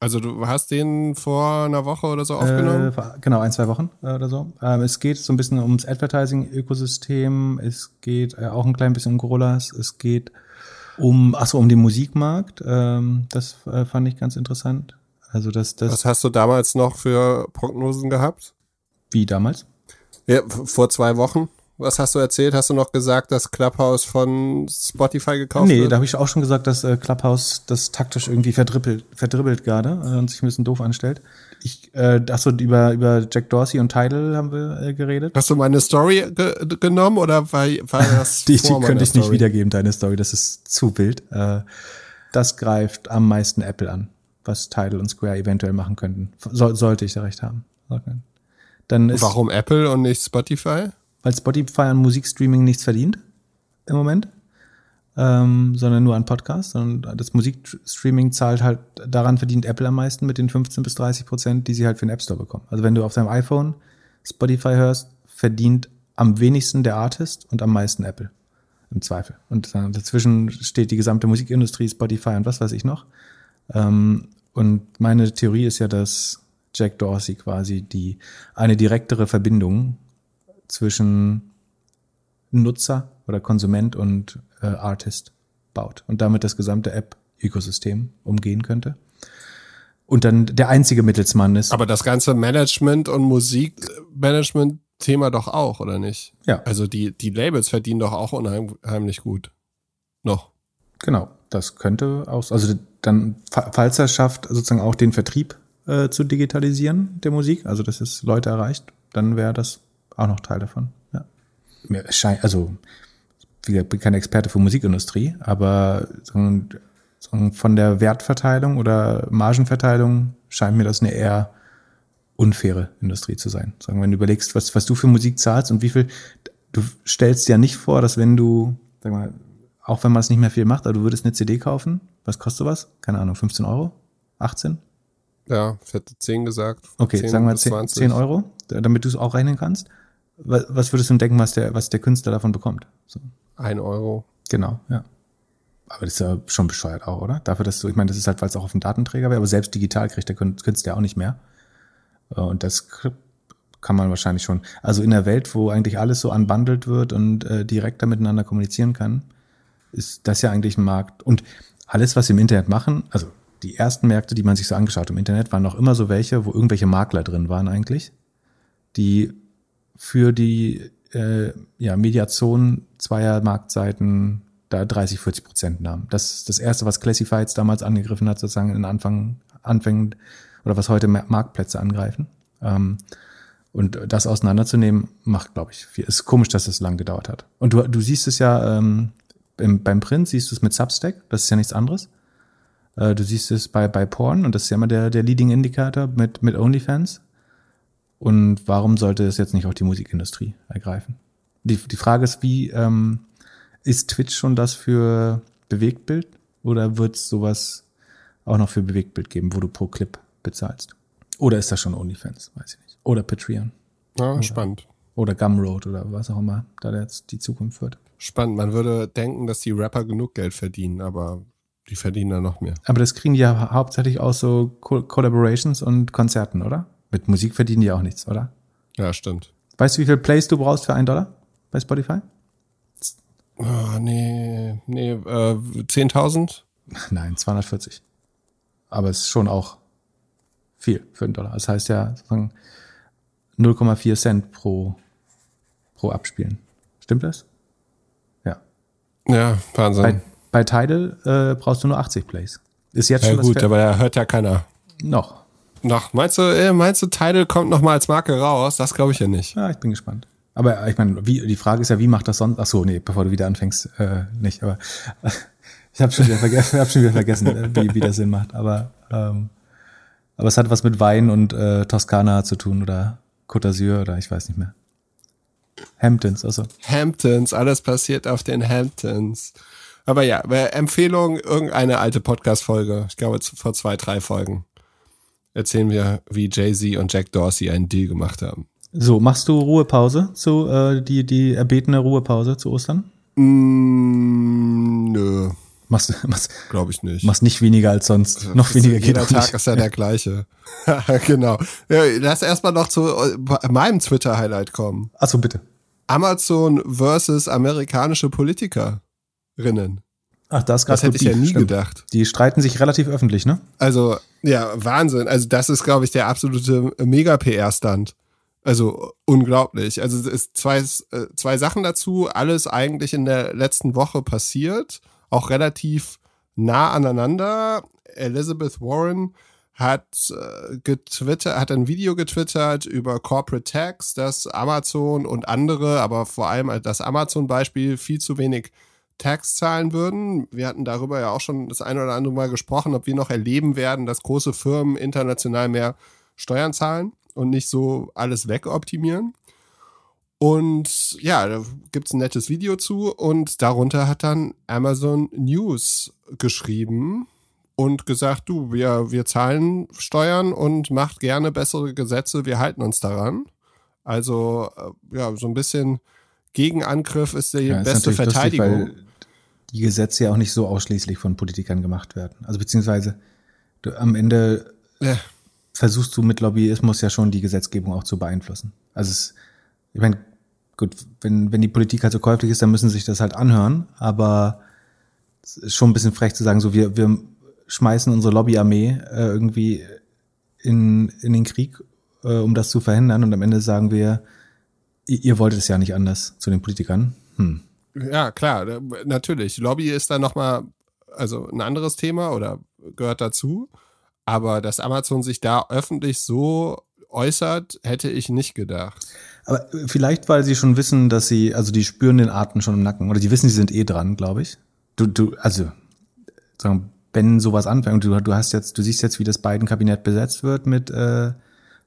Speaker 1: Also du hast den vor einer Woche oder so aufgenommen?
Speaker 2: Äh, genau, ein, zwei Wochen äh, oder so. Ähm, es geht so ein bisschen ums Advertising-Ökosystem. Es geht äh, auch ein klein bisschen um Gorillas. Es geht um, achso, um den Musikmarkt. Ähm, das äh, fand ich ganz interessant. Also das, das.
Speaker 1: Was hast du damals noch für Prognosen gehabt?
Speaker 2: Wie damals?
Speaker 1: Ja, vor zwei Wochen. Was hast du erzählt? Hast du noch gesagt, dass Clubhouse von Spotify gekauft
Speaker 2: nee,
Speaker 1: wird?
Speaker 2: Nee, da habe ich auch schon gesagt, dass äh, Clubhouse das taktisch irgendwie verdribbelt, verdribbelt gerade äh, und sich ein bisschen doof anstellt. Ich, äh, achso, über, über Jack Dorsey und Tidal haben wir äh, geredet.
Speaker 1: Hast du meine Story ge genommen oder war, war das [LAUGHS]
Speaker 2: Die, die könnte ich Story? nicht wiedergeben, deine Story, das ist zu wild. Äh, das greift am meisten Apple an, was Tidal und Square eventuell machen könnten. So, sollte ich da recht haben.
Speaker 1: Dann ist, Warum Apple und nicht Spotify?
Speaker 2: Weil Spotify an Musikstreaming nichts verdient im Moment, ähm, sondern nur an Podcasts. Und das Musikstreaming zahlt halt, daran verdient Apple am meisten mit den 15 bis 30 Prozent, die sie halt für den App Store bekommen. Also wenn du auf deinem iPhone Spotify hörst, verdient am wenigsten der Artist und am meisten Apple. Im Zweifel. Und dazwischen steht die gesamte Musikindustrie, Spotify und was weiß ich noch. Ähm, und meine Theorie ist ja, dass Jack Dorsey quasi die eine direktere Verbindung zwischen Nutzer oder Konsument und äh, Artist baut und damit das gesamte App-Ökosystem umgehen könnte. Und dann der einzige Mittelsmann ist.
Speaker 1: Aber das ganze Management und Musikmanagement-Thema doch auch, oder nicht?
Speaker 2: Ja.
Speaker 1: Also die, die Labels verdienen doch auch unheimlich gut. Noch.
Speaker 2: Genau, das könnte auch, also dann, falls er schafft, sozusagen auch den Vertrieb äh, zu digitalisieren der Musik, also dass es Leute erreicht, dann wäre das auch noch Teil davon. Ja. Mir scheint, also wie gesagt, bin kein Experte für Musikindustrie, aber von der Wertverteilung oder Margenverteilung scheint mir das eine eher unfaire Industrie zu sein. Sagen, wenn du überlegst, was, was du für Musik zahlst und wie viel, du stellst dir ja nicht vor, dass wenn du, sag mal, auch wenn man es nicht mehr viel macht, aber du würdest eine CD kaufen, was kostet sowas? Keine Ahnung, 15 Euro? 18?
Speaker 1: Ja, ich hätte 10 gesagt.
Speaker 2: Okay, 10 sagen wir 10, 10 Euro, damit du es auch rechnen kannst was würdest du denken, was der, was der Künstler davon bekommt? So.
Speaker 1: Ein Euro.
Speaker 2: Genau, ja. Aber das ist ja schon bescheuert auch, oder? Dafür, dass du, ich meine, das ist halt, weil es auch auf dem Datenträger wäre, aber selbst digital kriegt der Künstler ja auch nicht mehr. Äh, und das kann man wahrscheinlich schon. Also in der Welt, wo eigentlich alles so unbundelt wird und äh, direkter miteinander kommunizieren kann, ist das ja eigentlich ein Markt. Und alles, was sie im Internet machen, also die ersten Märkte, die man sich so angeschaut im Internet, waren noch immer so welche, wo irgendwelche Makler drin waren eigentlich, die für die äh, ja, Mediation zweier Marktseiten da 30, 40 Prozent nahm. Das ist das Erste, was Classifieds damals angegriffen hat, sozusagen in Anfang, Anfängen oder was heute Marktplätze angreifen. Ähm, und das auseinanderzunehmen, macht, glaube ich, viel. Ist komisch, dass es das lang gedauert hat. Und du, du siehst es ja ähm, im, beim Print, siehst du es mit Substack, das ist ja nichts anderes. Äh, du siehst es bei, bei Porn und das ist ja immer der, der Leading Indicator mit, mit OnlyFans. Und warum sollte es jetzt nicht auch die Musikindustrie ergreifen? Die, die Frage ist, wie ähm, ist Twitch schon das für Bewegtbild oder wird es sowas auch noch für Bewegtbild geben, wo du pro Clip bezahlst? Oder ist das schon OnlyFans? Weiß ich nicht. Oder Patreon.
Speaker 1: Ja, oder, spannend.
Speaker 2: Oder Gumroad oder was auch immer da jetzt die Zukunft wird.
Speaker 1: Spannend. Man würde denken, dass die Rapper genug Geld verdienen, aber die verdienen da noch mehr.
Speaker 2: Aber das kriegen die ja hauptsächlich aus so Collaborations und Konzerten, oder? Mit Musik verdienen die auch nichts, oder?
Speaker 1: Ja, stimmt.
Speaker 2: Weißt du, wie viel Plays du brauchst für einen Dollar bei Spotify?
Speaker 1: Oh, nee, nee, äh, 10.000?
Speaker 2: Nein, 240. aber es ist schon auch viel für einen Dollar. Das heißt ja sozusagen 0,4 Cent pro, pro Abspielen. Stimmt das? Ja.
Speaker 1: Ja, Wahnsinn.
Speaker 2: Bei, bei Tidal äh, brauchst du nur 80 Plays. Ist jetzt
Speaker 1: ja
Speaker 2: schon
Speaker 1: gut, aber da hört ja keiner.
Speaker 2: Noch.
Speaker 1: Noch. Meinst du, äh, meinst du, Tidal kommt noch mal als Marke raus? Das glaube ich ja nicht.
Speaker 2: Ja, ich bin gespannt. Aber ich meine, wie, die Frage ist ja, wie macht das sonst? Ach so, nee, bevor du wieder anfängst, äh, nicht. Aber [LAUGHS] ich habe schon wieder vergessen, hab schon wieder vergessen, äh, wie, wie das Sinn macht. Aber ähm, aber es hat was mit Wein und äh, Toskana zu tun oder Côte d'Azur oder ich weiß nicht mehr. Hamptons, also.
Speaker 1: Hamptons, alles passiert auf den Hamptons. Aber ja, Empfehlung, irgendeine alte Podcast-Folge, ich glaube vor zwei, drei Folgen, erzählen wir, wie Jay-Z und Jack Dorsey einen Deal gemacht haben.
Speaker 2: So, machst du Ruhepause zu, äh, die, die erbetene Ruhepause zu Ostern?
Speaker 1: Mm, nö.
Speaker 2: Machst, machst,
Speaker 1: Glaube ich nicht.
Speaker 2: Machst nicht weniger als sonst. Noch weniger geht
Speaker 1: Jeder
Speaker 2: auch
Speaker 1: Tag
Speaker 2: nicht.
Speaker 1: ist ja der gleiche. [LAUGHS] genau. Ja, lass erstmal noch zu äh, meinem Twitter-Highlight kommen.
Speaker 2: Achso, bitte.
Speaker 1: Amazon versus amerikanische Politikerinnen.
Speaker 2: Ach, das
Speaker 1: Das hätte ich ja nie gedacht.
Speaker 2: Die streiten sich relativ öffentlich, ne?
Speaker 1: Also, ja, Wahnsinn. Also, das ist, glaube ich, der absolute Mega-PR-Stand. Also, unglaublich. Also, es ist zwei, äh, zwei Sachen dazu. Alles eigentlich in der letzten Woche passiert. Auch relativ nah aneinander. Elizabeth Warren hat äh, getwittert, hat ein Video getwittert über Corporate Tax, dass Amazon und andere, aber vor allem das Amazon-Beispiel viel zu wenig Tax zahlen würden. Wir hatten darüber ja auch schon das eine oder andere Mal gesprochen, ob wir noch erleben werden, dass große Firmen international mehr Steuern zahlen und nicht so alles wegoptimieren. Und ja, da gibt's ein nettes Video zu und darunter hat dann Amazon News geschrieben und gesagt, du, wir, wir zahlen Steuern und macht gerne bessere Gesetze, wir halten uns daran. Also äh, ja, so ein bisschen Gegenangriff ist die
Speaker 2: Ja, ist
Speaker 1: beste
Speaker 2: lustig,
Speaker 1: Verteidigung.
Speaker 2: weil die Gesetze ja auch nicht so ausschließlich von Politikern gemacht werden. Also beziehungsweise du, am Ende
Speaker 1: Ja.
Speaker 2: versuchst du mit Lobbyismus ja schon die Gesetzgebung auch zu beeinflussen. Also es, ich meine, gut, wenn, wenn die Politik halt so käuflich ist, dann müssen sie sich das halt anhören, aber es ist schon ein bisschen frech zu sagen, so wir, wir schmeißen unsere Lobbyarmee äh, irgendwie in, in den Krieg, äh, um das zu verhindern und am Ende sagen wir, ihr, wolltet es ja nicht anders zu den Politikern. Hm.
Speaker 1: Ja, klar, natürlich. Lobby ist dann nochmal, also ein anderes Thema oder gehört dazu. Aber dass Amazon sich da öffentlich so äußert, hätte ich nicht gedacht.
Speaker 2: Aber vielleicht, weil sie schon wissen, dass sie, also die spüren den Atem schon im Nacken. Oder die wissen, sie sind eh dran, glaube ich. Du, du, also, sagen, wenn sowas anfängt, und du, du hast jetzt, du siehst jetzt, wie das Biden-Kabinett besetzt wird mit äh,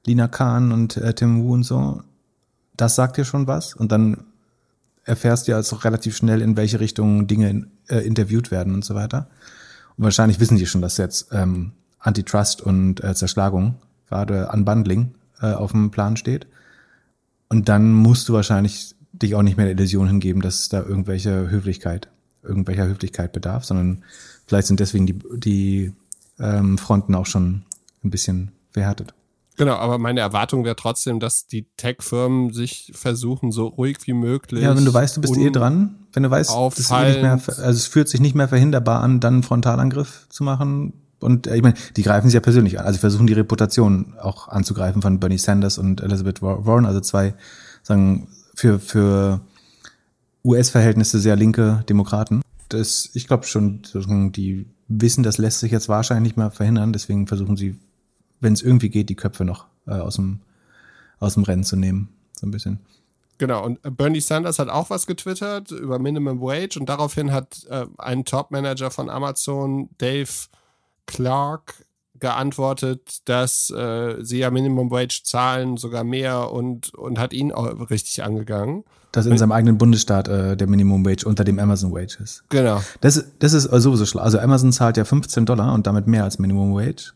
Speaker 2: Lina Khan und äh, Tim Wu und so, das sagt dir schon was. Und dann erfährst du ja also relativ schnell, in welche Richtung Dinge äh, interviewt werden und so weiter. Und wahrscheinlich wissen die schon, dass jetzt ähm, Antitrust und äh, Zerschlagung, gerade Unbundling, äh, auf dem Plan steht. Und dann musst du wahrscheinlich dich auch nicht mehr der Illusion hingeben, dass es da irgendwelche Höflichkeit, irgendwelcher Höflichkeit bedarf, sondern vielleicht sind deswegen die, die ähm, Fronten auch schon ein bisschen verhärtet.
Speaker 1: Genau, aber meine Erwartung wäre trotzdem, dass die Tech-Firmen sich versuchen, so ruhig wie möglich.
Speaker 2: Ja, wenn du weißt, du bist eh dran, wenn du weißt, das eh nicht mehr, also es fühlt sich nicht mehr verhinderbar an, dann einen Frontalangriff zu machen. Und äh, ich meine, die greifen sie ja persönlich an. Also sie versuchen die Reputation auch anzugreifen von Bernie Sanders und Elizabeth Warren, also zwei, sagen, für, für US-Verhältnisse sehr linke Demokraten. Das, ich glaube schon, die wissen, das lässt sich jetzt wahrscheinlich nicht mehr verhindern, deswegen versuchen sie, wenn es irgendwie geht, die Köpfe noch äh, aus, dem, aus dem Rennen zu nehmen. So ein bisschen.
Speaker 1: Genau, und Bernie Sanders hat auch was getwittert über Minimum Wage und daraufhin hat äh, ein Top-Manager von Amazon, Dave Clark, geantwortet, dass äh, sie ja Minimum Wage zahlen, sogar mehr und, und hat ihn auch richtig angegangen.
Speaker 2: Dass in seinem eigenen Bundesstaat äh, der Minimum Wage unter dem Amazon Wage ist.
Speaker 1: Genau.
Speaker 2: Das, das ist sowieso schlau. Also Amazon zahlt ja 15 Dollar und damit mehr als Minimum Wage.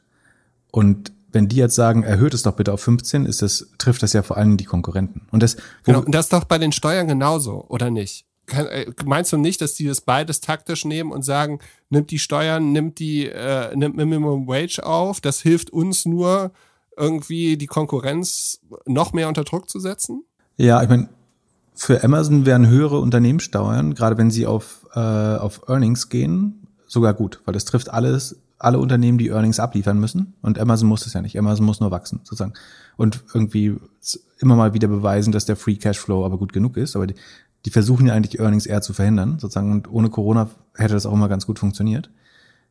Speaker 2: Und wenn die jetzt sagen, erhöht es doch bitte auf 15, ist das, trifft das ja vor allem die Konkurrenten. Und das,
Speaker 1: Genau, und das ist doch bei den Steuern genauso, oder nicht? Kann, äh, meinst du nicht, dass die das beides taktisch nehmen und sagen, nimmt die Steuern, nimmt die äh, nimmt Minimum Wage auf, das hilft uns nur, irgendwie die Konkurrenz noch mehr unter Druck zu setzen?
Speaker 2: ja, ich meine, für Amazon wären höhere Unternehmenssteuern, gerade wenn sie auf, äh, auf Earnings gehen, sogar gut, weil das trifft alles, alle Unternehmen, die Earnings abliefern müssen. Und Amazon muss es ja nicht. Amazon muss nur wachsen, sozusagen. Und irgendwie immer mal wieder beweisen, dass der Free Cashflow aber gut genug ist. Aber die, die versuchen ja eigentlich Earnings eher zu verhindern, sozusagen. Und ohne Corona hätte das auch immer ganz gut funktioniert.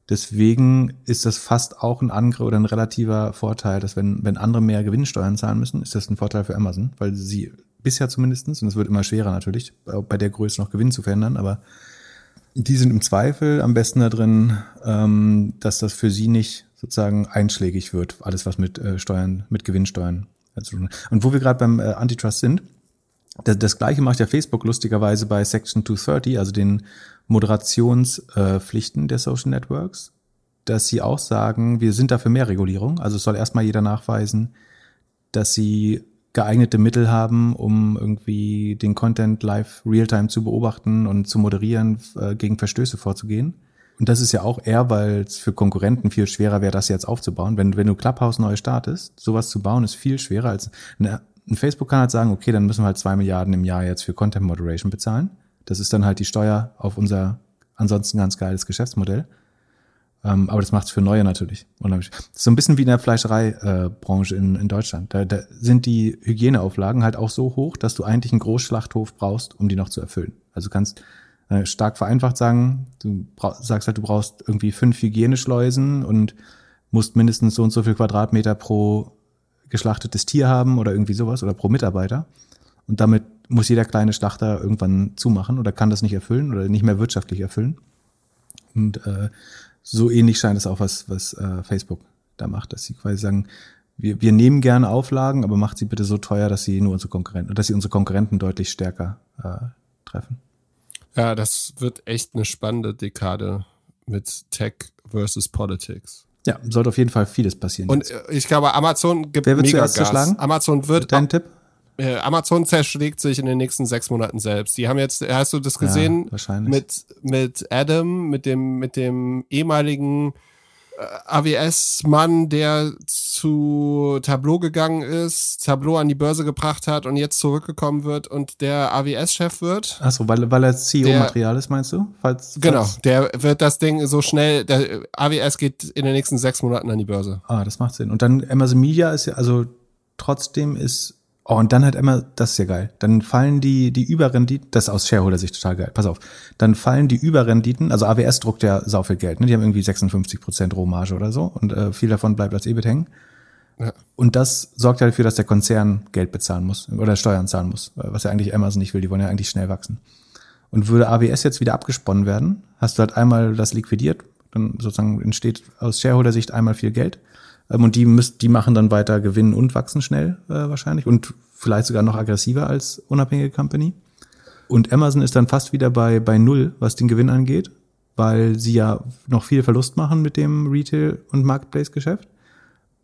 Speaker 2: Deswegen ist das fast auch ein Angriff oder ein relativer Vorteil, dass wenn, wenn andere mehr Gewinnsteuern zahlen müssen, ist das ein Vorteil für Amazon, weil sie bisher zumindestens und es wird immer schwerer natürlich, bei der Größe noch Gewinn zu verändern, aber die sind im Zweifel am besten da drin, ähm, dass das für sie nicht sozusagen einschlägig wird, alles was mit äh, Steuern, mit Gewinnsteuern zu tun Und wo wir gerade beim äh, Antitrust sind, das, das gleiche macht ja Facebook lustigerweise bei Section 230, also den Moderationspflichten äh, der Social Networks, dass sie auch sagen, wir sind dafür mehr Regulierung. Also es soll erstmal jeder nachweisen, dass sie geeignete Mittel haben, um irgendwie den Content live real-time zu beobachten und zu moderieren, äh, gegen Verstöße vorzugehen. Und das ist ja auch eher, weil es für Konkurrenten viel schwerer wäre, das jetzt aufzubauen. Wenn, wenn du Clubhouse neu startest, sowas zu bauen, ist viel schwerer als eine, ein Facebook kann halt sagen, okay, dann müssen wir halt zwei Milliarden im Jahr jetzt für Content Moderation bezahlen. Das ist dann halt die Steuer auf unser ansonsten ganz geiles Geschäftsmodell. Ähm, aber das macht es für Neue natürlich unheimlich. So ein bisschen wie in der Fleischereibranche in, in Deutschland. Da, da sind die Hygieneauflagen halt auch so hoch, dass du eigentlich einen Großschlachthof brauchst, um die noch zu erfüllen. Also kannst äh, stark vereinfacht sagen, du sagst halt, du brauchst irgendwie fünf Hygieneschleusen und musst mindestens so und so viel Quadratmeter pro geschlachtetes Tier haben oder irgendwie sowas oder pro Mitarbeiter. Und damit muss jeder kleine Schlachter irgendwann zumachen oder kann das nicht erfüllen oder nicht mehr wirtschaftlich erfüllen. Und äh, so ähnlich scheint es auch, was, was äh, Facebook da macht, dass sie quasi sagen, wir, wir nehmen gerne Auflagen, aber macht sie bitte so teuer, dass sie nur unsere Konkurrenten, dass sie unsere Konkurrenten deutlich stärker äh, treffen.
Speaker 1: Ja, das wird echt eine spannende Dekade mit Tech versus Politics.
Speaker 2: Ja, sollte auf jeden Fall vieles passieren.
Speaker 1: Und jetzt. ich glaube, Amazon gibt
Speaker 2: Wer wird
Speaker 1: mega
Speaker 2: Gas.
Speaker 1: Amazon wird.
Speaker 2: Dein Tipp?
Speaker 1: Äh, Amazon zerschlägt sich in den nächsten sechs Monaten selbst. Die haben jetzt, hast du das gesehen?
Speaker 2: Ja, wahrscheinlich.
Speaker 1: Mit, mit Adam, mit dem, mit dem ehemaligen äh, AWS-Mann, der zu Tableau gegangen ist, Tableau an die Börse gebracht hat und jetzt zurückgekommen wird und der AWS-Chef wird.
Speaker 2: Achso, weil, weil er CEO-Material ist, meinst du?
Speaker 1: Falls, falls genau, der wird das Ding so schnell, der AWS geht in den nächsten sechs Monaten an die Börse.
Speaker 2: Ah, das macht Sinn. Und dann Amazon Media ist ja, also trotzdem ist Oh, und dann halt immer, das ist ja geil. Dann fallen die, die Überrenditen, das ist aus Shareholder-Sicht total geil, pass auf. Dann fallen die Überrenditen, also AWS druckt ja sau viel Geld, ne? Die haben irgendwie 56 Prozent Rohmarge oder so und äh, viel davon bleibt als EBIT hängen. Ja. Und das sorgt halt dafür, dass der Konzern Geld bezahlen muss oder Steuern zahlen muss, was ja eigentlich Amazon nicht will, die wollen ja eigentlich schnell wachsen. Und würde AWS jetzt wieder abgesponnen werden, hast du halt einmal das liquidiert, dann sozusagen entsteht aus Shareholder-Sicht einmal viel Geld und die, müssen, die machen dann weiter Gewinn und wachsen schnell äh, wahrscheinlich und vielleicht sogar noch aggressiver als unabhängige Company. Und Amazon ist dann fast wieder bei, bei Null, was den Gewinn angeht, weil sie ja noch viel Verlust machen mit dem Retail- und Marketplace-Geschäft.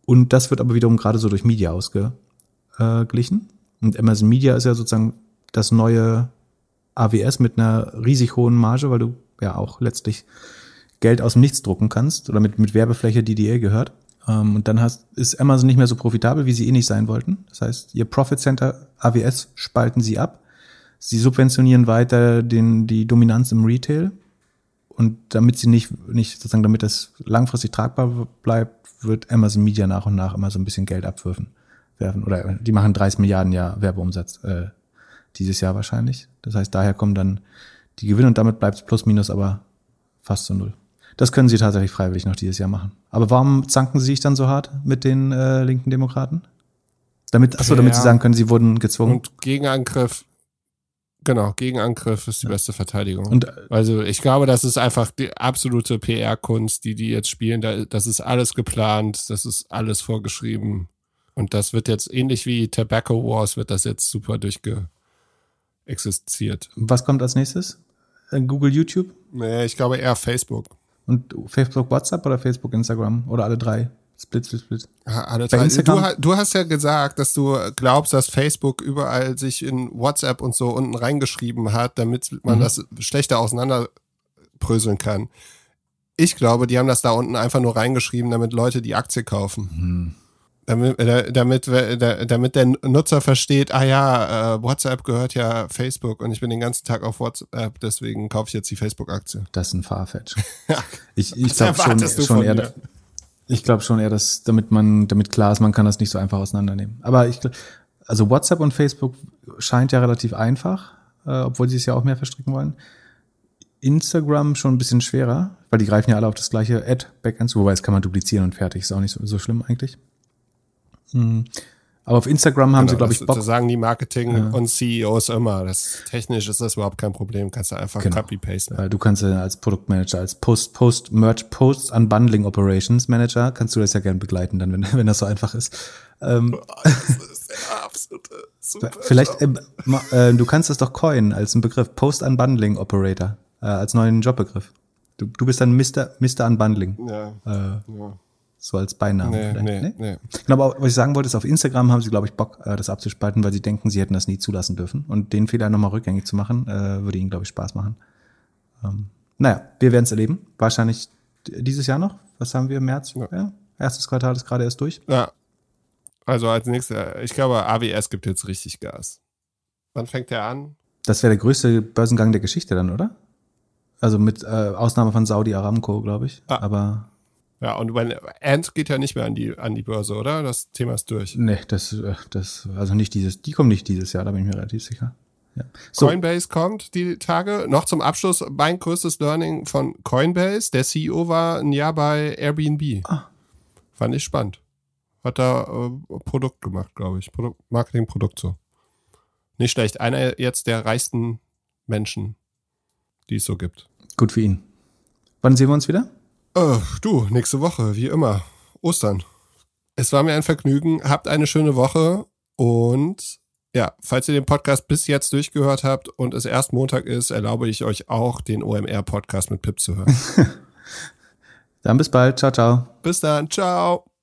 Speaker 2: Und das wird aber wiederum gerade so durch Media ausgeglichen. Und Amazon Media ist ja sozusagen das neue AWS mit einer riesig hohen Marge, weil du ja auch letztlich Geld aus dem Nichts drucken kannst oder mit, mit Werbefläche, die dir gehört. Ähm, und dann hast, ist Amazon nicht mehr so profitabel, wie sie eh nicht sein wollten. Das heißt, ihr Profit Center AWS spalten sie ab. Sie subventionieren weiter den, die Dominanz im Retail. Und damit sie nicht, nicht sozusagen, damit das langfristig tragbar bleibt, wird Amazon Media nach und nach immer so ein bisschen Geld abwürfen. Werfen. Oder die machen 30 Milliarden Jahr Werbeumsatz äh, dieses Jahr wahrscheinlich. Das heißt, daher kommen dann die Gewinne und damit bleibt es plus minus aber fast zu null. Das können sie tatsächlich freiwillig noch dieses Jahr machen. Aber warum zanken sie sich dann so hart mit den äh, linken Demokraten? Damit, achso, damit ja. sie sagen können, sie wurden gezwungen.
Speaker 1: Und Gegenangriff, genau, Gegenangriff ist die ja. beste Verteidigung.
Speaker 2: Und,
Speaker 1: also ich glaube, das ist einfach die absolute PR-Kunst, die die jetzt spielen. Das ist alles geplant, das ist alles vorgeschrieben. Und das wird jetzt ähnlich wie Tobacco Wars, wird das jetzt super durchgeexistiert.
Speaker 2: Was kommt als nächstes? Äh, Google, YouTube?
Speaker 1: Nee, ich glaube eher Facebook.
Speaker 2: Und Facebook WhatsApp oder Facebook Instagram oder alle drei? Split, split, split.
Speaker 1: alle drei. Du, du, hast ja gesagt, dass du glaubst, dass Facebook überall sich in WhatsApp und so unten reingeschrieben hat, damit man mhm. das schlechter auseinanderpröseln kann. Ich glaube, die haben das da unten einfach nur reingeschrieben, damit Leute die Aktie kaufen.
Speaker 2: Mhm.
Speaker 1: Damit, äh, damit, äh, damit der Nutzer versteht, ah ja, äh, WhatsApp gehört ja Facebook und ich bin den ganzen Tag auf WhatsApp, deswegen kaufe ich jetzt die Facebook-Aktie.
Speaker 2: Das ist ein Farfetch. [LAUGHS] ich ich glaube schon, schon eher, ich glaube schon eher, dass damit man, damit klar ist, man kann das nicht so einfach auseinandernehmen. Aber ich also WhatsApp und Facebook scheint ja relativ einfach, äh, obwohl sie es ja auch mehr verstricken wollen. Instagram schon ein bisschen schwerer, weil die greifen ja alle auf das gleiche Ad-Backend zu, wobei es kann man duplizieren und fertig, ist auch nicht so, so schlimm eigentlich. Hm. Aber auf Instagram haben genau, sie, glaube ich,
Speaker 1: Bock. Das sagen die Marketing- ja. und CEOs immer. Das, technisch ist das überhaupt kein Problem. Kannst du einfach genau. copy-pasten.
Speaker 2: Du kannst ja als Produktmanager, als Post, Post, Merch, Post Unbundling Operations Manager, kannst du das ja gerne begleiten, dann, wenn, [LAUGHS] wenn das so einfach ist. Ähm, oh, das ist der [LAUGHS] absolute super Vielleicht, äh, äh, du kannst das doch coin als ein Begriff. Post Unbundling Operator, äh, als neuen Jobbegriff. Du, du bist dann Mr. Mr. Unbundling. Ja. Äh, ja. So als Beinamen. Nee, nee, nee? nee. Genau, aber was ich sagen wollte, ist, auf Instagram haben sie, glaube ich, Bock, äh, das abzuspalten, weil sie denken, sie hätten das nie zulassen dürfen. Und den Fehler nochmal rückgängig zu machen, äh, würde ihnen, glaube ich, Spaß machen. Ähm, naja, wir werden es erleben. Wahrscheinlich dieses Jahr noch. Was haben wir im März? Ja. ja. Erstes Quartal ist gerade erst durch.
Speaker 1: Ja. Also als nächstes, ich glaube, AWS gibt jetzt richtig Gas. Wann fängt der an?
Speaker 2: Das wäre der größte Börsengang der Geschichte dann, oder? Also mit äh, Ausnahme von Saudi Aramco, glaube ich. Ah. Aber
Speaker 1: ja, und wenn Ant geht ja nicht mehr an die, an die Börse, oder? Das Thema ist durch.
Speaker 2: Nee, das, äh, das, also nicht dieses, die kommen nicht dieses Jahr, da bin ich mir relativ sicher.
Speaker 1: Ja. So. Coinbase kommt die Tage. Noch zum Abschluss mein größtes Learning von Coinbase. Der CEO war ein Jahr bei Airbnb. Ah. Fand ich spannend. Hat da äh, Produkt gemacht, glaube ich. Produkt, Marketingprodukt so. Nicht schlecht. Einer jetzt der reichsten Menschen, die es so gibt.
Speaker 2: Gut für ihn. Wann sehen wir uns wieder?
Speaker 1: Uh, du, nächste Woche, wie immer. Ostern. Es war mir ein Vergnügen. Habt eine schöne Woche und ja, falls ihr den Podcast bis jetzt durchgehört habt und es erst Montag ist, erlaube ich euch auch, den OMR-Podcast mit Pip zu hören. [LAUGHS]
Speaker 2: dann bis bald. Ciao, ciao.
Speaker 1: Bis dann. Ciao.